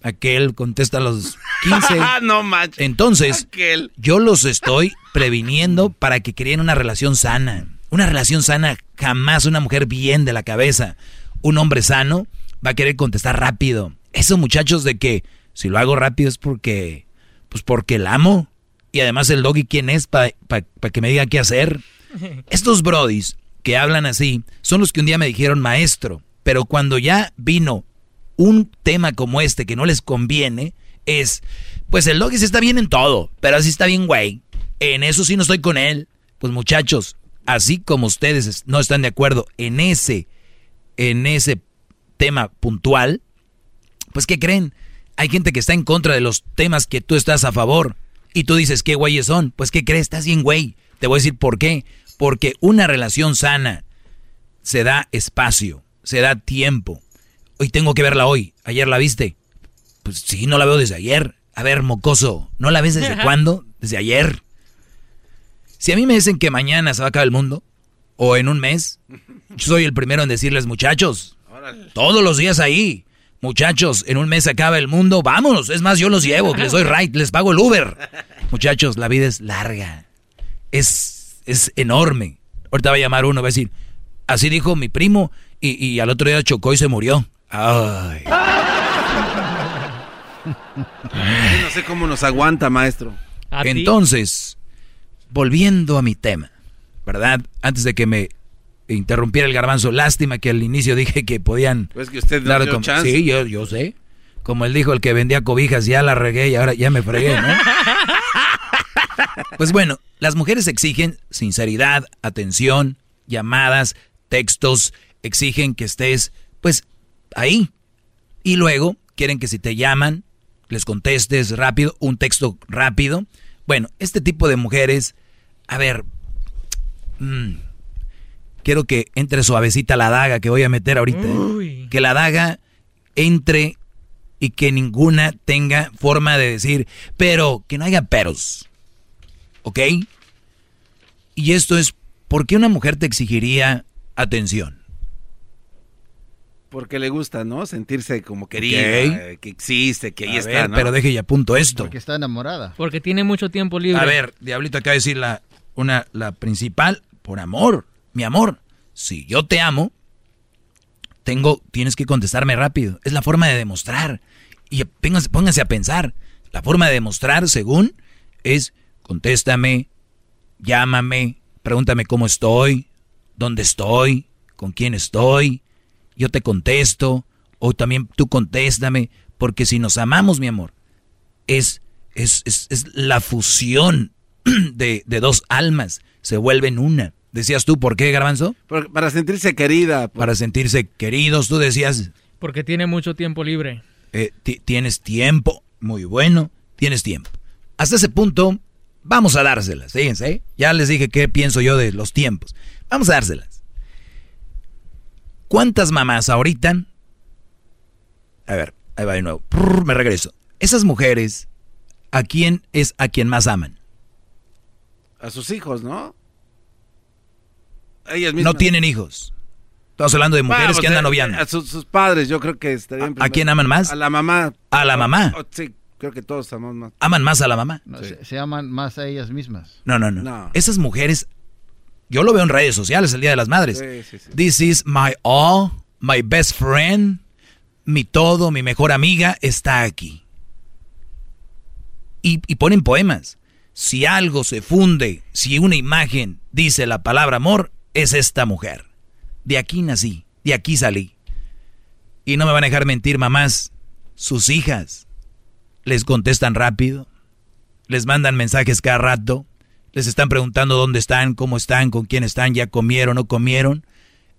Aquel contesta a los 15. *laughs* no manches. Entonces, Aquel. yo los estoy previniendo para que creen una relación sana. Una relación sana, jamás una mujer bien de la cabeza, un hombre sano, va a querer contestar rápido. Eso, muchachos, de que si lo hago rápido es porque, pues porque el amo. Y además el doggy, ¿quién es para que me diga qué hacer? Estos brodis que hablan así son los que un día me dijeron maestro, pero cuando ya vino un tema como este que no les conviene, es, pues el doggy está bien en todo, pero así está bien güey. En eso sí no estoy con él. Pues muchachos, así como ustedes es- no están de acuerdo en ese, en ese tema puntual, pues ¿qué creen? Hay gente que está en contra de los temas que tú estás a favor. Y tú dices, ¿qué güeyes son? Pues ¿qué crees? Estás bien güey. Te voy a decir por qué. Porque una relación sana se da espacio, se da tiempo. Hoy tengo que verla hoy. ¿Ayer la viste? Pues sí, no la veo desde ayer. A ver, mocoso, ¿no la ves desde cuándo? Desde ayer. Si a mí me dicen que mañana se va a acabar el mundo, o en un mes, yo soy el primero en decirles, muchachos, todos los días ahí, muchachos, en un mes se acaba el mundo, vámonos. Es más, yo los llevo, les doy right, les pago el Uber. *laughs* Muchachos, la vida es larga, es, es enorme. Ahorita va a llamar uno, va a decir, así dijo mi primo, y, y al otro día chocó y se murió. Ay. No sé cómo nos aguanta, maestro. Entonces, volviendo a mi tema, ¿verdad? Antes de que me interrumpiera el garbanzo, lástima que al inicio dije que podían... Pues que usted nos dar dio como- chance. Sí, yo, yo sé. Como él dijo, el que vendía cobijas, ya la regué y ahora ya me fregué, ¿no? *laughs* Pues bueno, las mujeres exigen sinceridad, atención, llamadas, textos, exigen que estés, pues, ahí. Y luego quieren que si te llaman, les contestes rápido, un texto rápido. Bueno, este tipo de mujeres, a ver, mm, quiero que entre suavecita la daga que voy a meter ahorita. ¿eh? Que la daga entre y que ninguna tenga forma de decir, pero que no haya peros. ¿Ok? Y esto es, ¿por qué una mujer te exigiría atención? Porque le gusta, ¿no? Sentirse como querida, eh, que existe, que ahí A está, ver, ¿no? pero deje y apunto esto. Porque está enamorada. Porque tiene mucho tiempo libre. A ver, Diablito acaba de decir la, una, la principal, por amor, mi amor. Si yo te amo, tengo, tienes que contestarme rápido. Es la forma de demostrar. Y pónganse, pónganse a pensar. La forma de demostrar, según, es contéstame, llámame, pregúntame cómo estoy, dónde estoy, con quién estoy. yo te contesto, o también tú contéstame, porque si nos amamos, mi amor, es, es, es, es la fusión *clears throat* de, de, dos almas, se vuelven una. Decías tú, ¿por qué, Garbanzo? para sentirse querida. Pues. Para sentirse queridos, tú decías. Porque tiene mucho tiempo libre. Eh, tienes tiempo, muy bueno, tienes tiempo. Hasta ese punto, vamos a dárselas, fíjense, ¿eh? ya les dije qué pienso yo de los tiempos. Vamos a dárselas. ¿Cuántas mamás ahorita? A ver, ahí va de nuevo. me regreso. Esas mujeres, ¿a quién es a quien más aman? A sus hijos, ¿no? Ellas mismas. No tienen hijos. Estamos hablando de mujeres que andan noviando. A sus, padres, yo creo que estarían. ¿A, ¿A quién aman más? A la mamá. ¿A la mamá? Sí, creo que todos amamos más. ¿Aman más a la mamá? No, se, se, aman más a ellas mismas. No, no, no, no, Esas mujeres, yo lo veo en redes sociales el Día de las Madres. Sí, sí, sí. This is my all, my best friend, mi todo, mi mejor amiga está aquí. Y, y ponen poemas. Si algo se funde, si una imagen dice la palabra amor, es esta mujer. De aquí nací, de aquí salí. Y no me van a dejar mentir, mamás. Sus hijas les contestan rápido, les mandan mensajes cada rato, les están preguntando dónde están, cómo están, con quién están, ya comieron, no comieron.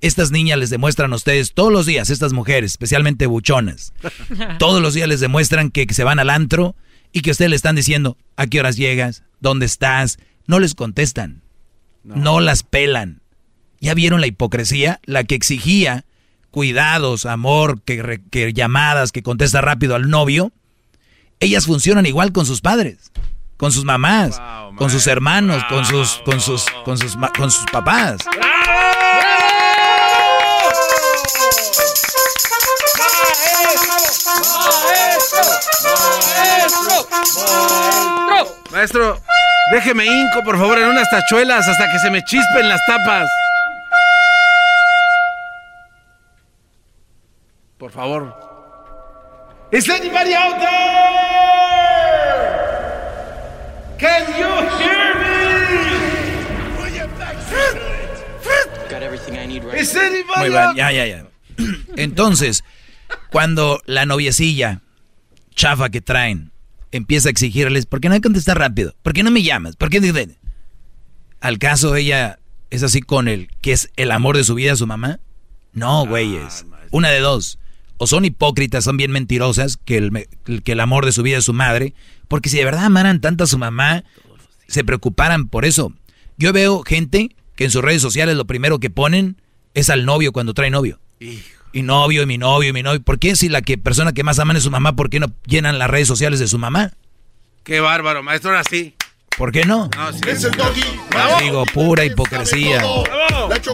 Estas niñas les demuestran a ustedes todos los días, estas mujeres, especialmente buchonas, *laughs* todos los días les demuestran que se van al antro y que ustedes le están diciendo a qué horas llegas, dónde estás. No les contestan, no, no las pelan. ¿Ya vieron la hipocresía? La que exigía cuidados, amor, que, que, llamadas, que contesta rápido al novio. Ellas funcionan igual con sus padres, con sus mamás, wow, con sus hermanos, con sus, con sus, con sus, con sus papás. Maestro, Maestro, déjeme hinco, por favor, en unas tachuelas hasta que se me chispen las tapas. Por favor. ¿Is anybody out there? Can you hear me? Got everything I need right Is anybody Muy bien, ya, ya, ya. *clears throat* Entonces, cuando la noviecilla chafa que traen empieza a exigirles, ¿por qué no hay que contestar rápido? ¿Por qué no me llamas? ¿Por qué Al caso ella es así con el que es el amor de su vida, su mamá. No, güeyes. Una de dos o son hipócritas, son bien mentirosas, que el, que el amor de su vida es su madre, porque si de verdad amaran tanto a su mamá, se preocuparan por eso. Yo veo gente que en sus redes sociales lo primero que ponen es al novio cuando trae novio. Y novio, y mi novio, y mi novio. ¿Por qué si la que, persona que más aman es su mamá, por qué no llenan las redes sociales de su mamá? Qué bárbaro, maestro, ahora sí. ¿Por qué no? Es el doggy. Digo, pura hipocresía.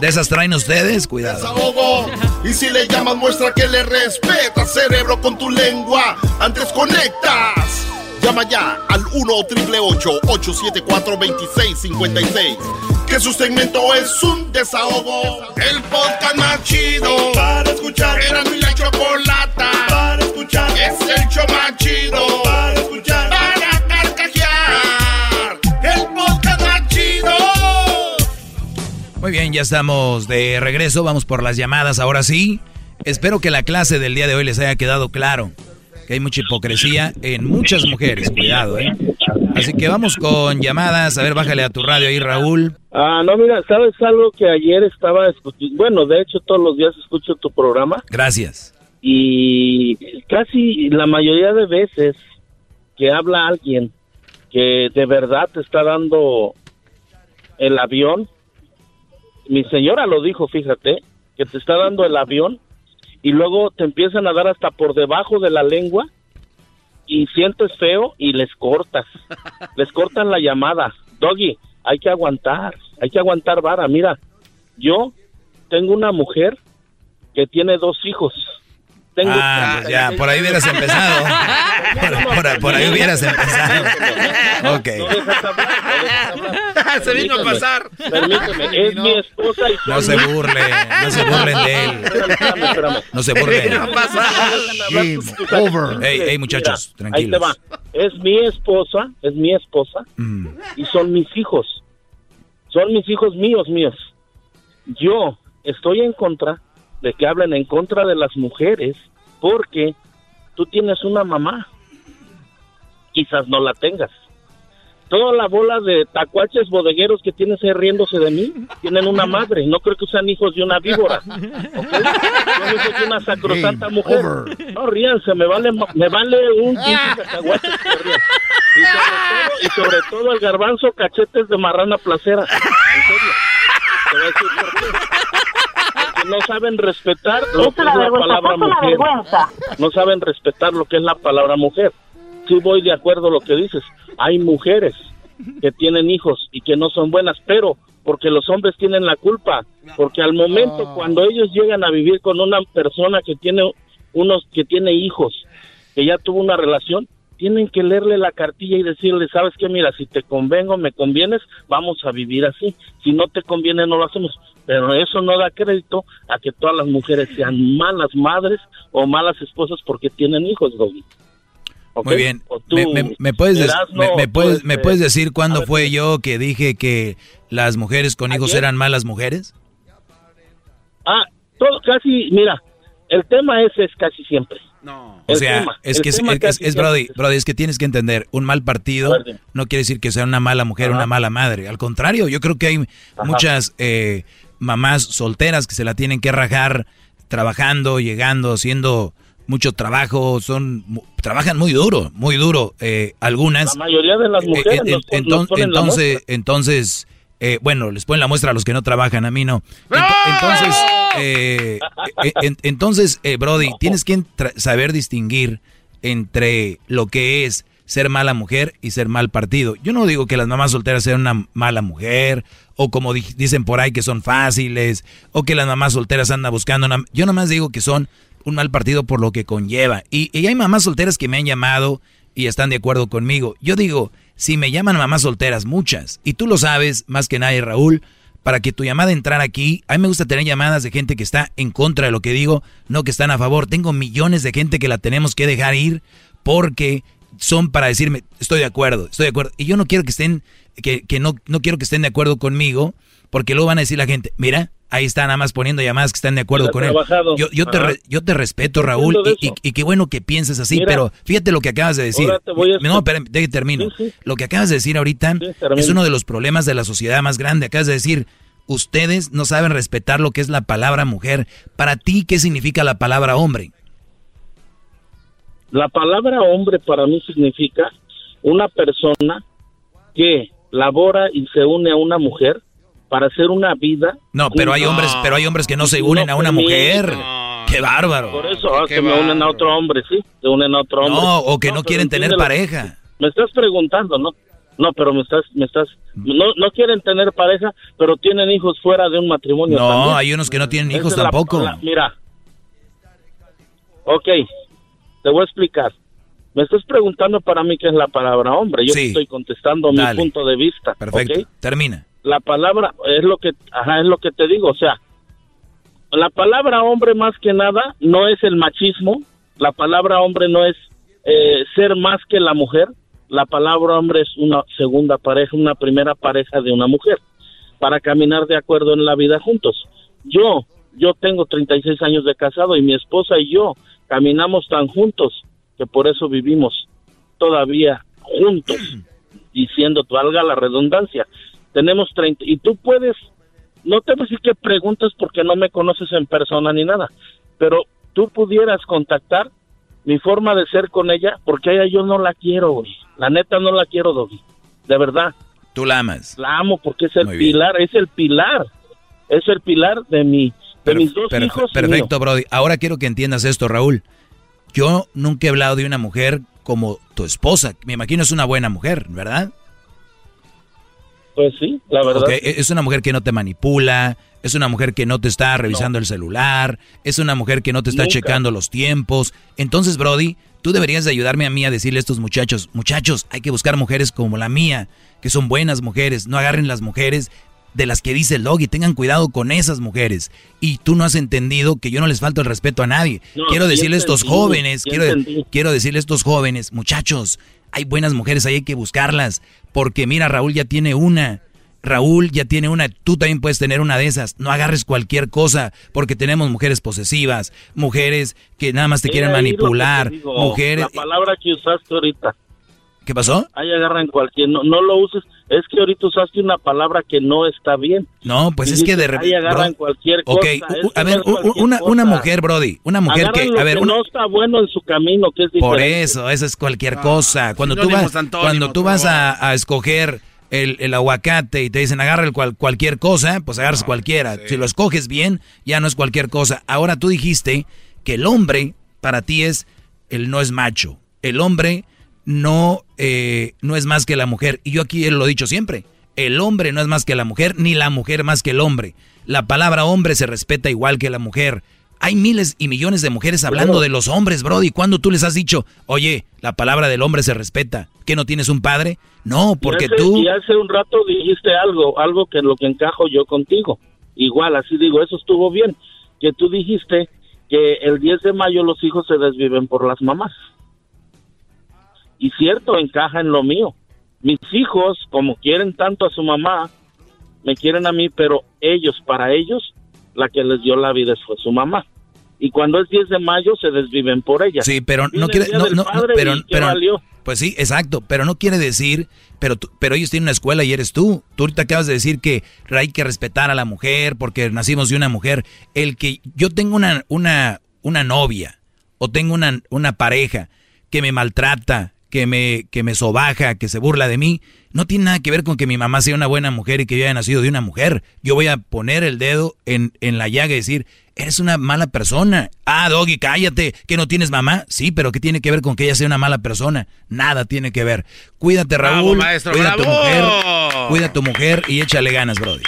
De esas traen ustedes, cuidado. Y si le llamas, muestra que le respeta, cerebro, con tu lengua. Antes conectas. Llama ya al 1-888-874-2656. Que su segmento es un desahogo. El podcast más chido para escuchar. Era mi la chocolata para escuchar. Es el show más chido para Muy bien, ya estamos de regreso. Vamos por las llamadas ahora sí. Espero que la clase del día de hoy les haya quedado claro. Que hay mucha hipocresía en muchas mujeres. Cuidado, ¿eh? Así que vamos con llamadas. A ver, bájale a tu radio ahí, Raúl. Ah, no, mira, ¿sabes algo que ayer estaba escuchando? Bueno, de hecho, todos los días escucho tu programa. Gracias. Y casi la mayoría de veces que habla alguien que de verdad te está dando el avión, mi señora lo dijo, fíjate, que te está dando el avión y luego te empiezan a dar hasta por debajo de la lengua y sientes feo y les cortas, *laughs* les cortan la llamada. Doggy, hay que aguantar, hay que aguantar vara. Mira, yo tengo una mujer que tiene dos hijos ah, *laughs* ya, por ahí hubieras empezado. por, ahí hubieras empezado. ok. *laughs* Se vino a pasar. Permíteme, *laughs* es mi esposa y No se burle, no se burlen de él. No se burlen. over. Hey, hey, muchachos, tranquilos. Ahí te va. Es mi esposa, es mi esposa mm. y son mis hijos. Son mis hijos míos, míos. Yo estoy en contra de que hablen en contra de las mujeres porque tú tienes una mamá. Quizás no la tengas. Toda la bola de tacuaches bodegueros que tienes ahí riéndose de mí tienen una madre. No creo que sean hijos de una víbora. ¿ok? Son hijos de una sacrosanta mujer. No ríanse, me vale, me vale un pinche cacahuate que rían. Y sobre, todo, y sobre todo el garbanzo cachetes de marrana placera. En serio. Te voy a decir por qué. No saben respetar lo que es la vergüenza, palabra mujer. No saben respetar lo que es la palabra mujer. Sí voy de acuerdo a lo que dices. Hay mujeres que tienen hijos y que no son buenas, pero porque los hombres tienen la culpa, porque al momento cuando ellos llegan a vivir con una persona que tiene unos que tiene hijos, que ya tuvo una relación, tienen que leerle la cartilla y decirle, sabes qué, mira, si te convengo, me convienes, vamos a vivir así. Si no te conviene, no lo hacemos. Pero eso no da crédito a que todas las mujeres sean malas madres o malas esposas porque tienen hijos, Doggy. Muy bien. O tú, ¿Me, me- me puedes, me, puedes, me este, puedes decir cuándo fue yo que dije que las mujeres con hijos eran malas mujeres? Ah, todo casi, mira, el tema ese es casi siempre. O El sea, tema, es que es, es- casi es- Brody, es que tienes que entender, un mal partido no quiere decir que sea una mala mujer o una mala madre. Al contrario, yo creo que hay muchas eh, mamás solteras que se la tienen que rajar trabajando, llegando, haciendo mucho trabajo, son mu- trabajan muy duro, muy duro. eh, algunas. La mayoría de las mujeres Eh, nos enton- nos ponen la entonces, entonces, eh, bueno, les ponen la muestra a los que no trabajan, a mí no. Ent- entonces, eh, eh, en- entonces, eh, Brody, *laughs* tienes que saber distinguir entre lo que es ser mala mujer y ser mal partido. Yo no digo que las mamás solteras sean una mala mujer, o como di- dicen por ahí que son fáciles, o que las mamás solteras andan buscando una... Yo nomás digo que son un mal partido por lo que conlleva. Y, y hay mamás solteras que me han llamado y están de acuerdo conmigo. Yo digo, si me llaman mamás solteras, muchas, y tú lo sabes más que nadie, Raúl, para que tu llamada entrara aquí, a mí me gusta tener llamadas de gente que está en contra de lo que digo, no que están a favor. Tengo millones de gente que la tenemos que dejar ir porque son para decirme, estoy de acuerdo, estoy de acuerdo. Y yo no quiero que estén, que, que no, no quiero que estén de acuerdo conmigo, porque luego van a decir la gente, mira, ahí está nada más poniendo llamadas que están de acuerdo con él. Yo, yo, te, re- yo te respeto, Raúl, y, y- y qué bueno que pienses así, Mira. pero fíjate lo que acabas de decir. No, espérame, deje que termino. Lo que acabas de decir ahorita es uno de los problemas de la sociedad más grande. Acabas de decir, ustedes no saben respetar lo que es la palabra mujer. Para ti, ¿qué significa la palabra hombre? La palabra hombre para mí significa una persona que labora y se une a una mujer para hacer una vida. No, pero hay hombres, pero hay hombres que no se unen a una mujer. ¡Qué bárbaro! Por eso, ah, que me unen a otro hombre, sí, se unen a otro hombre. No, o que no quieren tener pareja. Me estás preguntando, ¿no? No, pero me estás, me estás, no, no quieren tener pareja, pero tienen hijos fuera de un matrimonio. No, también. hay unos que no tienen Esa hijos la- tampoco. la- mira, ok, te voy a explicar. Me estás preguntando para mí qué es la palabra hombre. Yo Sí. estoy contestando Dale. mi punto de vista. Perfecto. Termina. La palabra es lo que, ajá, es lo que te digo. O sea, la palabra hombre más que nada no es el machismo. La palabra hombre no es eh, ser más que la mujer. La palabra hombre es una segunda pareja, una primera pareja de una mujer para caminar de acuerdo en la vida juntos. Yo, yo tengo 36 años de casado y mi esposa y yo caminamos tan juntos que por eso vivimos todavía juntos, *clears throat* diciendo, valga la redundancia. Tenemos 30 y tú puedes, no te voy a decir que preguntes porque no me conoces en persona ni nada, pero tú pudieras contactar mi forma de ser con ella porque ella yo no la quiero, güey. La neta no la quiero, Doggy. De verdad. Tú la amas. La amo porque es el Muy bien. pilar, es el pilar. Es el pilar de mi de mis dos Perfe- hijos. y perfecto. Brody. Ahora quiero que entiendas esto, Raúl. Yo nunca he hablado de una mujer como tu esposa. Me imagino es una buena mujer, ¿verdad? Pues sí, la verdad. E- Es una mujer que no te manipula, es una mujer que no te está revisando el celular, es una mujer que no te está Nunca. checando los tiempos. Entonces, Brody, tú deberías de ayudarme a mí a decirle a estos muchachos, muchachos, hay que buscar mujeres como la mía, que son buenas mujeres, no agarren las mujeres de las que dice el Doggy, tengan cuidado con esas mujeres. Y tú no has entendido que yo no les falto el respeto a nadie. No, quiero decirle a estos jóvenes, quiero, entendí. quiero decirle a estos jóvenes, muchachos, hay buenas mujeres ahí, hay que buscarlas. Porque mira, Raúl ya tiene una. Raúl ya tiene una, tú también puedes tener una de esas. No agarres cualquier cosa, porque tenemos mujeres posesivas, mujeres que nada más te quieren manipular, mujeres... La palabra que usaste ahorita. ¿Qué pasó? Ahí agarran cualquier, no, no lo uses. Es que ahorita usaste una palabra que no está bien. No, pues Y es que de repente... Ahí agarran cualquier cosa. u- es a ver, no una, una mujer, Brody, una mujer Agarran que, a ver, que una- no está bueno en su camino, que es diferente. Por eso, eso es cualquier cosa. Cuando tú vas, cuando tú vas a, a escoger el, el aguacate y te dicen agarra el cual- cualquier cosa, pues agarras cualquiera. Si lo escoges bien, ya no es cualquier cosa. Ahora tú dijiste que el hombre para ti es el no es macho. El hombre no, eh, no es más que la mujer. Y yo aquí lo he dicho siempre. El hombre no es más que la mujer, ni la mujer más que el hombre. La palabra hombre se respeta igual que la mujer. Hay miles y millones de mujeres hablando Claro. de los hombres, Brody. ¿Cuándo tú les has dicho, oye, la palabra del hombre se respeta? ¿Que no tienes un padre? No, porque y hace, tú... Y hace un rato dijiste algo, algo que en lo que encajo yo contigo. Igual, así digo, eso estuvo bien. Que tú dijiste que el 10 de mayo los hijos se desviven por las mamás. Y cierto, encaja en lo mío. Mis hijos, como quieren tanto a su mamá, me quieren a mí, pero ellos, para ellos, la que les dio la vida fue su mamá. Y cuando es 10 de mayo, se desviven por ella. Sí, pero Viene no quiere... No, pero, y ¿qué pero-? Pues sí, exacto, pero no quiere decir, pero, pero ellos tienen una escuela y eres tú. Tú ahorita acabas de decir que hay que respetar a la mujer porque nacimos de una mujer. El que yo tengo una, una, una novia o tengo una, una pareja que me maltrata, que me, que me sobaja, que se burla de mí, no tiene nada que ver con que mi mamá sea una buena mujer y que yo haya nacido de una mujer. Yo voy a poner el dedo en, en la llaga y decir, eres una mala persona. Ah, Doggy, cállate, que no tienes mamá. Sí, pero ¿qué tiene que ver con que ella sea una mala persona? Nada tiene que ver. Cuídate, Bravo, Raúl. maestro, cuida a tu mujer. Cuida a tu mujer y échale ganas, Brody.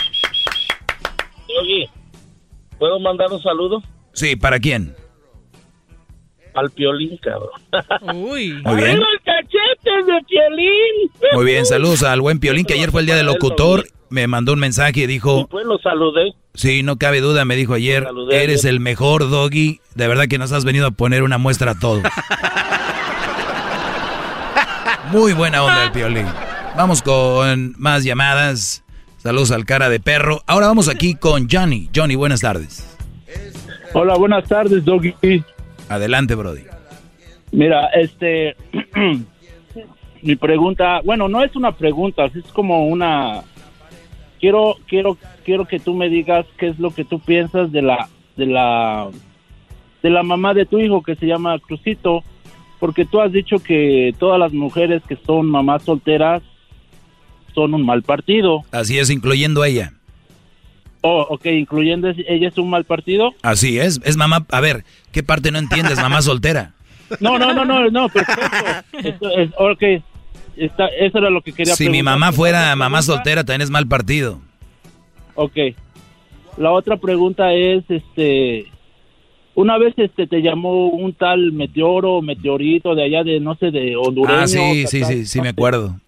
Oye, ¿puedo mandar un saludo? Sí, ¿para quién? Al piolín, cabrón. Uy. *laughs* Muy bien. ¡Arriba el cachete de piolín! Muy bien, saludos al buen Piolín, que ayer fue el día del locutor. Me mandó un mensaje y dijo, Pues lo saludé. sí, no cabe duda, me dijo ayer, Saludé eres ayer. el mejor doggy. De verdad que nos has venido a poner una muestra a todo. *laughs* Muy buena onda el Piolín. Vamos con más llamadas. Saludos al cara de perro. Ahora vamos aquí con Johnny. Johnny, buenas tardes. Hola, buenas tardes, Doggy. Adelante, Brody. Mira, este, *clears throat* mi pregunta, bueno, no es una pregunta, es como una, quiero, quiero, quiero que tú me digas qué es lo que tú piensas de la, de la, de la mamá de tu hijo que se llama Crucito, porque tú has dicho que todas las mujeres que son mamás solteras son un mal partido. Así es, incluyendo a ella. Oh, ok, incluyendo ella es un mal partido. Así es, es mamá. A ver, ¿qué parte no entiendes, mamá soltera? No, no, no, no, no, perfecto. Es, ok, está, eso era lo que quería Si mi mamá fuera mamá soltera, también es mal partido. Ok. La otra pregunta es, este, una vez este te llamó un tal meteoro, meteorito de allá de, no sé, de hondureño. Ah, sí, sí, sí, sí me acuerdo.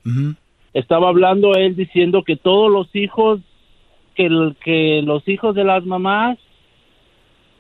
Estaba hablando él diciendo que todos los hijos, que, el- que los hijos de las mamás,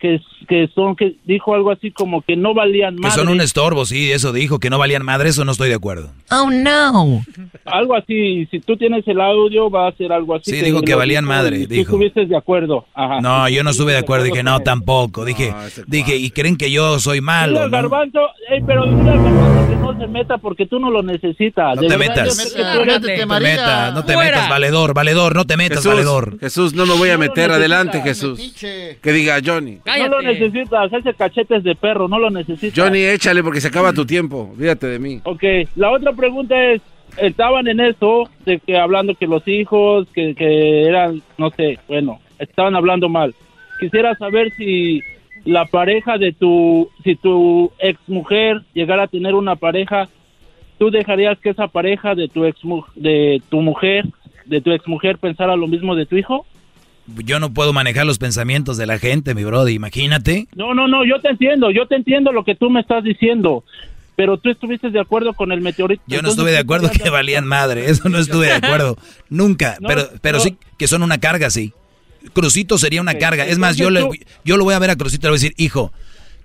que, que son, que dijo algo así como que no valían Que más. son un estorbo, sí, eso dijo, que no valían madre, eso no estoy de acuerdo. Oh, no. Algo así, si tú tienes el audio, va a ser algo así. Sí, dijo que lo valían dijo madre, y tú dijo. estuviste de acuerdo. Ajá. No, yo no estuve de acuerdo, dije, no, tampoco. Dije, dije, y creen que yo soy malo, al ¿no? garbanzo, ey, pero al garbanzo que no se meta porque tú no lo necesitas. No De te verdad, metas. yo que tú eres- No te metas, no te metas, valedor, valedor, no te metas, Jesús, valedor. Jesús, no me voy a No lo meter. Adelante. Jesús. Que diga Johnny. No lo necesitas, ese cachete es de perro, no lo necesitas. Johnny, échale porque se acaba tu tiempo. Olvídate de mí. Ok, la otra pregunta es, estaban en eso, de que hablando que los hijos, que, que eran, no sé, bueno, estaban hablando mal. Quisiera saber si la pareja de tu, si tu ex mujer llegara a tener una pareja, ¿tú dejarías que esa pareja de tu ex de tu mujer, de tu ex mujer pensara lo mismo de tu hijo? Yo no puedo manejar los pensamientos de la gente, mi brody, imagínate. No, no, no, yo te entiendo, yo te entiendo lo que tú me estás diciendo, pero tú estuviste de acuerdo con el meteorito. Yo no estuve de acuerdo que valían madre, eso no estuve de acuerdo, *laughs* nunca, No, pero, pero no. sí que son una carga, sí. Crucito sería una carga, es más, yo, le, yo lo voy a ver a Crucito y le voy a decir, hijo,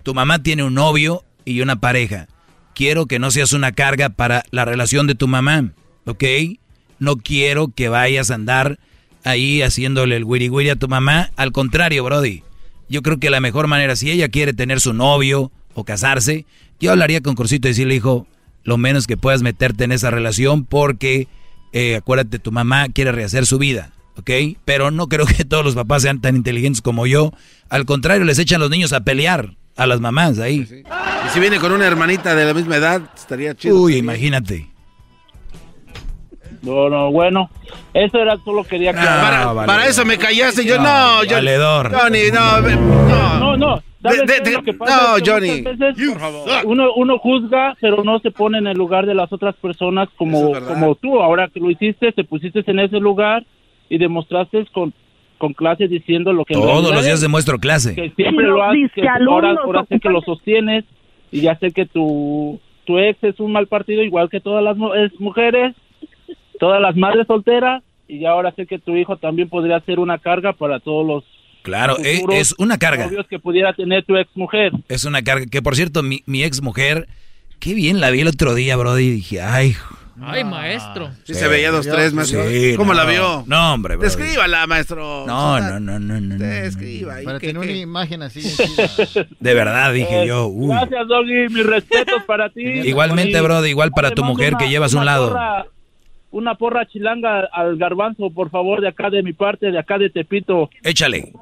tu mamá tiene un novio y una pareja, quiero que no seas una carga para la relación de tu mamá, ¿ok? No quiero que vayas a andar ahí haciéndole el wiri wiri a tu mamá. Al contrario, Brody. Yo creo que la mejor manera, si ella quiere tener su novio o casarse, yo hablaría con Cursito y decirle, hijo, lo menos que puedas meterte en esa relación porque, eh, acuérdate, tu mamá quiere rehacer su vida, ¿ok? Pero no creo que todos los papás sean tan inteligentes como yo. Al contrario, les echan los niños a pelear a las mamás ahí. Y si viene con una hermanita de la misma edad, estaría chido. Uy, imagínate. No, no, bueno, eso era solo quería que... para, para eso me callaste, yo no, yo, valedor. Johnny, no, no. No, no. ¿sabes De- de- qué es de- lo que pasa? no, Es que Johnny. veces Uno, uno juzga, pero no se pone en el lugar de las otras personas como, como tú. Ahora que lo hiciste, te pusiste en ese lugar y demostraste con, con clases diciendo lo que... Todos los días es, demuestro clase. Que siempre lo haces, que ahora, ahora sé que lo sostienes y ya sé que tu, tu ex es un mal partido igual que todas las mu- es mujeres, todas las madres solteras y ahora sé que tu hijo también podría ser una carga para todos los Claro, eh, es una carga. novios que pudiera tener tu ex mujer. Es una carga. Que por cierto, mi, mi ex mujer, qué bien la vi el otro día, Brody. Y dije, ay. Ay, maestro. Sí, se veía dos, tres, maestro. Sí, ¿Cómo no. la vio? No, hombre, Brody. Descríbala, maestro. No, no, no, no, no. no. Describa. Para ¿qué- tener una imagen así. *laughs* De verdad, dije Eh, yo. uy. Gracias, Doggy. Mis respetos para ti. Igualmente, Brody, igual para tu mujer que llevas a un lado. Una porra chilanga al garbanzo, por favor, de acá de mi parte, de acá de Tepito. Échale.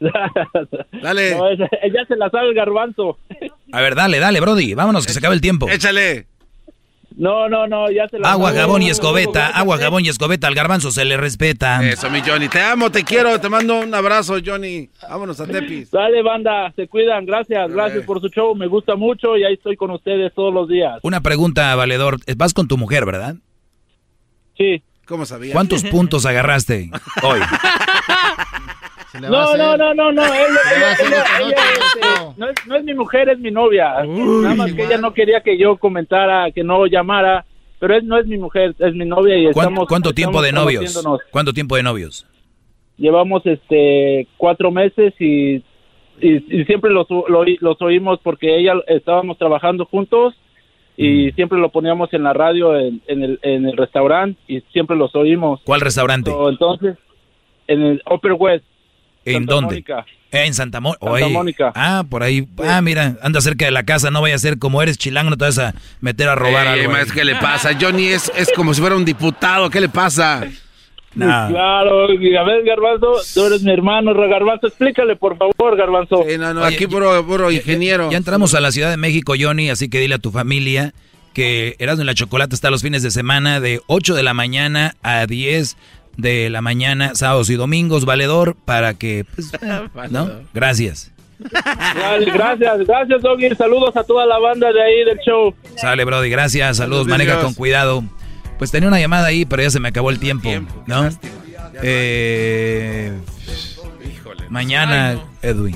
*laughs* Dale. No, ella se la sabe el garbanzo. A ver, dale, dale, Brody. Vámonos, que se acabe el tiempo. Échale. No, no, no, ya se la Agua, sabe. jabón y escobeta. Agua, jabón y escobeta. Al garbanzo se le respeta. Eso, mi Johnny. Te amo, te quiero. Te mando un abrazo, Johnny. Vámonos a Tepis. Dale, banda, se cuidan. Gracias, gracias por su show. Me gusta mucho y ahí estoy con ustedes todos los días. Una pregunta, Valedor. Vas con tu mujer, ¿verdad? Sí. ¿Cuántos *laughs* puntos agarraste hoy? No, hacer- no, no, no, no, ella, este, no, es, no es mi mujer, es mi novia. Nada más que ella no quería que yo comentara, que no llamara, pero es, no es mi mujer, es mi novia y ¿Cuán- estamos... ¿Cuánto tiempo estamos de novios? ¿Cuánto tiempo de novios? Llevamos este cuatro meses y, y, y siempre los, lo los oímos porque ella estábamos trabajando juntos y Mm. siempre lo poníamos en la radio, en, en el, en el restaurante y siempre los oímos. ¿Cuál restaurante? So, entonces, en el Upper West. ¿En Santa dónde? Mónica. Eh, en Santa, Mo- Santa Oye. Mónica. Ah, por ahí. Ah, mira, anda cerca de la casa. No vaya a ser como eres chilango, no te vas a meter a robar Ey, algo. maestro, ¿Qué le pasa? Johnny es, es como si fuera un diputado. ¿Qué le pasa? Nah. Claro, y a ver, Garbanzo, tú eres mi hermano, Garbanzo, explícale, por favor, Garbanzo. no, no, Oye, aquí ya- puro, puro ingeniero. Ya entramos a la Ciudad de México, Johnny, así que dile a tu familia que Erasmo y la Chocolate está los fines de semana de 8 de la mañana a 10 de la mañana, sábados y domingos, valedor, para que, pues, *laughs* ¿no? Gracias. Vale, gracias, gracias, Doggy. Saludos a toda la banda de ahí del show. Sale, Brody, gracias, saludos, Saludos, maneja con cuidado. Pues tenía una llamada ahí, pero ya se me acabó el tiempo, ¿no? Eh, mañana, Edwin.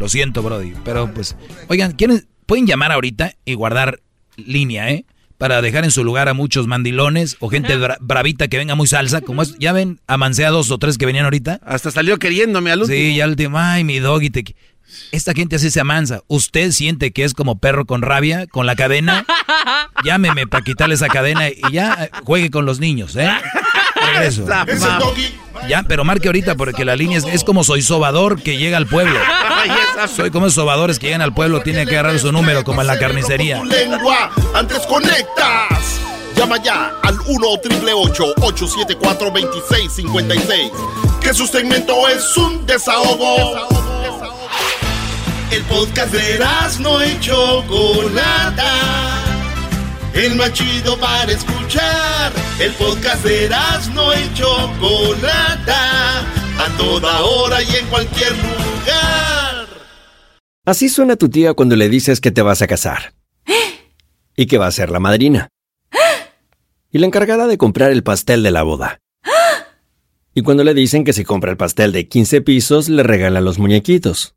Lo siento, Brody, pero pues, oigan, ¿quieren, pueden llamar ahorita y guardar línea, ¿eh? Para dejar en su lugar a muchos mandilones o gente bra- bravita que venga muy salsa, como es, ya ven, amancé a dos o tres que venían ahorita. Hasta salió queriéndome al último. Sí, ya al último, ay, mi doggy, te... Esta gente así se amansa. ¿Usted siente que es como perro con rabia, con la cadena? *laughs* Llámeme para quitarle esa cadena y ya eh, juegue con los niños, ¿eh? Regreso. Es el doggy. Ya, pero marque ahorita porque la línea es, es como soy sobador que llega al pueblo. Soy como esos sobadores que llegan al pueblo, tiene que agarrar su número como en la carnicería. Lengua antes conectas. Llama ya al 1 874 2656 Que su segmento es un desahogo. El podcast de no y Chocolata. El más chido para escuchar. El podcast de no y Chocolata. A toda hora y en cualquier lugar. Así suena tu tía cuando le dices que te vas a casar. *gasps* Y que va a ser la madrina. *gasps* Y la encargada de comprar el pastel de la boda. *gasps* Y cuando le dicen que si compra el pastel de 15 pisos, le regalan los muñequitos.